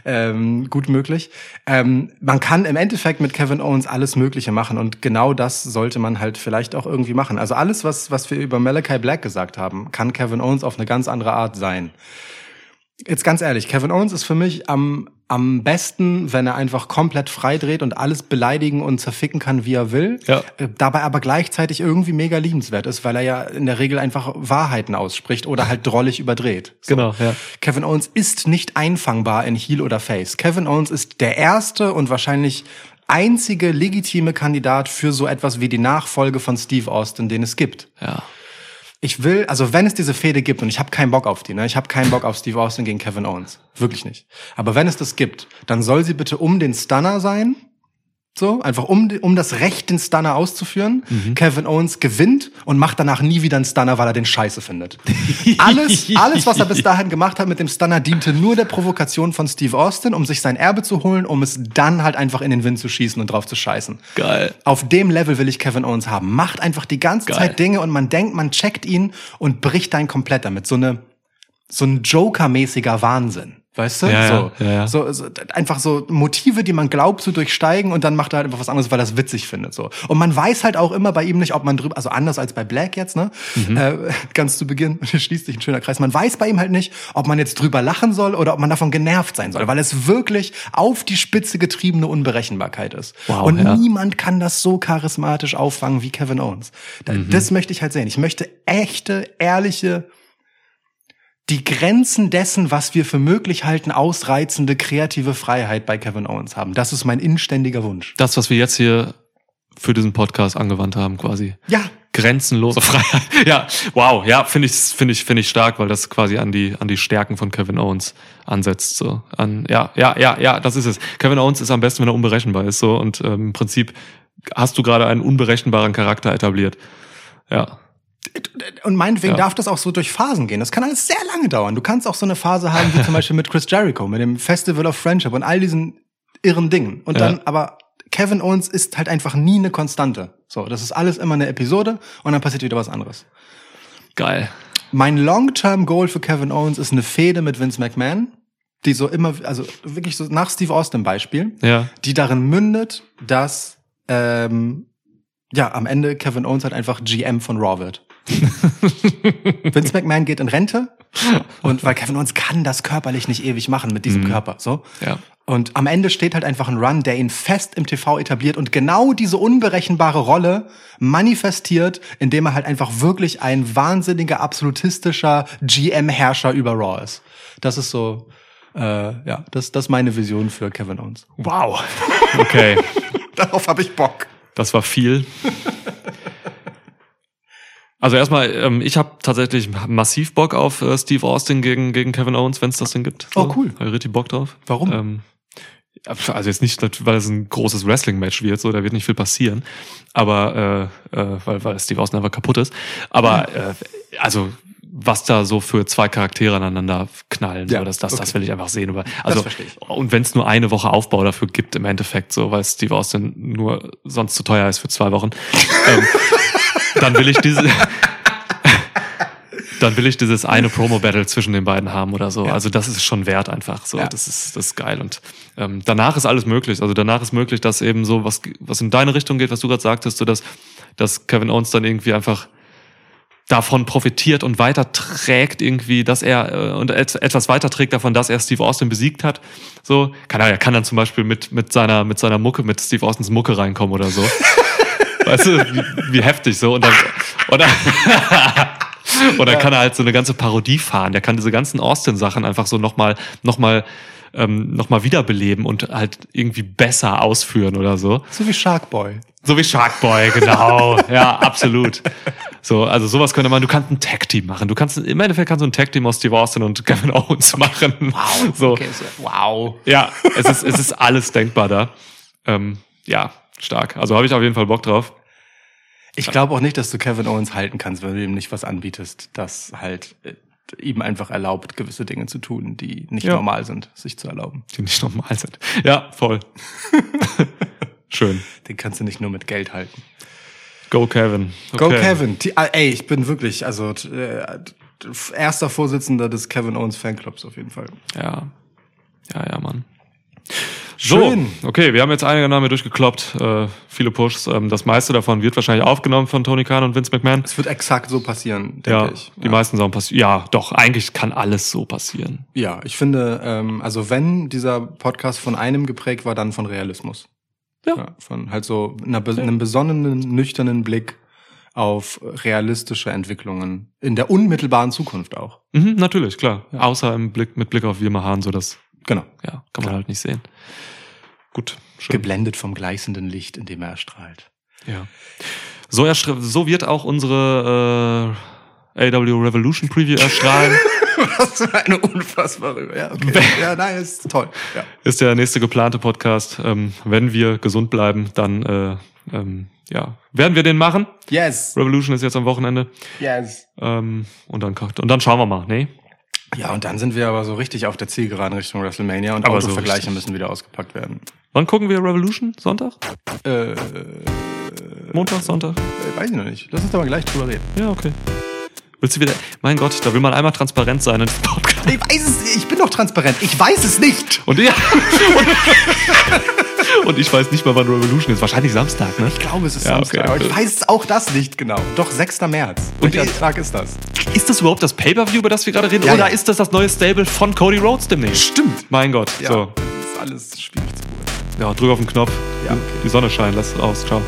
Ähm, gut möglich. Ähm, man kann im Endeffekt mit Kevin Owens alles Mögliche machen und genau das sollte man halt vielleicht auch irgendwie machen. Also alles, was, was wir über Malachi Black gesagt haben, kann Kevin Owens auf eine ganz andere Art sein. Jetzt ganz ehrlich, Kevin Owens ist für mich am, am besten, wenn er einfach komplett frei dreht und alles beleidigen und zerficken kann, wie er will. Ja. Äh, Dabei aber gleichzeitig irgendwie mega liebenswert ist, weil er ja in der Regel einfach Wahrheiten ausspricht oder halt drollig überdreht. So. Genau, ja. Kevin Owens ist nicht einfangbar in Heel oder Face. Kevin Owens ist der erste und wahrscheinlich einzige legitime Kandidat für so etwas wie die Nachfolge von Steve Austin, den es gibt. Ja. Ich will, also wenn es diese Fehde gibt, und ich habe keinen Bock auf die, ne? Ich habe keinen Bock auf Steve Austin gegen Kevin Owens. Wirklich nicht. Aber wenn es das gibt, dann soll sie bitte um den Stunner sein. So, einfach um, um das Recht, den Stunner auszuführen. Kevin Owens gewinnt und macht danach nie wieder einen Stunner, weil er den scheiße findet. alles, alles, was er bis dahin gemacht hat mit dem Stunner, diente nur der Provokation von Steve Austin, um sich sein Erbe zu holen, um es dann halt einfach in den Wind zu schießen und drauf zu scheißen. Geil. Auf dem Level will ich Kevin Owens haben. Macht einfach die ganze Geil. Zeit Dinge und man denkt, man checkt ihn und bricht dann komplett damit. So eine, so ein Joker-mäßiger Wahnsinn. Weißt du? Ja, so, ja. So, so, einfach so Motive, die man glaubt zu durchsteigen und dann macht er halt einfach was anderes, weil er es witzig findet. So. Und man weiß halt auch immer bei ihm nicht, ob man drüber, also anders als bei Black jetzt, ne? Mhm. Äh, ganz zu Beginn, hier schließt sich ein schöner Kreis. Man weiß bei ihm halt nicht, ob man jetzt drüber lachen soll oder ob man davon genervt sein soll, weil es wirklich auf die Spitze getriebene Unberechenbarkeit ist. Wow, und ja. niemand kann das so charismatisch auffangen wie Kevin Owens. Da- Mhm. Das möchte ich halt sehen. Ich möchte echte, ehrliche, die Grenzen dessen, was wir für möglich halten, ausreizende kreative Freiheit bei Kevin Owens haben. Das ist mein inständiger Wunsch. Das, was wir jetzt hier für diesen Podcast angewandt haben, quasi. Ja, Grenzenlose Freiheit. Ja, wow, ja, finde ich, finde ich, finde ich stark, weil das quasi an die, an die Stärken von Kevin Owens ansetzt, so. An, ja, ja, ja, ja, das ist es. Kevin Owens ist am besten, wenn er unberechenbar ist, so. Und ähm, im Prinzip hast du gerade einen unberechenbaren Charakter etabliert. Ja. Und meinetwegen Ja. darf das auch so durch Phasen gehen. Das kann alles sehr lange dauern. Du kannst auch so eine Phase haben, wie zum Beispiel mit Chris Jericho, mit dem Festival of Friendship und all diesen irren Dingen. Und Ja. dann, aber Kevin Owens ist halt einfach nie eine Konstante. So, das ist alles immer eine Episode und dann passiert wieder was anderes. Geil. Mein Long-Term-Goal für Kevin Owens ist eine Fehde mit Vince McMahon, die so immer, also wirklich so nach Steve Austin Beispiel, Ja. die darin mündet, dass ähm, ja am Ende Kevin Owens halt einfach GM von Raw wird. Vince McMahon geht in Rente und weil Kevin Owens kann das körperlich nicht ewig machen mit diesem Körper, so. Ja. Und am Ende steht halt einfach ein Run, der ihn fest im TV etabliert und genau diese unberechenbare Rolle manifestiert, indem er halt einfach wirklich ein wahnsinniger, absolutistischer GM-Herrscher über Raw ist. Das ist so, äh, ja, das, das ist meine Vision für Kevin Owens. Wow. Okay. Darauf habe ich Bock. Das war viel. Also erstmal, ähm, ich habe tatsächlich massiv Bock auf äh, Steve Austin gegen, gegen Kevin Owens, wenn es das denn gibt. Oh, cool. Hab ich richtig Bock drauf. Warum? Ähm, also jetzt nicht, weil es ein großes Wrestling-Match wird, so, da wird nicht viel passieren. Aber äh, äh, weil, weil Steve Austin einfach kaputt ist. Aber äh, also was da so für zwei Charaktere aneinander knallen, Ja, so, das, das, das okay. will ich einfach sehen. Aber, also. Und wenn es nur eine Woche Aufbau dafür gibt, im Endeffekt, so, weil Steve Austin nur sonst zu teuer ist für zwei Wochen, ähm, dann will ich diese. Dann will ich dieses eine Promo-Battle zwischen den beiden haben oder so. Ja. Also das ist schon wert einfach. So, Ja. das ist das ist geil. Und ähm, danach ist alles möglich. Also danach ist möglich, dass eben so was was in deine Richtung geht, was du gerade sagtest, so dass dass Kevin Owens dann irgendwie einfach davon profitiert und weiterträgt irgendwie, dass er äh, und et etwas weiterträgt davon, dass er Steve Austin besiegt hat. So kann er, er kann dann zum Beispiel mit mit seiner mit seiner Mucke, mit Steve Austins Mucke reinkommen oder so. weißt du, wie, wie heftig so und dann oder und dann kann er halt so eine ganze Parodie fahren. Der kann diese ganzen Austin-Sachen einfach so nochmal noch mal, ähm, noch mal wiederbeleben und halt irgendwie besser ausführen oder so. So wie Shark Boy. So wie Sharkboy, genau. ja, absolut. So, also sowas könnte man, du kannst ein Tag-Team machen. Du kannst, im Endeffekt kannst du ein Tag-Team aus Steve Austin und Kevin Owens machen. Wow. So. Okay, so, wow. Ja, es ist, es ist alles denkbar da. Ähm, ja, stark. Also habe ich auf jeden Fall Bock drauf. Ich glaube auch nicht, dass du Kevin Owens halten kannst, wenn du ihm nicht was anbietest, das halt äh, ihm einfach erlaubt, gewisse Dinge zu tun, die nicht Ja. normal sind, sich zu erlauben. Die nicht normal sind. Ja, voll. Schön. Den kannst du nicht nur mit Geld halten. Go Kevin. Go Okay. Kevin. Die, ah, ey, ich bin wirklich, also äh, erster Vorsitzender des Kevin Owens Fanclubs auf jeden Fall. Ja. Ja, ja, Mann. So, Schön. okay, wir haben jetzt einige Namen durchgekloppt, äh, viele Pushs. Ähm, das meiste davon wird wahrscheinlich aufgenommen von Tony Khan und Vince McMahon. Es wird exakt so passieren, denke Ja, ich. die meisten Sachen passieren. Ja, doch, eigentlich kann alles so passieren. Ja, ich finde, ähm, also wenn dieser Podcast von einem geprägt war, dann von Realismus. Ja. von halt so einer, einem besonnenen, nüchternen Blick auf realistische Entwicklungen in der unmittelbaren Zukunft auch. Mhm, natürlich, klar. Außer im Blick, mit Blick auf Wilma Hahn, so das, Genau. ja, kann man halt nicht sehen. Gut, schön. Geblendet vom gleißenden Licht, in dem er erstrahlt. Ja. So, so wird auch unsere äh, AW Revolution Preview erstrahlen. Was für eine unfassbare. Ja, okay. ja, nein, ist toll. Ja. ist der nächste geplante Podcast. Ähm, wenn wir gesund bleiben, dann äh, ähm, ja, werden wir den machen. Yes. Revolution ist jetzt am Wochenende. Yes. Ähm, und, dann, und dann schauen wir mal, ne? Ja, und dann sind wir aber so richtig auf der Zielgeraden Richtung WrestleMania und Aber so richtig. müssen wieder ausgepackt werden. Wann gucken wir Revolution? Sonntag? Äh, Montag, Sonntag? äh, weiß ich noch nicht. Lass uns da mal gleich drüber reden. Ja, okay. Willst du wieder. Mein Gott, da will man einmal transparent sein in Podcast. Ich weiß es nicht. Ich bin doch transparent. Ich weiß es nicht. Und ja. Und ich weiß nicht mal, wann Revolution ist. Wahrscheinlich Samstag, ne? Ich glaube, es ist Ja, Samstag. okay. Aber ich weiß auch das nicht genau. Doch, 6. März. Und Welcher Tag ist das? Ist das überhaupt das Pay-Per-View, über das wir gerade reden? Ja, Oder ja. ist das das neue Stable von Cody Rhodes demnächst? Stimmt. Mein Gott. Ja, So. das ist alles schwierig zu beurteilen. Ja, drück auf den Knopf. Ja, okay. Die Sonne scheint, lass raus. Ciao.